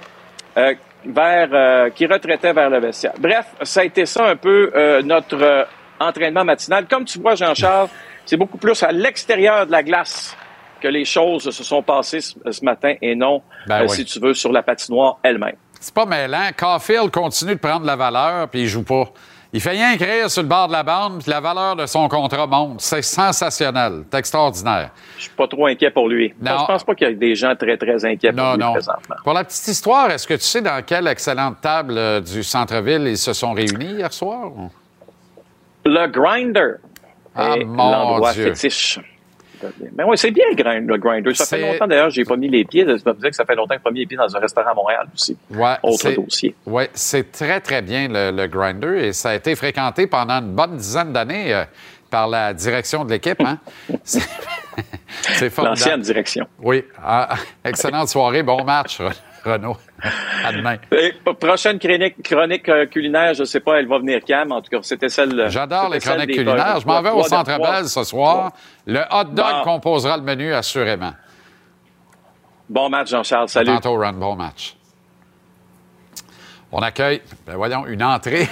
euh, vers, euh, qui retraitait vers le vestiaire. Bref, ça a été ça un peu euh, notre entraînement matinal. Comme tu vois, Jean-Charles, c'est beaucoup plus à l'extérieur de la glace que les choses se sont passées ce, ce matin et non, Ben oui. si tu veux, sur la patinoire elle-même. C'est pas mêlant. Caulfield continue de prendre la valeur, puis il joue pas. Il fait rien écrire sur le bord de la bande, puis la valeur de son contrat monte. C'est sensationnel. C'est extraordinaire. Je suis pas trop inquiet pour lui. Non. Je pense pas qu'il y a des gens très, très inquiets pour Non, lui non. présentement. Pour la petite histoire, est-ce que tu sais dans quelle excellente table euh, du centre-ville ils se sont réunis hier soir? Le grinder Ah, mon l'endroit Dieu. fétiche. Mais oui, c'est bien le grinder. Ça fait longtemps d'ailleurs, j'ai pas mis les pieds. Ça veut dire que ça fait longtemps que j'ai pas mis les pieds dans un restaurant à Montréal aussi. Ouais, Autre dossier. Oui, c'est très, très bien le, le grinder et ça a été fréquenté pendant une bonne dizaine d'années euh, par la direction de l'équipe. Hein? *laughs* C'est *laughs* formidable. L'ancienne direction. Oui. Ah, excellente soirée. Bon match, *laughs* Renaud. À demain. *laughs* Et, prochaine chronique, chronique euh, culinaire, je sais pas, elle va venir quand, mais en tout cas, c'était celle. J'adore les chroniques culinaires. Je m'en vais au Centre trois- Bell ce soir. Le hot dog Bon. composera le menu, assurément. Bon match, Jean-Charles. Salut. À tantôt, Ron. Bon match. On accueille, ben voyons, une entrée,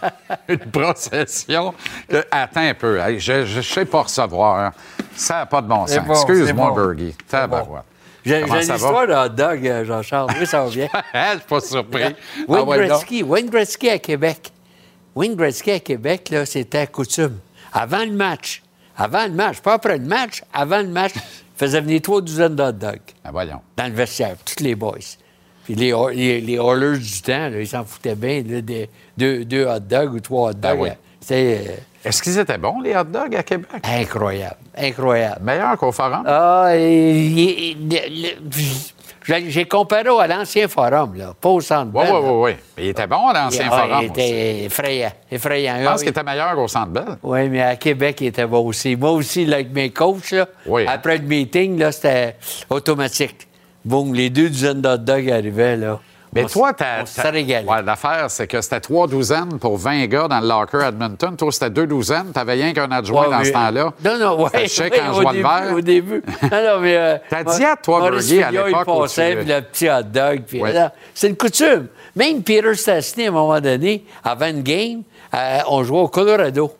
*laughs* une procession. que- attends un peu. hey, je ne sais pas recevoir. hein. Ça n'a pas de bon sens. bon, Excuse-moi, bon. Bergie. Tabarouette. J'ai une histoire de hot dog, euh, Jean-Charles. Oui, ça va bien. *laughs* Je suis pas surpris. *laughs* Ah, Wayne ouais, donc? Gretzky, Wayne Gretzky à Québec. Wayne Gretzky à Québec, là, c'était coutume. Avant le match, avant le match, pas après le match, avant le match, il faisait venir trois douzaines de hot dogs. Ben voyons. Dans le vestiaire, tous les boys. Puis les, les, du temps, là, ils s'en foutaient bien, là, des, deux, deux hot dogs ou trois hot dogs. Ben oui. C'était euh, Est-ce qu'ils étaient bons, les hot dogs à Québec? incroyable, incroyable. Meilleur qu'au Forum? Ah, j'ai comparé à l'ancien forum, là, pas au centre Oui, Bell, oui, oui, oui. Il était bon à l'ancien Ah, Forum. Il était effrayant, effrayant. Je pense qu'il était meilleur au Centre Bell. Oui, mais à Québec, il était bon aussi. Moi aussi, là, avec mes coachs, là, après le meeting, c'était automatique. Boum, les deux dizaines d'hot dogs arrivaient, là. Mais On toi, t'as. Ouais, l'affaire, c'est que c'était trois douzaines pour 20 gars dans le locker à Edmonton. Toi, c'était deux douzaines. T'avais rien qu'un adjoint Ouais, dans mais- ce temps-là. Non, non, oui. Je sais quand je vois le verre. Au début. *laughs* Non, non, mais. euh, T'as dit à toi, Berger, à l'époque Il passait, tu- puis le petit hot dog. Puis, Ouais. C'est une coutume. Même Peter Stastny, à un moment donné, avant une game, euh, on jouait au Colorado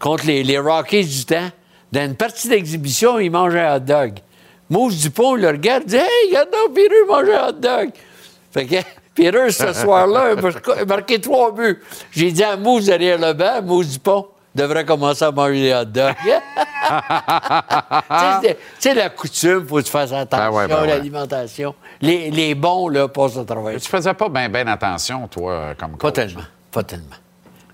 contre les, les Rockies du temps. Dans une partie d'exhibition, il mangeait un hot dog. Mousse Dupont le regarde, dit Hey, regarde donc, Peter mange un hot dog. Fait que *laughs* Peter, ce soir-là, a mar- a marqué trois buts. J'ai dit à Mousse derrière le banc, Mousse Dupont devrait commencer à manger des hot dogs. *laughs* Tu sais, la coutume, faut que tu fasses attention Ben ouais, ben à ouais. l'alimentation. Les, les bons, là, passent au travail. Tu faisais pas bien ben attention, toi, comme Pas coach. tellement. Pas tellement.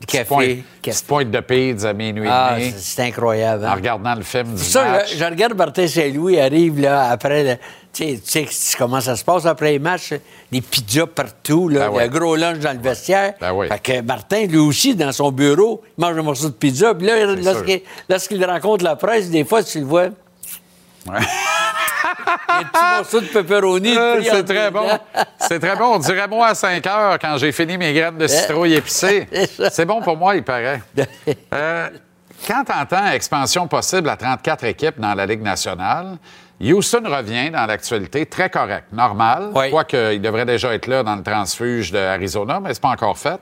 Petite Café, pointe- Petite pointe de pizza à minuit Ah, et demi, c'est incroyable. hein. en regardant le film du Ça, match. je, je regarde Martin Saint-Louis arrive là, après. le- tu sais- tu sais comment ça se passe après les matchs? Des pizzas partout, là, Ben ouais. le gros lunch dans le vestiaire. Ben. Fait que Martin, lui aussi, dans son bureau, il mange un morceau de pizza. Puis là, lorsqu'il lorsqu'il rencontre la presse, des fois, tu le vois. *laughs* un petit morceau de pepperoni. Euh, c'est très bon. dents. C'est très bon. On dirait moi à 5 heures quand j'ai fini mes graines de citrouille épicées. *laughs* C'est bon pour moi, il paraît. *laughs* Euh, quand tu entends expansion possible à 34 équipes dans la Ligue nationale, Houston revient dans l'actualité très correct, normal. Quoique il devrait déjà être là dans le transfuge de Arizona, mais c'est pas encore fait.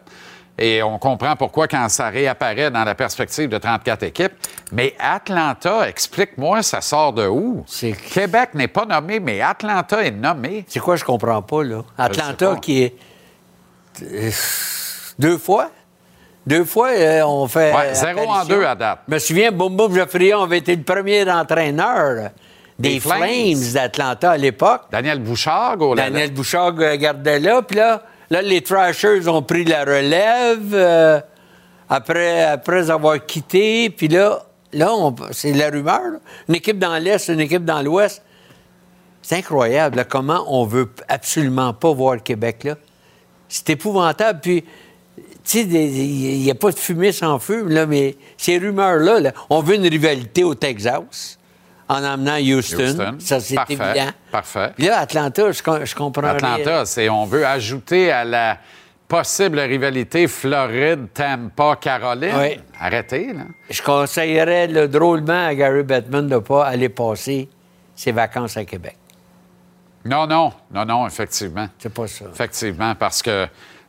Et on comprend pourquoi quand ça réapparaît dans la perspective de 34 équipes. Mais Atlanta, explique-moi, ça sort de où? Québec n'est pas nommé, mais Atlanta est nommé. C'est quoi, je comprends pas, là? Atlanta pas. qui est. euh, Deux fois? Deux fois, euh, on fait. Ouais, zéro en apparition. deux à date. Je me souviens, Boum Boum Geoffrion avait été le premier entraîneur des, Des Flames, Flames. d'Atlanta à l'époque. Daniel Bouchard, Daniel Bouchard euh, gardait là. Puis là, là, les Trashers ont pris la relève euh, après, avoir quitté. Puis là, là c'est la rumeur. là. Une équipe dans l'Est, une équipe dans l'Ouest. C'est incroyable comment on veut absolument pas voir le Québec. C'est épouvantable. Puis, tu sais, il n'y a pas de fumée sans feu, mais ces rumeurs-là, là, on veut une rivalité au Texas en emmenant Houston. Houston. Ça, c'est Parfait. évident. Parfait. Puis là, Atlanta, je, com- je comprends Atlanta, c'est on veut ajouter à la possible rivalité Floride-Tampa-Caroline. Oui. Arrêtez, là. Je conseillerais là, drôlement à Gary Bettman de ne pas aller passer ses vacances à Québec. Non, non, non, non, effectivement. C'est pas ça. Effectivement, parce que.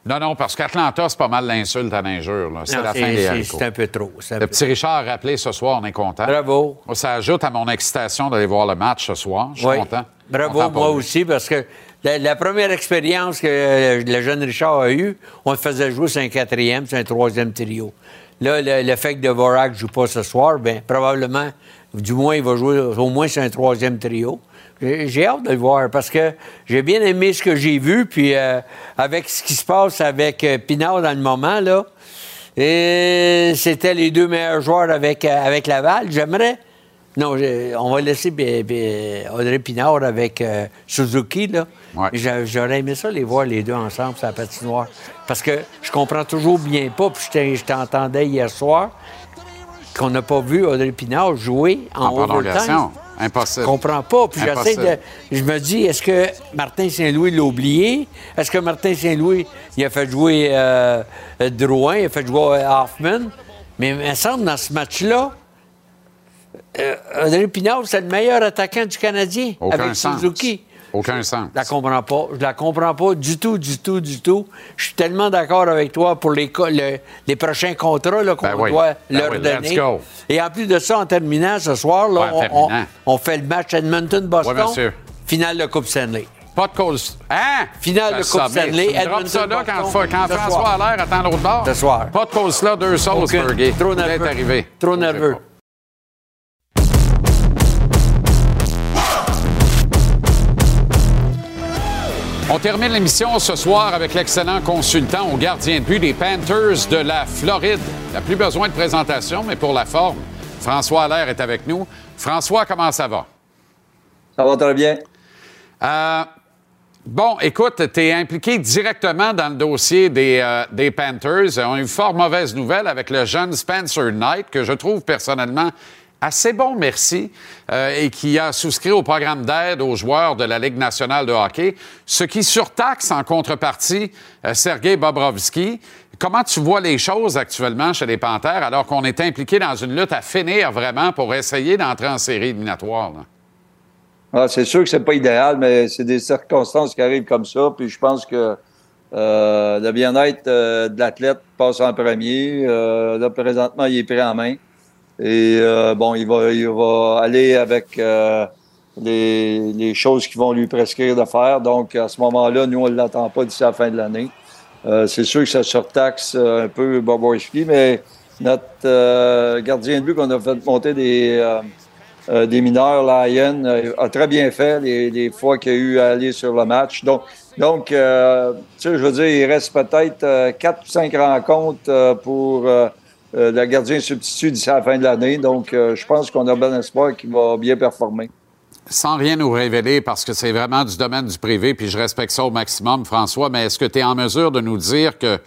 Non, non, parce qu'Atlanta, c'est pas mal l'insulte à l'injure. là. C'est la fin des c'est- un peu trop, un Le peu petit Richard a rappelé ce soir, on est content. Bravo. Ça ajoute à mon excitation d'aller voir le match ce soir. Je suis Oui. content. Bravo, Content moi lui. aussi, parce que la, la première expérience que euh, le jeune Richard a eue, on le faisait jouer sur un quatrième, sur un troisième trio. Là, le, le fait que Devorak ne joue pas ce soir, bien, probablement, du moins, il va jouer au moins sur un troisième trio. J'ai hâte de le voir parce que j'ai bien aimé ce que j'ai vu, puis euh, avec ce qui se passe avec euh, Pinard dans le moment, là, et c'était les deux meilleurs joueurs avec, euh, avec Laval. J'aimerais. Non, on va laisser Audrey Pinard avec euh, Suzuki. Là. J'a- J'aurais aimé ça les voir les deux ensemble sur la patinoire. Parce que je comprends toujours bien pas, puis je t'entendais hier soir, qu'on n'a pas vu Audrey Pinard jouer en, En overtime. Impossible. Je comprends pas. Puis j'essaie de. Je me dis, est-ce que Martin Saint-Louis l'a oublié? Est-ce que Martin Saint-Louis, il a fait jouer euh, Drouin, il a fait jouer euh, Hoffman? Mais il me semble, dans ce match-là, euh, André Pinard, c'est le meilleur attaquant du Canadien Aucun avec sens. Suzuki. Aucun sens. Je la comprends pas. Je la comprends pas du tout, du tout, du tout. Je suis tellement d'accord avec toi pour les, le- les prochains contrats là, qu'on Ben oui. doit Ben leur oui, let's donner. go. Et en plus de ça, en terminant ce soir, là, Ouais, on- on, terminant. on fait le match Edmonton-Boston. Oui, monsieur. Finale de Coupe Stanley. Pas de cause. Hein? Finale de Coupe Stanley. droppes ça là quand, quand François. Allaire attend l'autre bord? Ce soir. Pas de cause là, deux sauces. Fergie. Trop nerveux. Trop nerveux. On termine l'émission ce soir avec l'excellent consultant au gardien de but des Panthers de la Floride. Il n'a plus besoin de présentation, mais pour la forme, François Allaire est avec nous. François, comment ça va? Ça va très bien. Euh, bon, écoute, tu es impliqué directement dans le dossier des, euh, des Panthers. On a eu fort mauvaise nouvelle avec le jeune Spencer Knight, que je trouve personnellement assez bon, merci, euh, et qui a souscrit au programme d'aide aux joueurs de la Ligue nationale de hockey, ce qui surtaxe en contrepartie euh, Sergei Bobrovski. Comment tu vois les choses actuellement chez les Panthers alors qu'on est impliqué dans une lutte à finir vraiment pour essayer d'entrer en série éliminatoire? Ah, c'est sûr que c'est pas idéal, mais c'est des circonstances qui arrivent comme ça. Puis je pense que euh, le bien-être de l'athlète passe en premier. Là, présentement, il est pris en main. Et euh, bon, il va, il va aller avec euh, les, choses qui vont lui prescrire de faire. Donc, à ce moment-là, nous, on ne l'attend pas d'ici la fin de l'année. Euh, c'est sûr que ça surtaxe un peu Bobrovski, mais notre gardien de but qu'on a fait monter des, des mineurs, Lyon, a très bien fait les, fois qu'il a eu à aller sur le match. Donc, donc tu sais, je veux dire, il reste peut-être quatre ou cinq rencontres pour euh, le gardien substitut d'ici la fin de l'année. Donc, euh, je pense qu'on a bon espoir qu'il va bien performer. Sans rien nous révéler, parce que c'est vraiment du domaine du privé, puis je respecte ça au maximum, François, mais est-ce que tu es en mesure de nous dire que,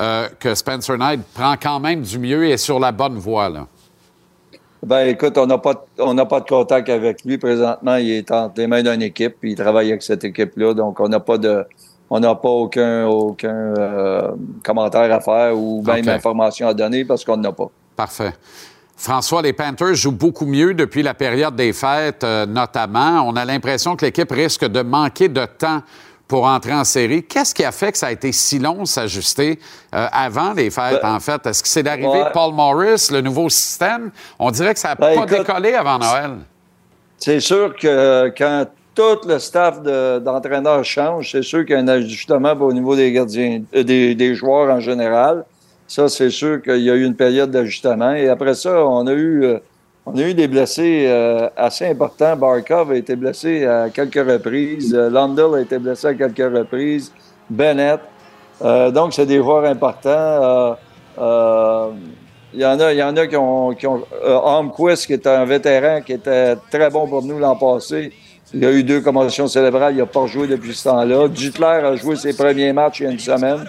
euh, que Spencer Knight prend quand même du mieux et est sur la bonne voie? Là? Ben, écoute, on n'a pas, on n'a pas de contact avec lui présentement. Il est entre les mains d'une équipe, puis il travaille avec cette équipe-là. Donc, on n'a pas de, on n'a pas aucun, aucun euh, commentaire à faire ou même information à donner parce qu'on n'a pas. Parfait. François, les Panthers jouent beaucoup mieux depuis la période des fêtes, euh, notamment. On a l'impression que l'équipe risque de manquer de temps pour entrer en série. Qu'est-ce qui a fait que ça a été si long s'ajuster euh, avant les fêtes, Ben, en fait? Est-ce que c'est l'arrivée ouais. de Paul Morris, le nouveau système? On dirait que ça n'a Ben, pas écoute, décollé avant Noël. C'est sûr que quand tout le staff de- d'entraîneurs change, c'est sûr qu'il y a un ajustement au niveau des gardiens, euh, des, joueurs en général. Ça, c'est sûr qu'il y a eu une période d'ajustement. Et après ça, on a eu, euh, on a eu des blessés euh, assez importants. Barkov a été blessé à quelques reprises. Lundell a été blessé à quelques reprises. Bennett. Donc, c'est des joueurs importants. Il y en a, y en a qui ont, qui ont qui est un vétéran, qui était très bon pour nous l'an passé, Il y a eu deux commotions cérébrales, il n'a pas joué depuis ce temps-là. Dutler a joué ses premiers matchs il y a une semaine.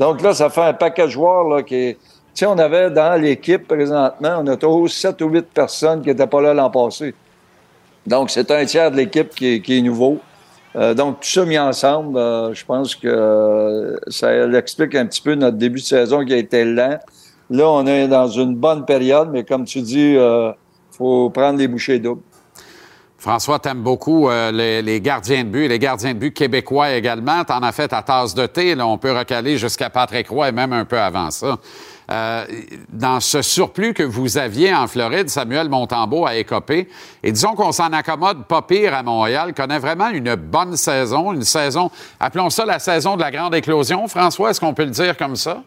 Donc là, ça fait un paquet de joueurs là, qui sais, on avait dans l'équipe présentement, on a toujours 7 ou 8 personnes qui n'étaient pas là l'an passé. Donc, c'est un tiers de l'équipe qui, est- qui est nouveau. Euh, donc, tout ça mis ensemble, euh, je pense que euh, ça explique un petit peu notre début de saison qui a été lent. Là, on est dans une bonne période, mais comme tu dis, il faut prendre les bouchées doubles. François, t'aimes beaucoup euh, les, gardiens de but, les gardiens de but québécois également. T'en as fait ta tasse de thé. Là, on peut recaler jusqu'à Patrick Roy et même un peu avant ça. Euh, dans ce surplus que vous aviez en Floride, Samuel Montembeau a écopé. Et disons qu'on s'en accommode pas pire à Montréal, connaît vraiment une bonne saison, une saison, appelons ça la saison de la grande éclosion. François, est-ce qu'on peut le dire comme ça?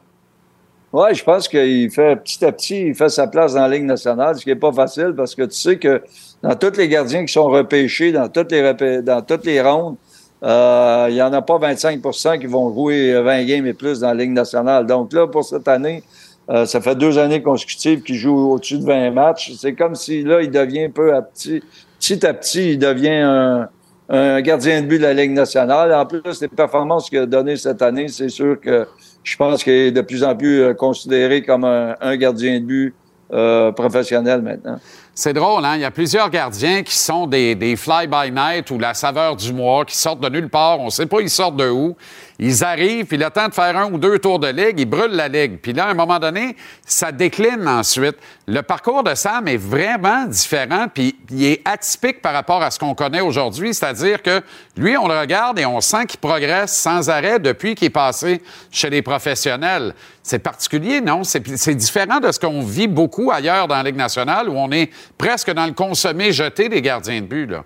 Oui, je pense qu'il fait petit à petit, il fait sa place dans la Ligue nationale, ce qui n'est pas facile parce que tu sais que dans tous les gardiens qui sont repêchés, dans toutes les, dans toutes les rondes, euh, il n'y en a pas 25% qui vont jouer 20 games et plus dans la Ligue nationale. Donc là, pour cette année, euh, ça fait deux années consécutives qu'il joue au-dessus de 20 matchs. C'est comme si là, il devient peu à petit, petit à petit, il devient un, un gardien de but de la Ligue nationale. En plus, les performances qu'il a données cette année, c'est sûr que je pense qu'il est de plus en plus euh, considéré comme un, gardien de but euh, professionnel maintenant. C'est drôle, hein? Il y a plusieurs gardiens qui sont des, des fly-by-night ou la saveur du mois, qui sortent de nulle part. On ne sait pas ils sortent de où. Ils arrivent, puis le temps de faire un ou deux tours de ligue, ils brûlent la ligue. Puis là, à un moment donné, ça décline ensuite. Le parcours de Sam est vraiment différent, puis il est atypique par rapport à ce qu'on connaît aujourd'hui. C'est-à-dire que lui, on le regarde et on sent qu'il progresse sans arrêt depuis qu'il est passé chez les professionnels. C'est particulier, non? C'est différent de ce qu'on vit beaucoup ailleurs dans la Ligue nationale, où on est presque dans le consommé jeté des gardiens de but, là.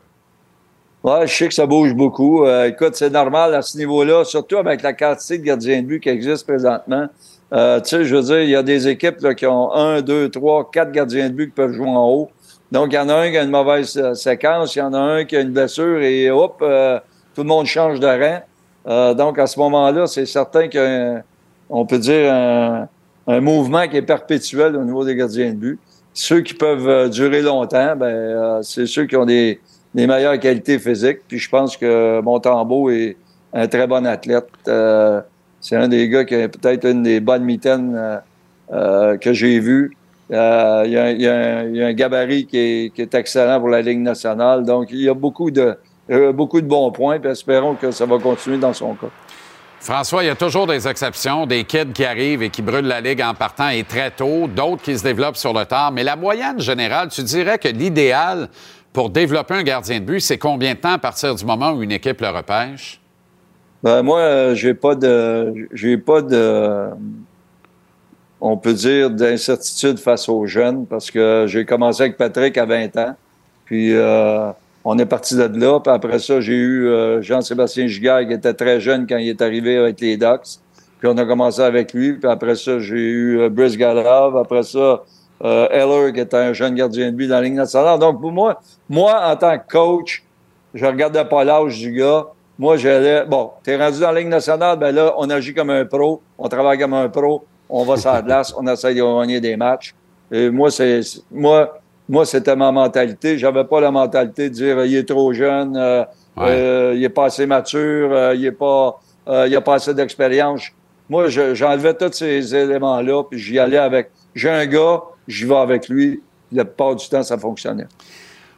Ouais, je sais que ça bouge beaucoup. Euh, écoute, c'est normal à ce niveau-là, surtout avec la quantité de gardiens de but qui existe présentement. Euh, tu sais, je veux dire, il y a des équipes qui ont un, deux, trois, quatre gardiens de but qui peuvent jouer en haut. Donc, il y en a un qui a une mauvaise euh, séquence, il y en a un qui a une blessure et hop, tout le monde change de rang. Donc, à ce moment-là, c'est certain qu'on peut dire un, un mouvement qui est perpétuel au niveau des gardiens de but. Ceux qui peuvent durer longtemps, ben, c'est ceux qui ont des, des meilleures qualités physiques. Puis je pense que Montembeau est un très bon athlète. Euh, c'est un des gars qui a peut-être une des bonnes mitaines euh, euh, que j'ai vues. Il, y a, un, gabarit qui est, qui est excellent pour la Ligue nationale. Donc, il y a beaucoup de, beaucoup de bons points. Puis espérons que ça va continuer dans son cas. François, il y a toujours des exceptions, des kids qui arrivent et qui brûlent la ligue en partant et très tôt, d'autres qui se développent sur le tard. Mais la moyenne générale, tu dirais que l'idéal pour développer un gardien de but, c'est combien de temps à partir du moment où une équipe le repêche? Ben, moi, euh, j'ai pas de, j'ai pas de, on peut dire d'incertitude face aux jeunes parce que j'ai commencé avec Patrick à 20 ans, puis euh, on est parti de là. Puis après ça, j'ai eu euh, Jean-Sébastien Giguère qui était très jeune quand il est arrivé avec les Ducks. Puis on a commencé avec lui. Puis après ça, j'ai eu euh, Brice Galave. Après ça, euh, Heller qui était un jeune gardien de but dans la Ligue nationale. Donc pour moi, moi en tant que coach, je regardais pas l'âge du gars. Moi, j'allais, bon, t'es rendu dans la Ligue nationale, ben là, on agit comme un pro, on travaille comme un pro, on va sur la glace, on essaie de gagner des matchs. Et moi, c'est, moi, moi, c'était ma mentalité. J'avais pas la mentalité de dire, il est trop jeune, euh, euh, il est pas assez mature, euh, il est pas, euh, il a pas assez d'expérience. Moi, je- j'enlevais tous ces éléments-là, puis j'y allais avec, j'ai un gars, j'y vais avec lui. La plupart du temps, ça fonctionnait.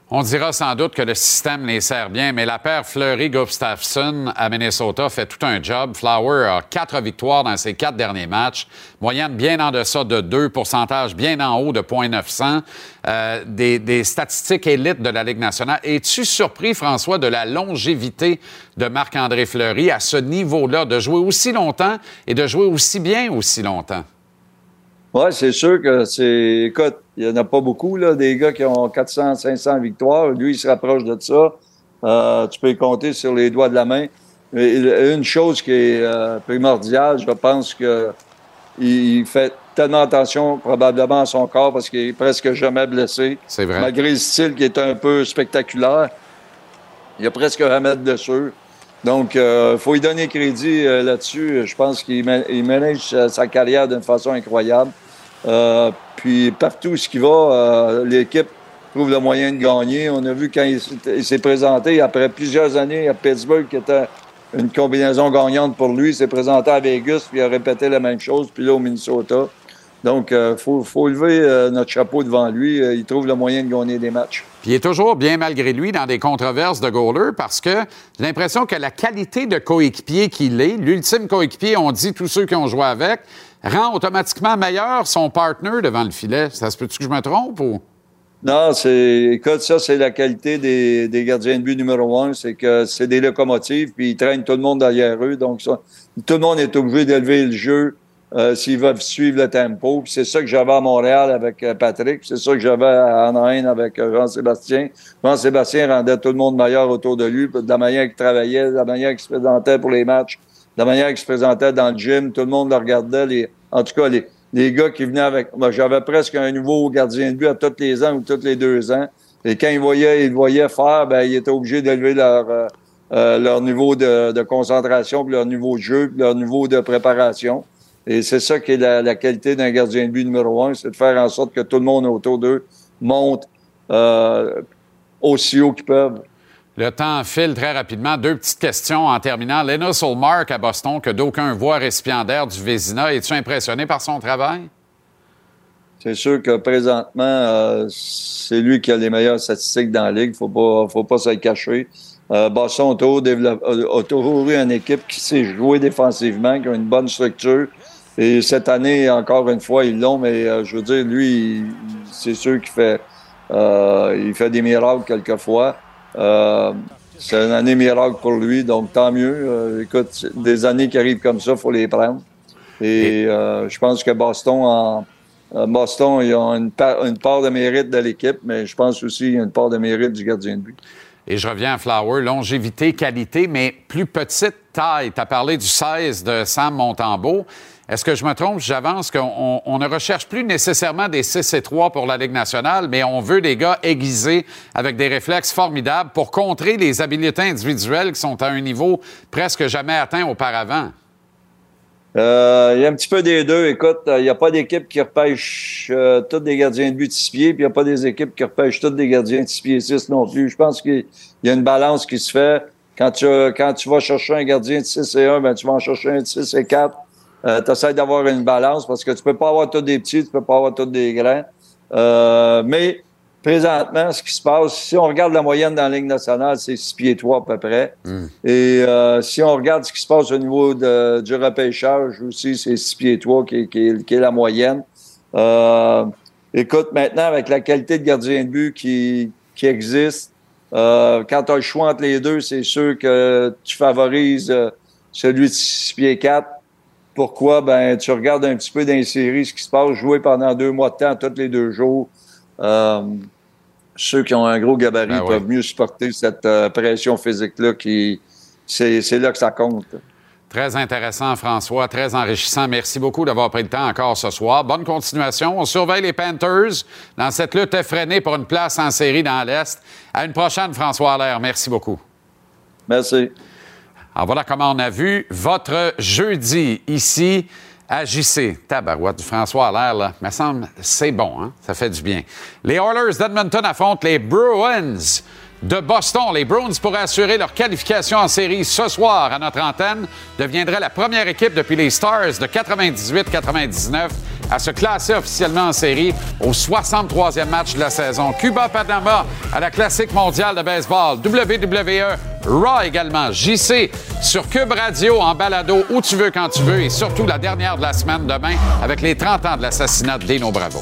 On dira sans doute que le système les sert bien, mais la paire Fleury-Gustafsson à Minnesota fait tout un job. Flower a quatre victoires dans ses quatre derniers matchs, moyenne bien en deçà de 2, pourcentage bien en haut de 0.900, euh, des, des statistiques élites de la Ligue nationale. Es-tu surpris, François, de la longévité de Marc-André Fleury à ce niveau-là, de jouer aussi longtemps et de jouer aussi bien aussi longtemps? Oui, c'est sûr que c'est. Écoute, il n'y en a pas beaucoup, là, des gars qui ont 400, 500 victoires. Lui, il se rapproche de ça. Euh, tu peux y compter sur les doigts de la main. Mais une chose qui est euh, primordiale, je pense que il fait tellement attention probablement à son corps parce qu'il est presque jamais blessé. C'est vrai. Malgré le style qui est un peu spectaculaire, il y a presque jamais de blessure. Donc, il faut lui donner crédit euh, là-dessus. Je pense qu'il ma- il manage sa, carrière d'une façon incroyable. Euh, puis, partout où il va, euh, l'équipe trouve le moyen de gagner. On a vu quand il s'est présenté après plusieurs années à Pittsburgh, qui était une combinaison gagnante pour lui. Il s'est présenté à Vegas, puis il a répété la même chose, puis là au Minnesota. Donc, il faut, faut lever euh, notre chapeau devant lui. Euh, il trouve le moyen de gagner des matchs. Puis il est toujours bien malgré lui dans des controverses de goaler parce que j'ai l'impression que la qualité de coéquipier qu'il est, l'ultime coéquipier, on dit tous ceux qui ont joué avec, rend automatiquement meilleur son partner devant le filet. Ça se peut-tu que je me trompe ou? Non, c'est. Écoute, ça, c'est la qualité des, des gardiens de but numéro un. C'est que c'est des locomotives, puis ils traînent tout le monde derrière eux. Donc, ça, tout le monde est obligé d'élever le jeu euh, s'ils veulent suivre le tempo. C'est ça que j'avais à Montréal avec euh, Patrick. C'est ça que j'avais à Anaheim avec euh, Jean-Sébastien. Jean-Sébastien rendait tout le monde meilleur autour de lui, de la manière qu'il travaillait, de la manière qu'il se présentait pour les matchs, de la manière qu'il se présentait dans le gym. Tout le monde le regardait. Les, en tout cas, les, les gars qui venaient avec. Moi, j'avais presque un nouveau gardien de but à tous les ans ou tous les deux ans. Et quand ils voyaient, ils voyaient faire, ben, ils étaient obligés d'élever leur, euh, euh, leur niveau de, de concentration, puis leur niveau de jeu, puis leur niveau de préparation. Et c'est ça qui est la, la qualité d'un gardien de but numéro un, c'est de faire en sorte que tout le monde autour d'eux monte euh, aussi haut qu'ils peuvent. Le temps file très rapidement. Deux petites questions en terminant. Lennox Olmark à Boston, que d'aucuns voient récipiendaire du Vézina. Es-tu impressionné par son travail? C'est sûr que présentement, euh, c'est lui qui a les meilleures statistiques dans la ligue. Faut pas, faut pas se le cacher. Euh, Boston a toujours, développé- a toujours eu une équipe qui sait jouer défensivement, qui a une bonne structure. Et cette année, encore une fois, ils l'ont, mais euh, je veux dire, lui, c'est sûr qu'il fait, euh, il fait des miracles quelquefois. Euh, c'est une année miracle pour lui, donc tant mieux. Euh, écoute, des années qui arrivent comme ça, faut les prendre. Et euh, je pense que Boston, en, à Boston, il y a une, part- une part de mérite de l'équipe, mais je pense aussi qu'il y a une part de mérite du gardien de but. Et je reviens à Flower, longévité, qualité, mais plus petite taille. Tu as parlé du 16 de Sam Montembeau. Est-ce que je me trompe? J'avance qu'on on- ne recherche plus nécessairement des 6 et 3 pour la Ligue nationale, mais on veut des gars aiguisés avec des réflexes formidables pour contrer les habiletés individuelles qui sont à un niveau presque jamais atteint auparavant. Euh, il y a un petit peu des deux. Écoute, euh, il n'y a pas d'équipe qui repêche euh, tous des gardiens de but de six pieds, puis il n'y a pas des équipes qui repêchent tous des gardiens de six pieds 6 non plus. Je pense qu'il y a une balance qui se fait. Quand tu, quand tu vas chercher un gardien de 6 et 1, ben, tu vas en chercher un de 6 et 4. Euh, tu essaies d'avoir une balance parce que tu peux pas avoir tous des petits, tu peux pas avoir tous des grands. Euh, mais présentement, ce qui se passe, si on regarde la moyenne dans la Ligue nationale, c'est 6 pieds 3 à peu près. Et euh, si on regarde ce qui se passe au niveau de- du repêchage aussi, c'est 6 pieds 3 qui, est- qui est- qui est la moyenne. Euh, écoute, maintenant, avec la qualité de gardien de but qui, qui existe, euh, quand tu as le choix entre les deux, c'est sûr que tu favorises euh, celui de 6 pieds 4. Pourquoi? Ben, tu regardes un petit peu dans les séries ce qui se passe, jouer pendant deux mois de temps, tous les deux jours. Euh, ceux qui ont un gros gabarit Ben peuvent mieux supporter cette euh, pression physique-là qui, c'est, c'est là que ça compte. Très intéressant, François, très enrichissant. Merci beaucoup d'avoir pris le temps encore ce soir. Bonne continuation. On surveille les Panthers dans cette lutte effrénée pour une place en série dans l'Est. À une prochaine, François Allaire. Merci beaucoup. Merci. Alors voilà comment on a vu votre jeudi ici à JC. Tabarouette, François Allaire, là, me semble, c'est bon, hein? Ça fait du bien. Les Oilers d'Edmonton affrontent les Bruins de Boston. Les Bruins pourraient assurer leur qualification en série ce soir à notre antenne, deviendraient la première équipe depuis les Stars de 98-99 à se classer officiellement en série au 63e match de la saison. Cuba-Panama à la Classique mondiale de baseball. WWE, Raw également. JC sur Cube Radio en balado où tu veux quand tu veux et surtout la dernière de la semaine demain avec les 30 ans de l'assassinat de Bravo.